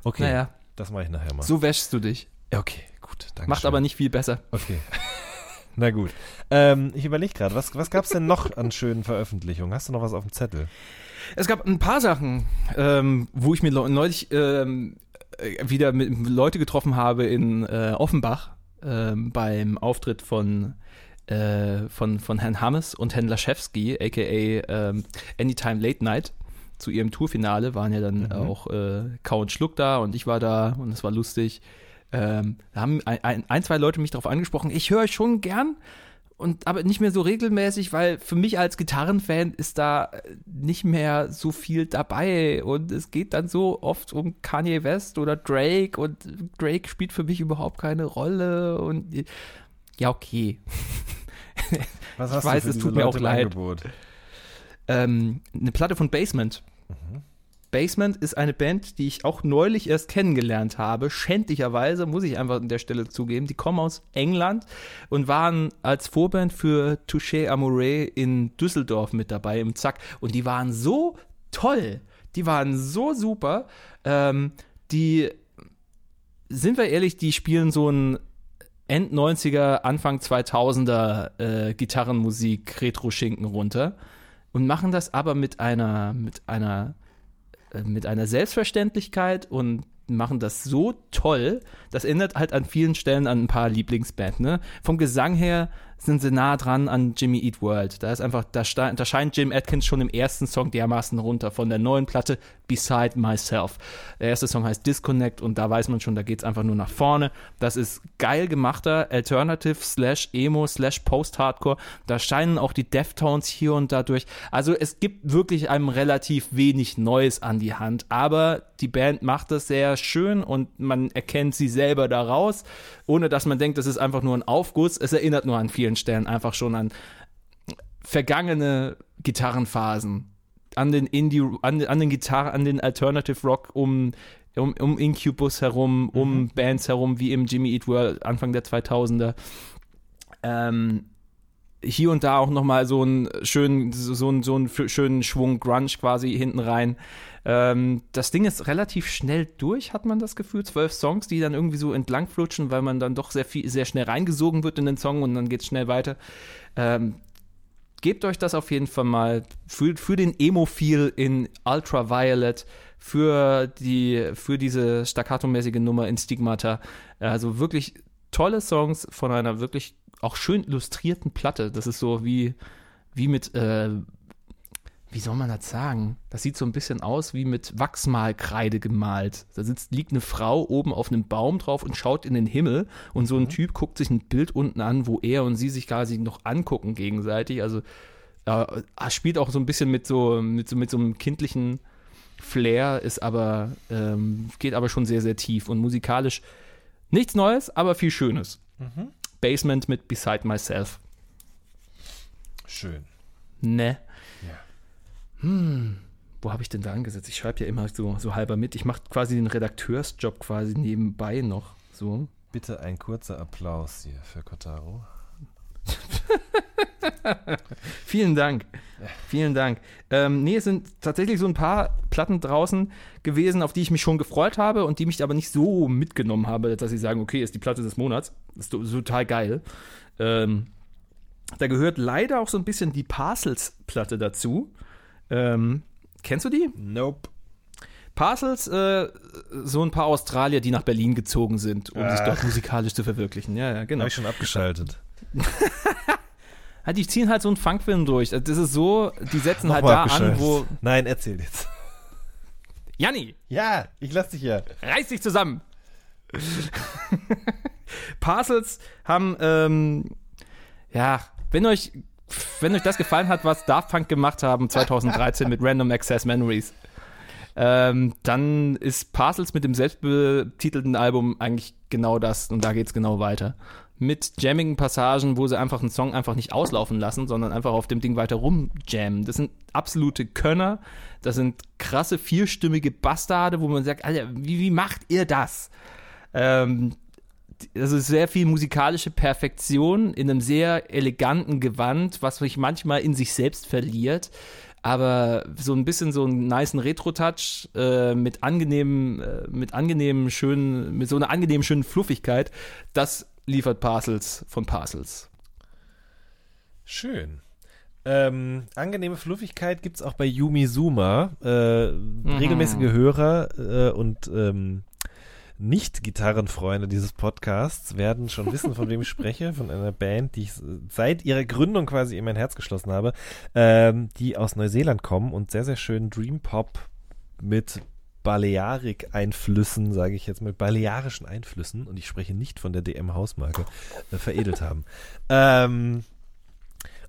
okay. Naja, Das mache ich nachher mal. so wäschst du dich. Ja, Okay, gut. Danke Macht aber nicht viel besser. Okay. Na gut. Ähm, ich überlege gerade, was, was gab es denn noch an schönen Veröffentlichungen? Hast du noch was auf dem Zettel? Es gab ein paar Sachen, ähm, wo ich mir neulich ähm, äh, wieder mit Leute getroffen habe in äh, Offenbach ähm, beim Auftritt von äh, von, von Herrn Hammes und Herrn Laschewski, aka ähm, Anytime Late Night. Zu ihrem Tourfinale waren ja dann auch äh, Kau und Schluck da und ich war da und es war lustig. Ähm, da haben ein, ein, ein, zwei Leute mich darauf angesprochen, ich höre euch schon gern, und aber nicht mehr so regelmäßig, weil für mich als Gitarrenfan ist da äh, nicht mehr so viel dabei und es geht dann so oft um Kanye West oder Drake und Drake spielt für mich überhaupt keine Rolle und äh, ja okay. Was Ich weiß, es tut mir auch leid. Angebot? Ähm, eine Platte von Basement. Basement ist eine Band, die ich auch neulich erst kennengelernt habe. Schändlicherweise, muss ich einfach an der Stelle zugeben. Die kommen aus England und waren als Vorband für Touché Amore in Düsseldorf mit dabei im Zack. Und die waren so toll. Die waren so super. Ähm, die, sind wir ehrlich, die spielen so ein End 90er, Anfang 2000er äh, Gitarrenmusik, Retro-Schinken runter und machen das aber mit einer, mit einer, mit einer Selbstverständlichkeit und machen das so toll. Das erinnert halt an vielen Stellen an ein paar Lieblingsbands. Ne? Vom Gesang her sind sie nah dran an Jimmy Eat World. Da ist einfach, da, da scheint Jim Atkins schon im ersten Song dermaßen runter von der neuen Platte Beside Myself. Der erste Song heißt Disconnect und da weiß man schon, da geht's einfach nur nach vorne. Das ist geil gemachter Alternative slash Emo slash Post-Hardcore. Da scheinen auch die Deftones hier und da durch. Also es gibt wirklich einem relativ wenig Neues an die Hand, aber die Band macht das sehr schön und man erkennt sie selber daraus, ohne dass man denkt, das ist einfach nur ein Aufguss. Es erinnert nur an vielen Stellen einfach schon an vergangene Gitarrenphasen, an den Indie, an, an den Gitarren, an den Alternative Rock um, um, um Incubus herum, um Bands herum, wie im Jimmy Eat World Anfang der 2000er. Ähm, hier und da auch nochmal so einen schönen, so, einen- so einen schönen Schwung Grunge quasi hinten rein. Ähm, das Ding ist relativ schnell durch, hat man das Gefühl. Zwölf Songs, die dann irgendwie so entlang flutschen, weil man dann doch sehr viel, sehr schnell reingesogen wird in den Song und dann geht's schnell weiter. Ähm, gebt euch das auf jeden Fall mal für, für den Emo-Feel in Ultraviolet, für die, für diese staccato-mäßige Nummer in Stigmata. Also wirklich tolle Songs von einer wirklich auch schön illustrierten Platte. Das ist so wie, wie mit, äh, wie soll man das sagen? Das sieht so ein bisschen aus wie mit Wachsmalkreide gemalt. Da sitzt, liegt eine Frau oben auf einem Baum drauf und schaut in den Himmel und so ein Typ guckt sich ein Bild unten an, wo er und sie sich quasi noch angucken gegenseitig. Also äh, er spielt auch so ein bisschen mit so, mit so, mit so einem kindlichen Flair, ist aber, ähm, geht aber schon sehr, sehr tief und musikalisch nichts Neues, aber viel Schönes. Basement mit Beside Myself. Schön. Ne? Ja. Hm. Wo habe ich denn da angesetzt? Ich schreibe ja immer so, so halber mit. Ich mache quasi den Redakteursjob quasi nebenbei noch. So. Bitte ein kurzer Applaus hier für Kotaro. Vielen Dank. Vielen Dank. Ähm, nee, es sind tatsächlich so ein paar Platten draußen gewesen, auf die ich mich schon gefreut habe und die mich aber nicht so mitgenommen habe, dass sie sagen, okay, ist die Platte des Monats. Das ist to- total geil. Ähm, da gehört leider auch so ein bisschen die Parcels-Platte dazu. Ähm, kennst du die? Nope. Parcels, äh, so ein paar Australier, die nach Berlin gezogen sind, um sich dort musikalisch zu verwirklichen. Ja, ja, genau. Habe ich schon abgeschaltet. Die ziehen halt so einen Funkfilm durch. Das ist so, die setzen halt Nochmal da an, wo. Nein, erzähl jetzt. Janni, Ja, ich lass dich ja. reiß dich zusammen. Parcels haben, ähm, ja, wenn euch, wenn euch das gefallen hat, was Daft Punk gemacht haben 2013 mit Random Access Memories, ähm, dann ist Parcels mit dem selbstbetitelten Album eigentlich genau das und da geht's genau weiter. Mit jammigen Passagen, wo sie einfach einen Song einfach nicht auslaufen lassen, sondern einfach auf dem Ding weiter rumjammen. Das sind absolute Könner, das sind krasse vierstimmige Bastarde, wo man sagt, Alter, wie, wie macht ihr das? Ähm, also sehr viel musikalische Perfektion in einem sehr eleganten Gewand, was sich manchmal in sich selbst verliert. Aber so ein bisschen so einen niceen Retro-Touch äh, mit angenehmen, äh, mit angenehmen schönen, mit so einer angenehmen schönen Fluffigkeit, das liefert Parcels von Parcels. Schön. Ähm, angenehme Fluffigkeit gibt es auch bei Yumi Suma. Äh, Regelmäßige Hörer äh, und ähm, Nicht-Gitarrenfreunde dieses Podcasts werden schon wissen, von wem ich spreche. Von einer Band, die ich seit ihrer Gründung quasi in mein Herz geschlossen habe, ähm, die aus Neuseeland kommen und sehr, sehr schön Dream Pop mit Balearik-Einflüssen, sage ich jetzt mal, balearischen Einflüssen, und ich spreche nicht von der DM-Hausmarke, äh, veredelt haben. Ähm,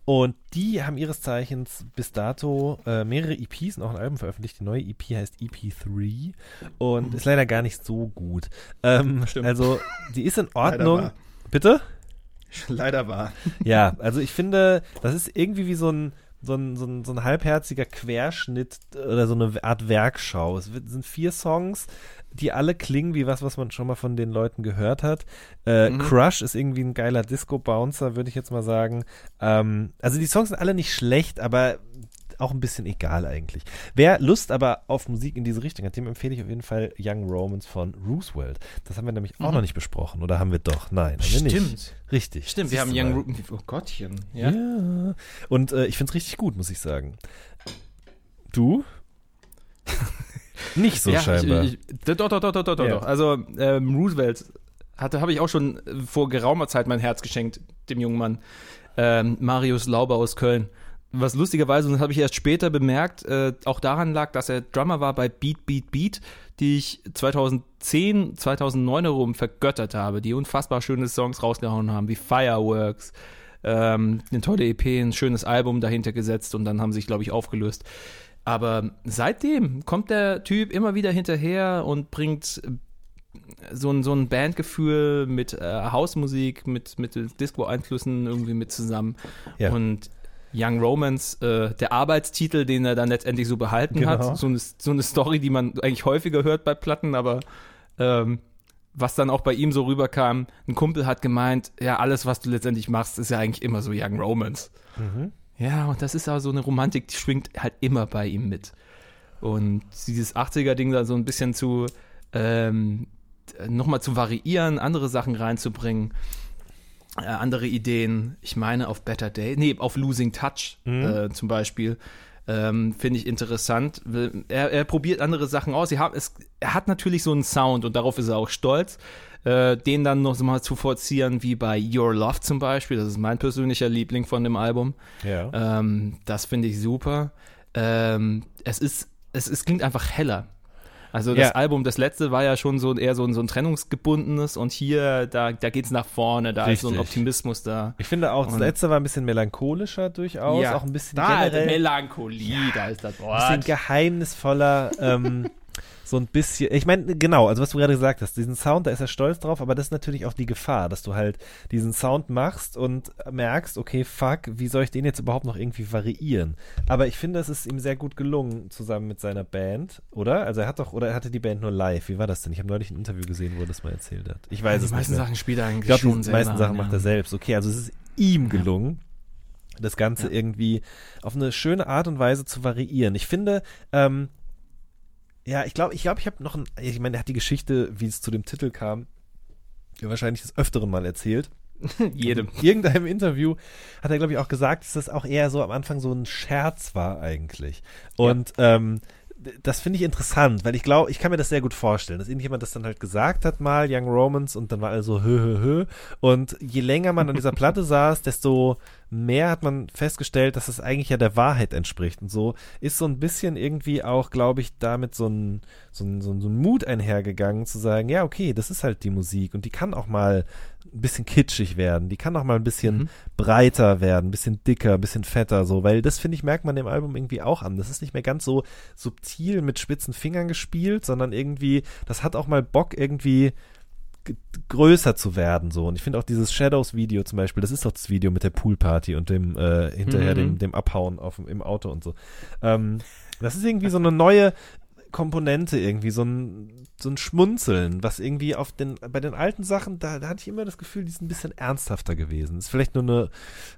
und die haben ihres Zeichens bis dato äh, mehrere EPs und auch ein Album veröffentlicht. Die neue EP heißt EP3 und ist leider gar nicht so gut. Ähm, also, die ist in Ordnung. Bitte? Leider war. Ja, also ich finde, das ist irgendwie wie so ein, so ein, so ein, so ein halbherziger Querschnitt oder so eine Art Werkschau. Es sind vier Songs, die alle klingen wie was, was man schon mal von den Leuten gehört hat. Äh, Crush ist irgendwie ein geiler Disco-Bouncer, würde ich jetzt mal sagen. Ähm, also die Songs sind alle nicht schlecht, aber auch ein bisschen egal eigentlich. Wer Lust aber auf Musik in diese Richtung hat, dem empfehle ich auf jeden Fall Young Romans von Roosevelt. Das haben wir nämlich auch noch nicht besprochen. Oder haben wir doch? Nein, haben wir nicht. Stimmt. Richtig. Stimmt, wir haben Young. Ruben. Oh Gottchen. Ja. Ja. Und äh, ich finde es richtig gut, muss ich sagen. Du? Nicht so ja, scheinbar. Ich, ich, doch, doch, doch, doch, doch, doch. Ja. doch. Also ähm, Roosevelt hatte, habe ich auch schon äh, vor geraumer Zeit mein Herz geschenkt, dem jungen Mann. Ähm, Marius Lauber aus Köln. Was lustigerweise, und das habe ich erst später bemerkt, äh, auch daran lag, dass er Drummer war bei Beat Beat Beat, die ich 2010, 2009 herum vergöttert habe, die unfassbar schöne Songs rausgehauen haben, wie Fireworks, ähm, eine tolle EP, ein schönes Album dahinter gesetzt und dann haben sie sich, glaube ich, aufgelöst. Aber seitdem kommt der Typ immer wieder hinterher und bringt so ein, so ein Bandgefühl mit äh, Hausmusik, mit, mit Disco-Einflüssen irgendwie mit zusammen. Ja. Und Young Romance, äh, der Arbeitstitel, den er dann letztendlich so behalten Genau. hat. So eine, so eine Story, die man eigentlich häufiger hört bei Platten, aber ähm, was dann auch bei ihm so rüberkam, ein Kumpel hat gemeint, ja, alles, was du letztendlich machst, ist ja eigentlich immer so Young Romance. Ja, und das ist aber so eine Romantik, die schwingt halt immer bei ihm mit. Und dieses 80er-Ding da so ein bisschen zu, ähm, nochmal zu variieren, andere Sachen reinzubringen, äh, andere Ideen. Ich meine auf Better Day, nee, auf Losing Touch äh, zum Beispiel. Ähm, Finde ich interessant. Er, er probiert andere Sachen aus. Haben, es, er hat natürlich so einen Sound und darauf ist er auch stolz. Äh, den dann noch mal zu forcieren, wie bei Your Love zum Beispiel. Das ist mein persönlicher Liebling von dem Album. ja. Ähm, das finde ich super. Ähm, es ist, es, es klingt einfach heller. Also das Ja. Album, das letzte war ja schon so eher so ein, so ein trennungsgebundenes und hier, da, da geht's nach vorne, da ist so ein Richtig. Optimismus da. ich finde auch, das Und- letzte war ein bisschen melancholischer durchaus, auch ein bisschen da, generell Melancholie, da ist das bisschen Wort. geheimnisvoller, ähm, so ein bisschen, ich meine, genau, also was du gerade gesagt hast, diesen Sound, da ist er stolz drauf, aber das ist natürlich auch die Gefahr, dass du halt diesen Sound machst und merkst, okay, fuck, wie soll ich den jetzt überhaupt noch irgendwie variieren? Aber ich finde, es ist ihm sehr gut gelungen, zusammen mit seiner Band, oder? Also er hat doch, oder er hatte die Band nur live, wie war das denn? Ich habe neulich ein Interview gesehen, wo er das mal erzählt hat. Ich weiß die es nicht meisten mehr. Sachen spielt er eigentlich Ich glaube, schon die meisten selber, Sachen ja. macht er selbst. Okay, also es ist ihm gelungen, das Ganze irgendwie auf eine schöne Art und Weise zu variieren. Ich finde, ähm, Ja, ich glaube, ich glaube, ich habe noch ein, ich meine, er hat die Geschichte, wie es zu dem Titel kam, ja wahrscheinlich des Öfteren mal erzählt. Jedem. In irgendeinem Interview hat er, glaube ich, auch gesagt, dass das auch eher so am Anfang so ein Scherz war eigentlich. Und ähm, d- das finde ich interessant, weil ich glaube, ich kann mir das sehr gut vorstellen, dass irgendjemand das dann halt gesagt hat mal, Young Romans, und dann war also hö, hö, hö. Und je länger man an dieser Platte saß, desto mehr hat man festgestellt, dass es eigentlich ja der Wahrheit entspricht. Und so ist so ein bisschen irgendwie auch, glaube ich, damit so ein, so ein, so ein, Mut einhergegangen, zu sagen, ja, okay, das ist halt die Musik und die kann auch mal ein bisschen kitschig werden, die kann auch mal ein bisschen breiter werden, ein bisschen dicker, ein bisschen fetter, so, weil das finde ich, merkt man dem Album irgendwie auch an. Das ist nicht mehr ganz so subtil mit spitzen Fingern gespielt, sondern irgendwie, das hat auch mal Bock, irgendwie größer zu werden so. Und ich finde auch dieses Shadows Video zum Beispiel das ist doch das Video mit der Poolparty und dem äh, hinterher Mhm. dem, dem Abhauen auf im Auto und so. Ähm, das ist irgendwie so eine neue Komponente irgendwie so ein so ein Schmunzeln was irgendwie auf den bei den alten Sachen da, da hatte ich immer das Gefühl die sind ein bisschen ernsthafter gewesen. Ist vielleicht nur eine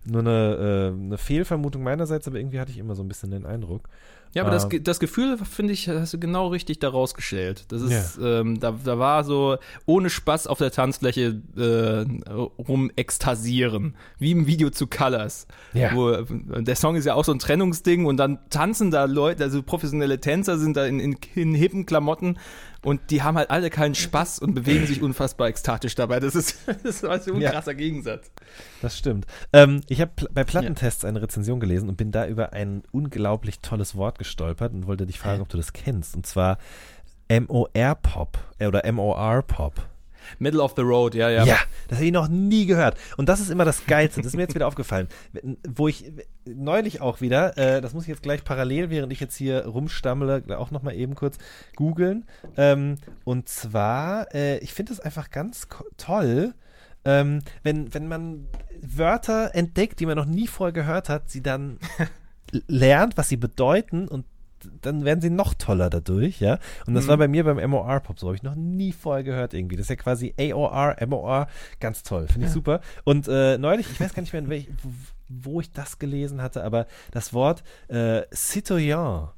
nur eine, äh, eine Fehlvermutung meinerseits aber irgendwie hatte ich immer so ein bisschen den Eindruck Ja, aber das, Ähm. Ge- das Gefühl, finde ich, hast du genau richtig daraus gestellt. Das ist, ähm, da, da war so ohne Spaß auf der Tanzfläche äh, rum ekstasieren. Wie im Video zu Colors. Ja. Wo, äh, der Song ist ja auch so ein Trennungsding und dann tanzen da Leute, also professionelle Tänzer sind da in, in, in hippen Klamotten und die haben halt alle keinen Spaß und bewegen sich unfassbar ekstatisch dabei. Das ist, das ist so ein Ja. krasser Gegensatz. Das stimmt. Ähm, ich habe bei Plattentests eine Rezension gelesen und bin da über ein unglaublich tolles Wort gestolpert und wollte dich fragen, ob du das kennst. Und zwar MOR-Pop äh, oder MOR-Pop. Middle of the Road, ja, ja. Ja, das habe ich noch nie gehört. Und das ist immer das Geilste. Das ist mir jetzt wieder aufgefallen. Wo ich neulich auch wieder, äh, das muss ich jetzt gleich parallel, während ich jetzt hier rumstammele, auch nochmal eben kurz googeln. Ähm, und zwar, äh, ich finde es einfach ganz toll, ähm, wenn, wenn man Wörter entdeckt, die man noch nie vorher gehört hat, sie dann lernt, was sie bedeuten und dann werden sie noch toller dadurch, ja. Und das war bei mir beim MOR-Pop so, habe ich noch nie vorher gehört irgendwie. Das ist ja quasi AOR, MOR, ganz toll, finde ich super. Und äh, neulich, ich weiß gar nicht mehr, in welch, wo, wo ich das gelesen hatte, aber das Wort äh, Citoyen,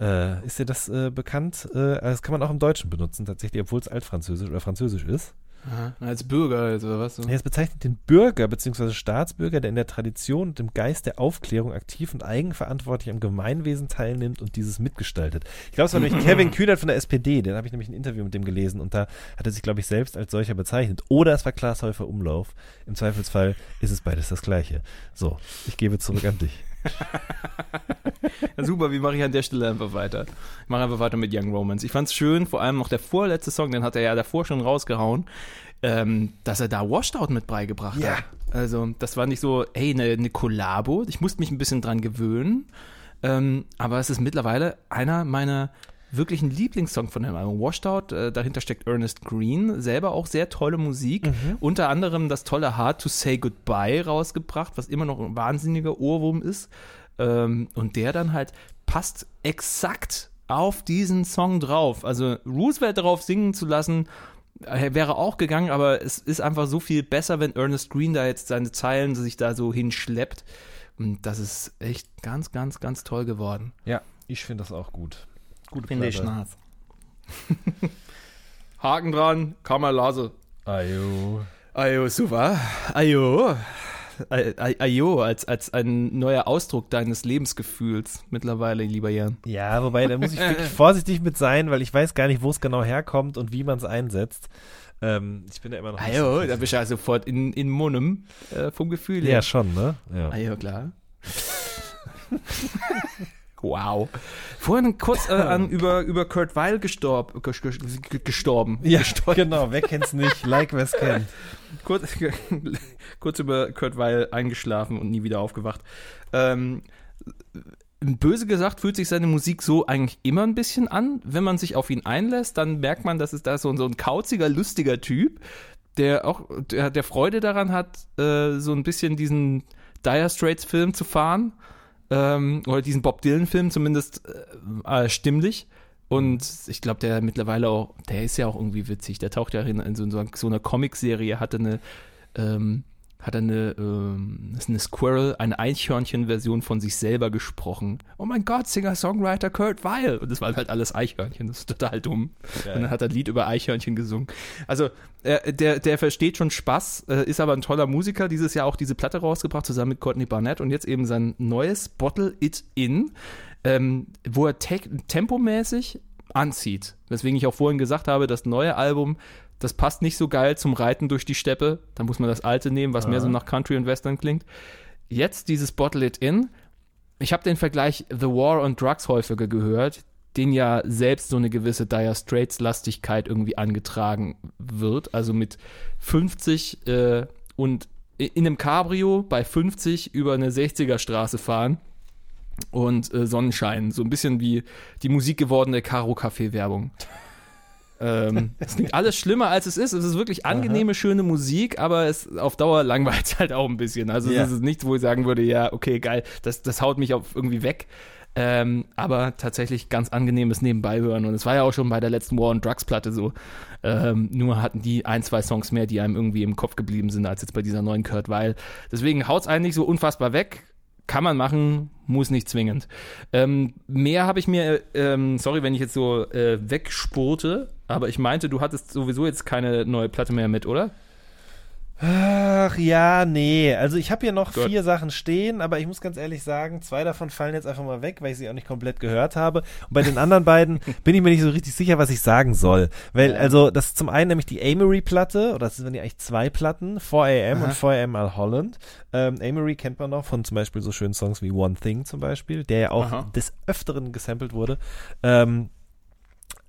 äh, ist dir das äh, bekannt? Äh, das kann man auch im Deutschen benutzen, tatsächlich, obwohl es altfranzösisch oder französisch ist. Aha. Als Bürger also, oder was? So. Ja, Es bezeichnet den Bürger bzw. Staatsbürger, der in der Tradition und im Geist der Aufklärung aktiv und eigenverantwortlich am Gemeinwesen teilnimmt und dieses mitgestaltet. Ich glaube, es war nämlich Kevin Kühnert von der SPD, den habe ich nämlich ein Interview mit dem gelesen und da hat er sich, glaube ich, selbst als solcher bezeichnet. Oder es war Klaas Häufer Umlauf. Im Zweifelsfall ist es beides das Gleiche. So, ich gebe zurück an dich. Ja, super, wie mache ich an der Stelle einfach weiter? Ich mache einfach weiter mit Young Romance. Ich fand's schön, vor allem noch der vorletzte Song, den hat er ja davor schon rausgehauen, ähm, dass er da Washed Out mit beigebracht Ja. hat. Also, das war nicht so, ey, eine ne Kollabo. Ich musste mich ein bisschen dran gewöhnen. Ähm, aber es ist mittlerweile einer meiner wirklichen Lieblingssong von dem Album. Washed Out, äh, dahinter steckt Ernest Green, selber auch sehr tolle Musik. Unter anderem das tolle Hard to Say Goodbye rausgebracht, was immer noch ein wahnsinniger Ohrwurm ist. Ähm, und der dann halt passt exakt auf diesen Song drauf. Also Roosevelt darauf singen zu lassen, äh, wäre auch gegangen, aber es ist einfach so viel besser, wenn Ernest Green da jetzt seine Zeilen sich da so hinschleppt. Und das ist echt ganz, ganz, ganz toll geworden. Ja, ich finde das auch gut. Gute Finde ich nass. Haken dran, Kammerlase. Ayo. Ayo, super. Ayo. Ay- ay- Ayo, als, als ein neuer Ausdruck deines Lebensgefühls mittlerweile, lieber Jan. Ja, wobei, da muss ich wirklich vorsichtig mit sein, weil ich weiß gar nicht, wo es genau herkommt und wie man es einsetzt. Ähm, ich bin da immer noch so da bist du ja sofort in, in Monem äh, vom Gefühl her. Ja, schon, ne? Ja. Ayo, klar. wow. Vorhin kurz äh, an, über, über Kurt Weil gestorb, ges- ges- gestorben. Ja, genau, wer kennt's nicht? Like, wer's kennt. kurz, kurz über Kurt Weil eingeschlafen und nie wieder aufgewacht. Ähm, böse gesagt fühlt sich seine Musik so eigentlich immer ein bisschen an. Wenn man sich auf ihn einlässt, dann merkt man, dass es da so, so ein kauziger, lustiger Typ, der auch der, der Freude daran hat, äh, so ein bisschen diesen Dire Straits Film zu fahren. Ähm, oder diesen Bob Dylan Film zumindest äh, äh, stimmlich. Und ich glaube, der mittlerweile auch, der ist ja auch irgendwie witzig. Der taucht ja in, in so, so einer Comicserie, hatte eine, ähm, hat er eine, ähm, ist eine Squirrel, eine Eichhörnchen-Version von sich selber gesprochen. Oh mein Gott, Singer-Songwriter Kurt Weil. Und das war halt alles Eichhörnchen, das ist total dumm. Und dann hat er ein Lied über Eichhörnchen gesungen. Also, äh, der, der versteht schon Spaß, äh, ist aber ein toller Musiker. Dieses Jahr auch diese Platte rausgebracht, zusammen mit Courtney Barnett und jetzt eben sein neues Bottle It In, ähm, wo er te tempomäßig anzieht. Weswegen ich auch vorhin gesagt habe, das neue Album das passt nicht so geil zum Reiten durch die Steppe. Da muss man das alte nehmen, was mehr so nach Country und Western klingt. Jetzt dieses Bottle It In. Ich habe den Vergleich The War on Drugs häufiger gehört, den ja selbst so eine gewisse Dire Straits-Lastigkeit irgendwie angetragen wird. Also mit 50 äh, und in einem Cabrio bei 50 über eine 60er Straße fahren und äh, Sonnenschein. So ein bisschen wie die musikgewordene Caro-Café-Werbung. ähm, es klingt alles schlimmer, als es ist. Es ist wirklich angenehme, schöne Musik, aber es auf Dauer langweilt es halt auch ein bisschen. Also Ja. es ist nichts, wo ich sagen würde, ja, okay, geil, das, das haut mich auf irgendwie weg. Ähm, aber tatsächlich ganz angenehmes Nebenbeihören. Und es war ja auch schon bei der letzten War on Drugs Platte so. Ähm, nur hatten die ein, zwei Songs mehr, die einem irgendwie im Kopf geblieben sind, als jetzt bei dieser neuen Kurt Weil. Deswegen haut's einen nicht so unfassbar weg. Kann man machen, muss nicht zwingend. Ähm, mehr habe ich mir, ähm, sorry, wenn ich jetzt so äh, wegspurte, aber ich meinte, du hattest sowieso jetzt keine neue Platte mehr mit, oder? Ach ja, nee. Also ich habe hier noch Gut. vier Sachen stehen, aber ich muss ganz ehrlich sagen, zwei davon fallen jetzt einfach mal weg, weil ich sie auch nicht komplett gehört habe. Und bei den anderen beiden bin ich mir nicht so richtig sicher, was ich sagen soll. Weil, also, das ist zum einen nämlich die Amory-Platte, oder das sind ja eigentlich zwei Platten, 4am und 4am Al Holland. Ähm, Amory kennt man noch von zum Beispiel so schönen Songs wie One Thing zum Beispiel, der ja auch Aha. des Öfteren gesampelt wurde. Ähm,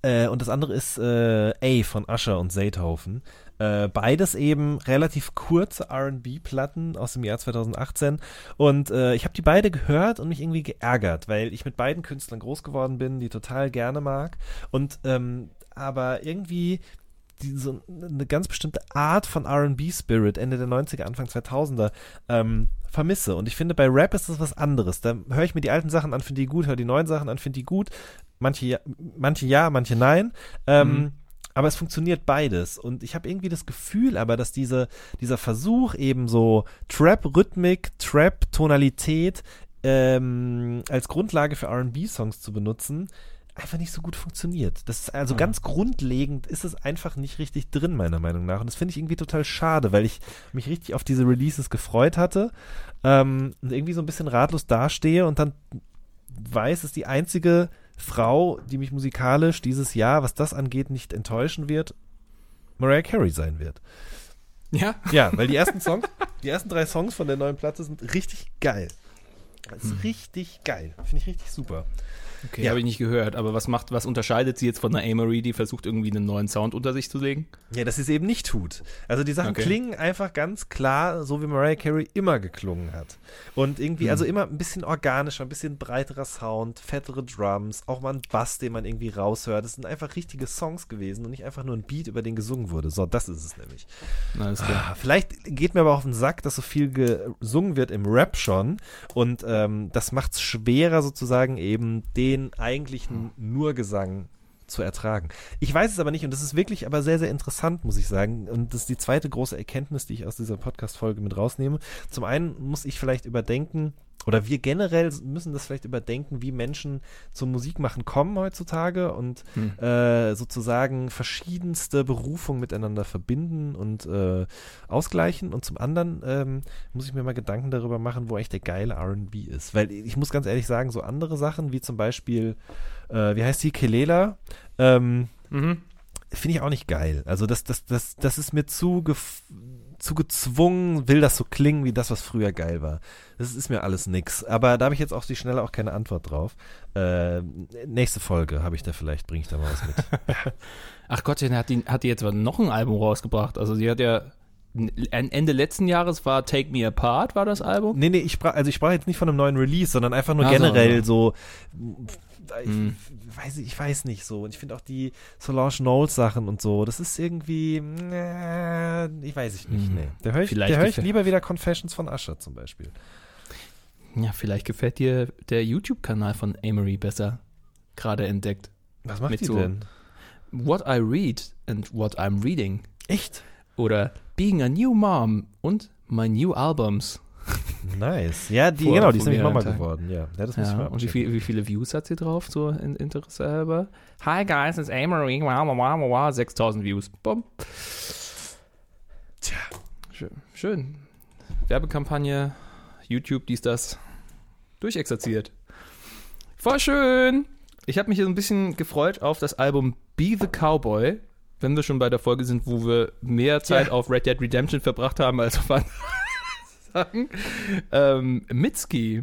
äh, und das andere ist äh, A von Usher und Zaythofen. Äh, beides eben relativ kurze RB-Platten aus dem Jahr 2018. Und äh, ich habe die beide gehört und mich irgendwie geärgert, weil ich mit beiden Künstlern groß geworden bin, die total gerne mag. Und ähm, aber irgendwie die, so eine ganz bestimmte Art von RB-Spirit Ende der 90er, Anfang 2000er ähm, vermisse. Und ich finde, bei Rap ist das was anderes. Da höre ich mir die alten Sachen an, finde die gut, höre die neuen Sachen an, finde die gut. Manche ja, manche, ja, manche nein. Ähm, Aber es funktioniert beides. Und ich habe irgendwie das Gefühl aber, dass diese, dieser Versuch eben so Trap-Rhythmik, Trap-Tonalität ähm, als Grundlage für RB-Songs zu benutzen, einfach nicht so gut funktioniert. Das ist also ganz grundlegend ist es einfach nicht richtig drin, meiner Meinung nach. Und das finde ich irgendwie total schade, weil ich mich richtig auf diese Releases gefreut hatte ähm, und irgendwie so ein bisschen ratlos dastehe und dann weiß, ist die einzige Frau, die mich musikalisch dieses Jahr, was das angeht, nicht enttäuschen wird, Mariah Carey sein wird. Ja. Ja, weil die ersten Songs, die ersten drei Songs von der neuen Platte sind richtig geil. Das ist richtig geil. Finde ich richtig super. Okay, Ja. habe ich nicht gehört. Aber was macht, was unterscheidet sie jetzt von der Amory, die versucht irgendwie einen neuen Sound unter sich zu legen? Ja, dass sie es eben nicht tut. Also die Sachen Okay. klingen einfach ganz klar, so wie Mariah Carey immer geklungen hat. Und irgendwie, also immer ein bisschen organischer, ein bisschen breiterer Sound, fettere Drums, auch mal ein Bass, den man irgendwie raushört. Das sind einfach richtige Songs gewesen und nicht einfach nur ein Beat, über den gesungen wurde. So, das ist es nämlich. Alles klar. Ah, Vielleicht geht mir aber auf den Sack, dass so viel gesungen wird im Rap schon und ähm, das macht es schwerer sozusagen eben den eigentlichen Nurgesang zu ertragen. Ich weiß es aber nicht und das ist wirklich aber sehr, sehr interessant, muss ich sagen. Und das ist die zweite große Erkenntnis, die ich aus dieser Podcast-Folge mit rausnehme. Zum einen muss ich vielleicht überdenken, oder wir generell müssen das vielleicht überdenken, wie Menschen zum Musikmachen kommen heutzutage und äh, sozusagen verschiedenste Berufungen miteinander verbinden und äh, ausgleichen. Und zum anderen ähm, muss ich mir mal Gedanken darüber machen, wo eigentlich der geile RB ist. Weil ich muss ganz ehrlich sagen, so andere Sachen wie zum Beispiel, äh, wie heißt die, Kelela, ähm, Mhm. finde ich auch nicht geil. Also das, das, das, das ist mir zu, gef zu gezwungen, will das so klingen wie das, was früher geil war. Das ist mir alles nix. Aber da habe ich jetzt auf die Schnelle auch keine Antwort drauf. Äh, nächste Folge habe ich da vielleicht, bringe ich da mal was mit. Ach Gott, hat die, hat die jetzt noch ein Album rausgebracht. Also sie hat ja Ende letzten Jahres war Take Me Apart, war das Album? nee, nee, ich sprach, also ich sprach jetzt nicht von einem neuen Release, sondern einfach nur Ach so, generell so, ich, Hm. weiß, ich weiß nicht so. Und ich finde auch die Solange Knowles Sachen und so, das ist irgendwie, äh, ich weiß ich nicht, Hm. nee. Da höre ich, da hör ich lieber wieder Confessions von Usher zum Beispiel. Ja, vielleicht gefällt dir der YouTube-Kanal von Amory besser. Gerade entdeckt. Was macht Mit die so- denn? What I Read and What I'm Reading. Echt? Oder Being a New Mom und My New Albums. Nice. Ja, die, Vor- genau, die ist nämlich Mama Tagen. geworden. Ja, ja das Ja, und wie, viel, wie viele Views hat sie drauf, so in Interesse halber? Hi guys, it's Amory. Wow, wow, wow, wow. 6000 Views. Bumm. Tja. Schön. Schön. Werbekampagne, YouTube, dies, das. Durchexerziert. Voll schön. Ich habe mich so ein bisschen gefreut auf das Album Be the Cowboy, wenn wir schon bei der Folge sind, wo wir mehr Zeit Ja. auf Red Dead Redemption verbracht haben als auf andere Sachen. Ähm, Mitski,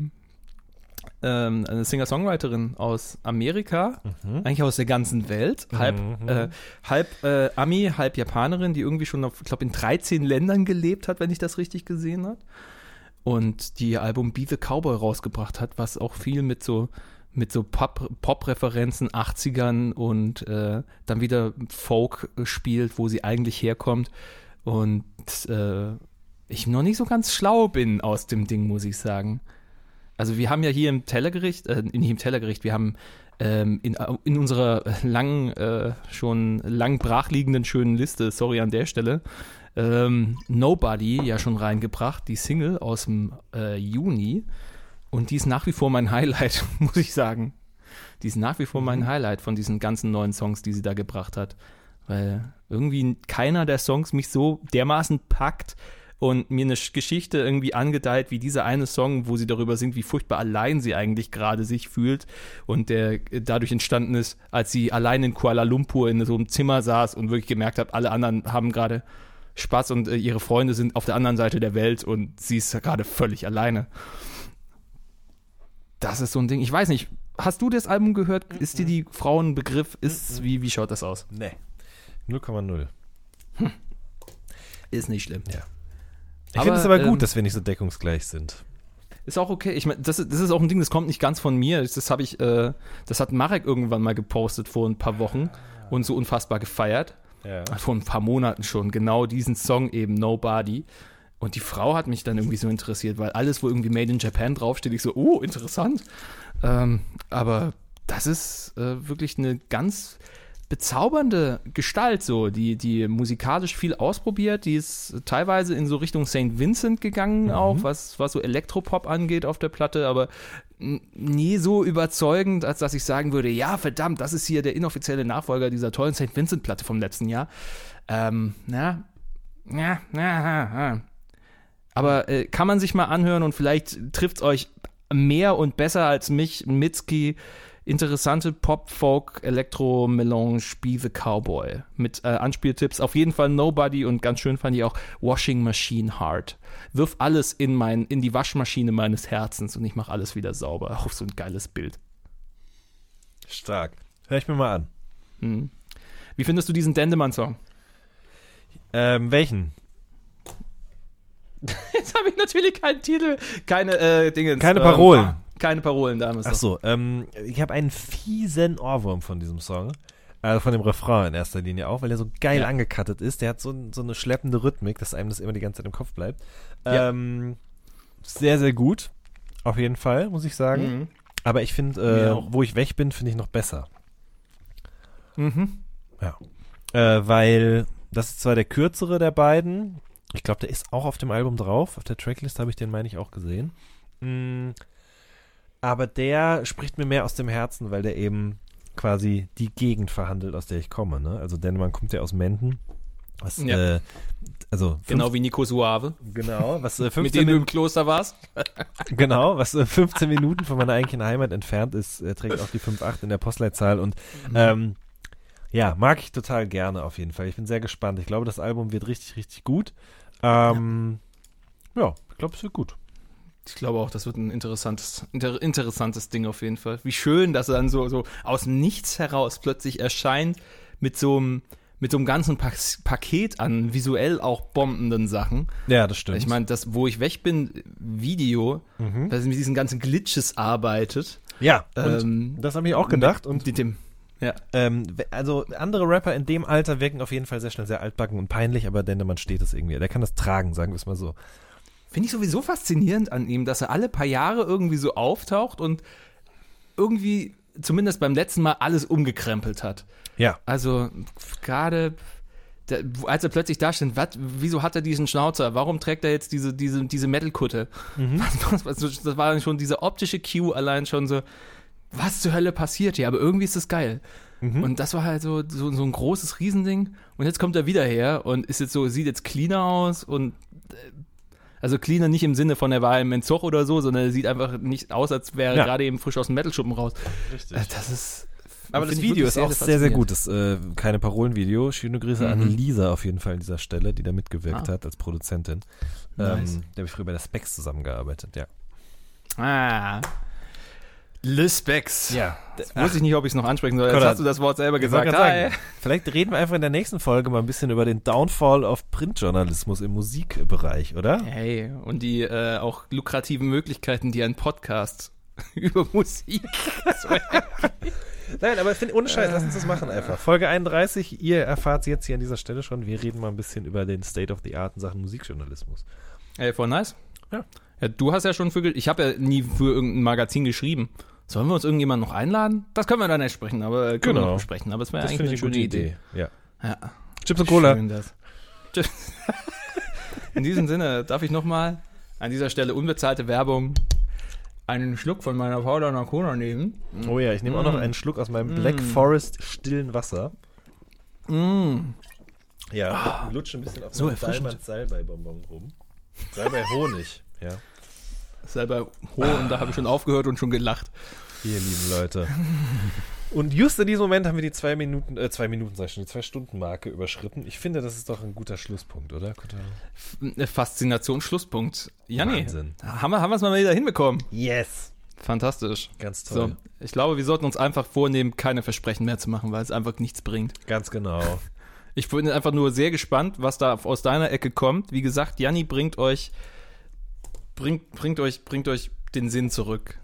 ähm, eine Singer-Songwriterin aus Amerika, eigentlich aus der ganzen Welt, halb, Mhm. äh, halb äh, Ami, halb Japanerin, die irgendwie schon, auf, ich glaube, in 13 Ländern gelebt hat, wenn ich das richtig gesehen habe. Und die ihr Album Be the Cowboy rausgebracht hat, was auch viel mit so mit so Pop- Pop-Referenzen 80ern und äh, dann wieder Folk spielt, wo sie eigentlich herkommt. Und äh, ich noch nicht so ganz schlau bin aus dem Ding, muss ich sagen. Also wir haben ja hier im Tellergericht, äh, nicht im Tellergericht, wir haben ähm, in, in unserer langen, äh, schon lang brachliegenden schönen Liste, sorry an der Stelle, ähm, Nobody ja schon reingebracht, die Single aus dem äh, Juni. Und die ist nach wie vor mein Highlight, muss ich sagen. Die ist nach wie vor mein Highlight von diesen ganzen neuen Songs, die sie da gebracht hat. Weil irgendwie keiner der Songs mich so dermaßen packt und mir eine Sch- Geschichte irgendwie angedeiht, wie dieser eine Song, wo sie darüber singt, wie furchtbar allein sie eigentlich gerade sich fühlt und der dadurch entstanden ist, als sie allein in Kuala Lumpur in so einem Zimmer saß und wirklich gemerkt hat, alle anderen haben gerade Spaß und äh, ihre Freunde sind auf der anderen Seite der Welt und sie ist gerade völlig alleine. Das ist so ein Ding. Ich weiß nicht, hast du das Album gehört? Ist dir die Frau ein Begriff? Ist, wie, wie schaut das aus? Nee. 0,0. Ist nicht schlimm. Ja. Ich finde es aber gut, ähm, dass wir nicht so deckungsgleich sind. Ist auch okay. Ich meine, das, ist- das ist auch ein Ding, das kommt nicht ganz von mir. Das, das habe ich, äh, das hat Marek irgendwann mal gepostet vor ein paar Wochen und so unfassbar gefeiert. Ja. Vor ein paar Monaten schon. Genau diesen Song eben, Nobody. Und die Frau hat mich dann irgendwie so interessiert, weil alles, wo irgendwie Made in Japan draufsteht, ich so, oh, interessant. Ähm, aber das ist äh, wirklich eine ganz bezaubernde Gestalt so, die, die musikalisch viel ausprobiert, die ist teilweise in so Richtung St. Vincent gegangen auch, was, was so Elektropop angeht auf der Platte, aber nie so überzeugend, als dass ich sagen würde, ja verdammt, das ist hier der inoffizielle Nachfolger dieser tollen St. Vincent Platte vom letzten Jahr. Ähm, ja, ja, ja, ja, ja. Aber äh, kann man sich mal anhören und vielleicht trifft es euch mehr und besser als mich, Mitski. Interessante Pop, Folk, Elektro, Melange, Be the Cowboy. Mit äh, Anspieltipps. Auf jeden Fall Nobody und ganz schön fand ich auch Washing Machine Heart. Wirf alles in, mein, in die Waschmaschine meines Herzens und ich mache alles wieder sauber. Auf so ein geiles Bild. Stark. Hör ich mir mal an. Mhm. Wie findest du diesen Dendemann-Song? Ähm, welchen? Jetzt habe ich natürlich keinen Titel, keine äh, Dinge. Keine Parolen. Keine Parolen, da Ach so, ähm, ich habe einen fiesen Ohrwurm von diesem Song. Also von dem Refrain in erster Linie auch, weil der so geil Ja. angekattet ist. Der hat so, so eine schleppende Rhythmik, dass einem das immer die ganze Zeit im Kopf bleibt. Ja. Ähm, sehr, sehr gut. Auf jeden Fall, muss ich sagen. Mhm. Aber ich finde, äh, wo ich weg bin, finde ich noch besser. Mhm. Äh, weil das ist zwar der kürzere der beiden. Ich glaube, der ist auch auf dem Album drauf. Auf der Tracklist habe ich den, meine ich, auch gesehen. Mm, aber der spricht mir mehr aus dem Herzen, weil der eben quasi die Gegend verhandelt, aus der ich komme. Ne? Also Dennemann kommt ja aus Menden. Was, Ja. äh, also fünf, Genau wie Nico Suave, genau, was äh, mit 15 dem du im Kloster warst. genau, was äh, 15 Minuten von meiner eigentlichen Heimat entfernt ist, äh, trägt auch die 5.8 in der Postleitzahl und ähm, ja, mag ich total gerne auf jeden Fall. Ich bin sehr gespannt. Ich glaube, das Album wird richtig, richtig gut. Ähm, ja. ich glaube, es wird gut. Ich glaube auch, das wird ein interessantes, inter, interessantes Ding auf jeden Fall. Wie schön, dass er dann so, so aus Nichts heraus plötzlich erscheint mit so einem, mit so einem ganzen pa Paket an visuell auch bombenden Sachen. Ja, das stimmt. Ich meine, das, wo ich weg bin, Video, das mit diesen ganzen Glitches arbeitet. ja, Ähm, das habe ich auch gedacht. Und mit dem, ja. ähm, also andere Rapper in dem Alter wirken auf jeden Fall sehr schnell sehr altbacken und peinlich, aber Dendemann steht es irgendwie. Der kann das tragen, sagen wir es mal so. Finde ich sowieso faszinierend an ihm, dass er alle paar Jahre irgendwie so auftaucht und irgendwie zumindest beim letzten Mal alles umgekrempelt hat. Ja. Also gerade der, als er plötzlich da stand, wat, wieso hat er diesen Schnauzer? Warum trägt er jetzt diese, diese, diese Metal-Kutte? Was, das war schon diese optische Cue allein schon so, was zur Hölle passiert hier? Aber irgendwie ist es geil. Und das war halt so, so, so ein großes Riesending. Und jetzt kommt er wieder her und ist jetzt so, sieht jetzt cleaner aus und äh, also cleaner nicht im Sinne von, er war im Entzug oder so, sondern er sieht einfach nicht aus, als wäre er Ja. gerade eben frisch aus dem Metal-Schuppen raus. Richtig. Äh, Das ist. Aber das Video ist auch sehr, sehr gut. Das äh, keine Parolenvideo. Schöne Grüße an Mhm. Lisa auf jeden Fall an dieser Stelle, die da mitgewirkt Ah. hat als Produzentin. Nice. Ähm, der habe ich früher bei der Specs zusammengearbeitet, ja. Ah. Specs. Ja. Das wusste ich nicht, ob ich es noch ansprechen soll. Jetzt Konrad, hast du das Wort selber gesagt. Hi. vielleicht reden wir einfach in der nächsten Folge mal ein bisschen über den Downfall of Printjournalismus im Musikbereich, oder? Hey, und die äh, auch lukrativen Möglichkeiten, die ein Podcast über Musik. Nein, aber ich finde, ohne Scheiß, lass uns das machen einfach. Folge 31, ihr erfahrt jetzt hier an dieser Stelle schon. Wir reden mal ein bisschen über den State of the Art in Sachen Musikjournalismus. Ey, voll nice. Ja. ja du hast ja schon für, ich habe ja nie für irgendein Magazin geschrieben. Sollen wir uns irgendjemand noch einladen? Das können wir dann nicht sprechen, aber äh, können wir Genau. noch besprechen. Aber es wäre eigentlich eine eine gute Idee. Idee. Ja. Ja. Chips und Cola. In diesem Sinne darf ich nochmal an dieser Stelle unbezahlte Werbung einen Schluck von meiner Powder Cola nehmen. Oh ja, ich nehme auch noch Mm. einen Schluck aus meinem Black Forest stillen Wasser. Mm. Ja, lutsche ein bisschen auf So Salbei-Bonbon rum. Salbei-Honig, ja. Selber hoch und da habe ich schon aufgehört und schon gelacht. Ihr lieben Leute. Und just in diesem Moment haben wir die zwei Minuten, äh, zwei Minuten, sag ich schon, die zwei Stunden Marke überschritten. Ich finde, das ist doch ein guter Schlusspunkt, oder? F- Faszination, Schlusspunkt. Janni, Wahnsinn. haben wir haben wir es mal wieder hinbekommen. Yes. Fantastisch. Ganz So, toll. ich glaube, wir sollten uns einfach vornehmen, keine Versprechen mehr zu machen, weil es einfach nichts bringt. Ganz genau. Ich bin einfach nur sehr gespannt, was da aus deiner Ecke kommt. Wie gesagt, Janni bringt euch, bringt, bringt euch, bringt euch den Sinn zurück.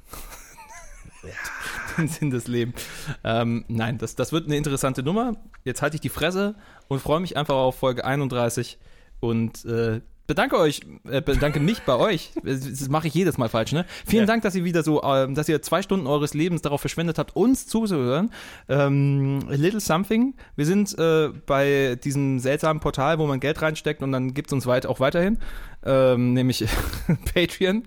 den Sinn des Lebens. Ähm, nein, das, das wird eine interessante Nummer. Jetzt halte ich die Fresse und freue mich einfach auf Folge 31 und äh, bedanke euch, äh, bedanke mich bei euch. Das, mache ich jedes Mal falsch, ne? Vielen Ja. Dank, dass ihr wieder so, ähm, dass ihr zwei Stunden eures Lebens darauf verschwendet habt, uns zuzuhören. Ähm, a little something. Wir sind äh, bei diesem seltsamen Portal, wo man Geld reinsteckt und dann gibt's uns weit, auch weiterhin, ähm, nämlich Patreon.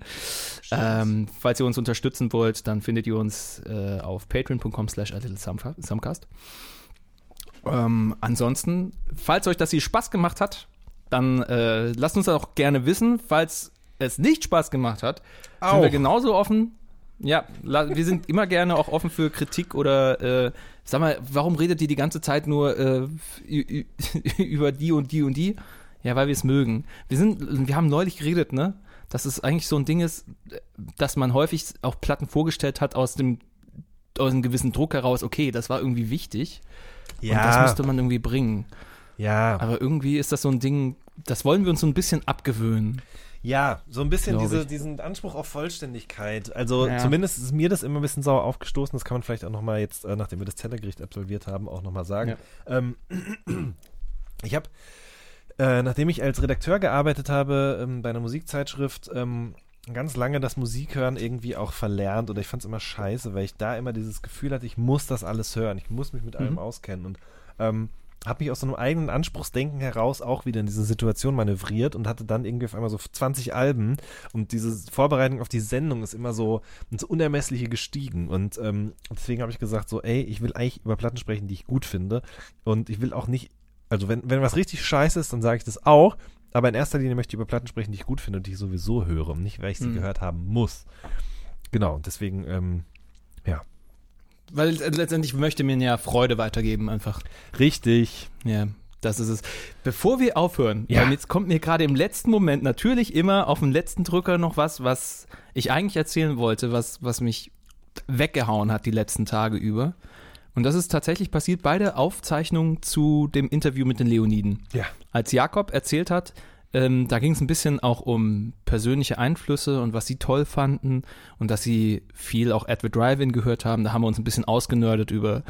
Ähm, falls ihr uns unterstützen wollt, dann findet ihr uns äh, auf patreon.com slash a little. Ähm, ansonsten, falls euch das hier Spaß gemacht hat, dann äh, lasst uns das auch gerne wissen. Falls es nicht Spaß gemacht hat, sind Auch. wir genauso offen. Ja, wir sind immer gerne auch offen für Kritik oder äh, sag mal, warum redet ihr die ganze Zeit nur äh, über die und die und die? Ja, weil wir es mögen. Wir sind, wir haben neulich geredet, ne? Dass es eigentlich so ein Ding ist, dass man häufig auch Platten vorgestellt hat aus dem aus einem gewissen Druck heraus, okay, das war irgendwie wichtig und das müsste man irgendwie bringen. Ja. Aber irgendwie ist das so ein Ding, das wollen wir uns so ein bisschen abgewöhnen. Ja, so ein bisschen diese, diesen Anspruch auf Vollständigkeit. Also Ja. zumindest ist mir das immer ein bisschen sauer aufgestoßen. Das kann man vielleicht auch nochmal jetzt, äh, nachdem wir das Tellergericht absolviert haben, auch nochmal sagen. Ähm, ich habe, äh, nachdem ich als Redakteur gearbeitet habe ähm, bei einer Musikzeitschrift, ähm, ganz lange das Musikhören irgendwie auch verlernt oder ich fand es immer scheiße, weil ich da immer dieses Gefühl hatte, ich muss das alles hören, ich muss mich mit allem Mhm. auskennen und ähm, habe mich aus so einem eigenen Anspruchsdenken heraus auch wieder in diese Situation manövriert und hatte dann irgendwie auf einmal so 20 Alben. Und diese Vorbereitung auf die Sendung ist immer so ins Unermessliche gestiegen. Und ähm, deswegen habe ich gesagt so, ey, ich will eigentlich über Platten sprechen, die ich gut finde. Und ich will auch nicht, also wenn, wenn was richtig scheiße ist, dann sage ich das auch, aber in erster Linie möchte ich über Platten sprechen, die ich gut finde und die ich sowieso höre und nicht, weil ich sie Mhm. gehört haben muss. Genau, und deswegen, ähm, Weil letztendlich möchte mir ja Freude weitergeben einfach. richtig. Ja, das ist es. Bevor wir aufhören, Ja. weil jetzt kommt mir gerade im letzten Moment natürlich immer auf den letzten Drücker noch was, was ich eigentlich erzählen wollte, was, was mich weggehauen hat die letzten Tage über. Und das ist tatsächlich passiert bei der Aufzeichnung zu dem Interview mit den Leoniden. Ja. Als Jakob erzählt hat, ähm, da ging es ein bisschen auch um persönliche Einflüsse und was sie toll fanden und dass sie viel auch Edward Drive-In gehört haben. Da haben wir uns ein bisschen ausgenördet über,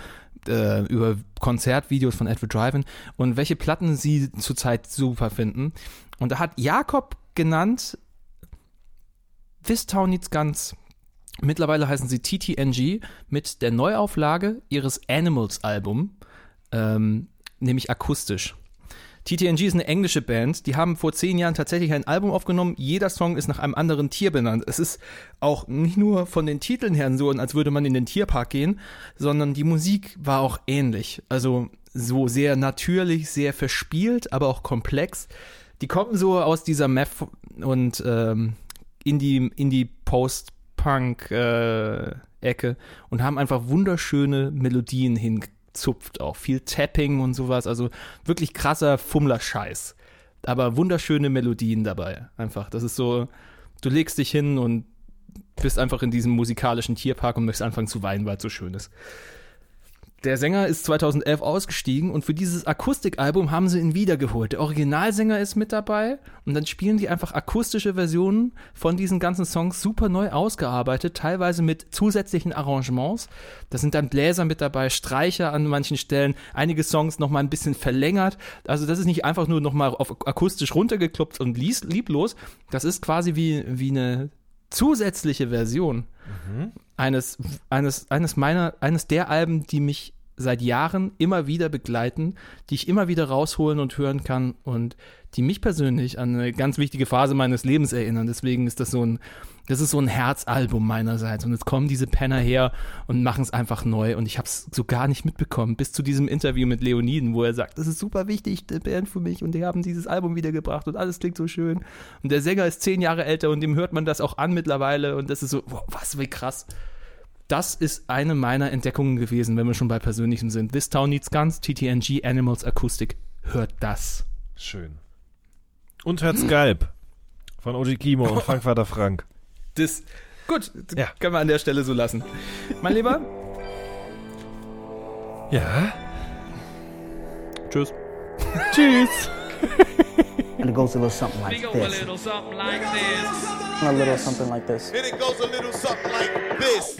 äh, über Konzertvideos von Edward Drive-In und welche Platten sie zurzeit super finden. Und da hat Jakob genannt This Town Needs Guns. Mittlerweile heißen sie TTNG mit der Neuauflage ihres Animals-Album, ähm, nämlich akustisch. TTNG ist eine englische Band. Die haben vor zehn Jahren tatsächlich ein Album aufgenommen. Jeder Song ist nach einem anderen Tier benannt. Es ist auch nicht nur von den Titeln her so, als würde man in den Tierpark gehen, sondern die Musik war auch ähnlich. Also so sehr natürlich, sehr verspielt, aber auch komplex. Die kommen so aus dieser Meth und ähm, Indie, Indie Post-Punk äh, Ecke und haben einfach wunderschöne Melodien hingezupft auch. Viel Tapping und sowas, also wirklich krasser Fummler-Scheiß. Aber wunderschöne Melodien dabei. Einfach, das ist so, du legst dich hin und bist einfach in diesem musikalischen Tierpark und möchtest anfangen zu weinen, weil es so schön ist. Der Sänger ist 2011 ausgestiegen und für dieses Akustikalbum haben sie ihn wiedergeholt. Der Originalsänger ist mit dabei und dann spielen die einfach akustische Versionen von diesen ganzen Songs super neu ausgearbeitet, teilweise mit zusätzlichen Arrangements. Da sind dann Bläser mit dabei, Streicher an manchen Stellen, einige Songs nochmal ein bisschen verlängert. Also das ist nicht einfach nur nochmal auf akustisch runtergekloppt und lieblos. Das ist quasi wie, wie eine zusätzliche Version eines, eines, eines meiner, eines der Alben, die mich seit Jahren immer wieder begleiten, die ich immer wieder rausholen und hören kann und die mich persönlich an eine ganz wichtige Phase meines Lebens erinnern. Deswegen ist das so ein, das ist so ein Herzalbum meinerseits. Und jetzt kommen diese Penner her und machen es einfach neu. Und ich habe es so gar nicht mitbekommen, bis zu diesem Interview mit Leoniden, wo er sagt, das ist super wichtig, die Band für mich. Und die haben dieses Album wiedergebracht und alles klingt so schön. Und der Sänger ist zehn Jahre älter und dem hört man das auch an mittlerweile. Und das ist so, wow, was, wie krass. Das ist eine meiner Entdeckungen gewesen, wenn wir schon bei Persönlichem sind. This Town Needs Guns, TTNG, Animals Acoustic. Hört das. Schön. Und hört Skype von Oji Kimo und Frankvater Frank. Das, gut, Ja. können wir an der Stelle so lassen. Mein Lieber, Ja. tschüss. Tschüss. And it goes a little something like go a this. little something like this. A little something like this. And it goes a little something like this.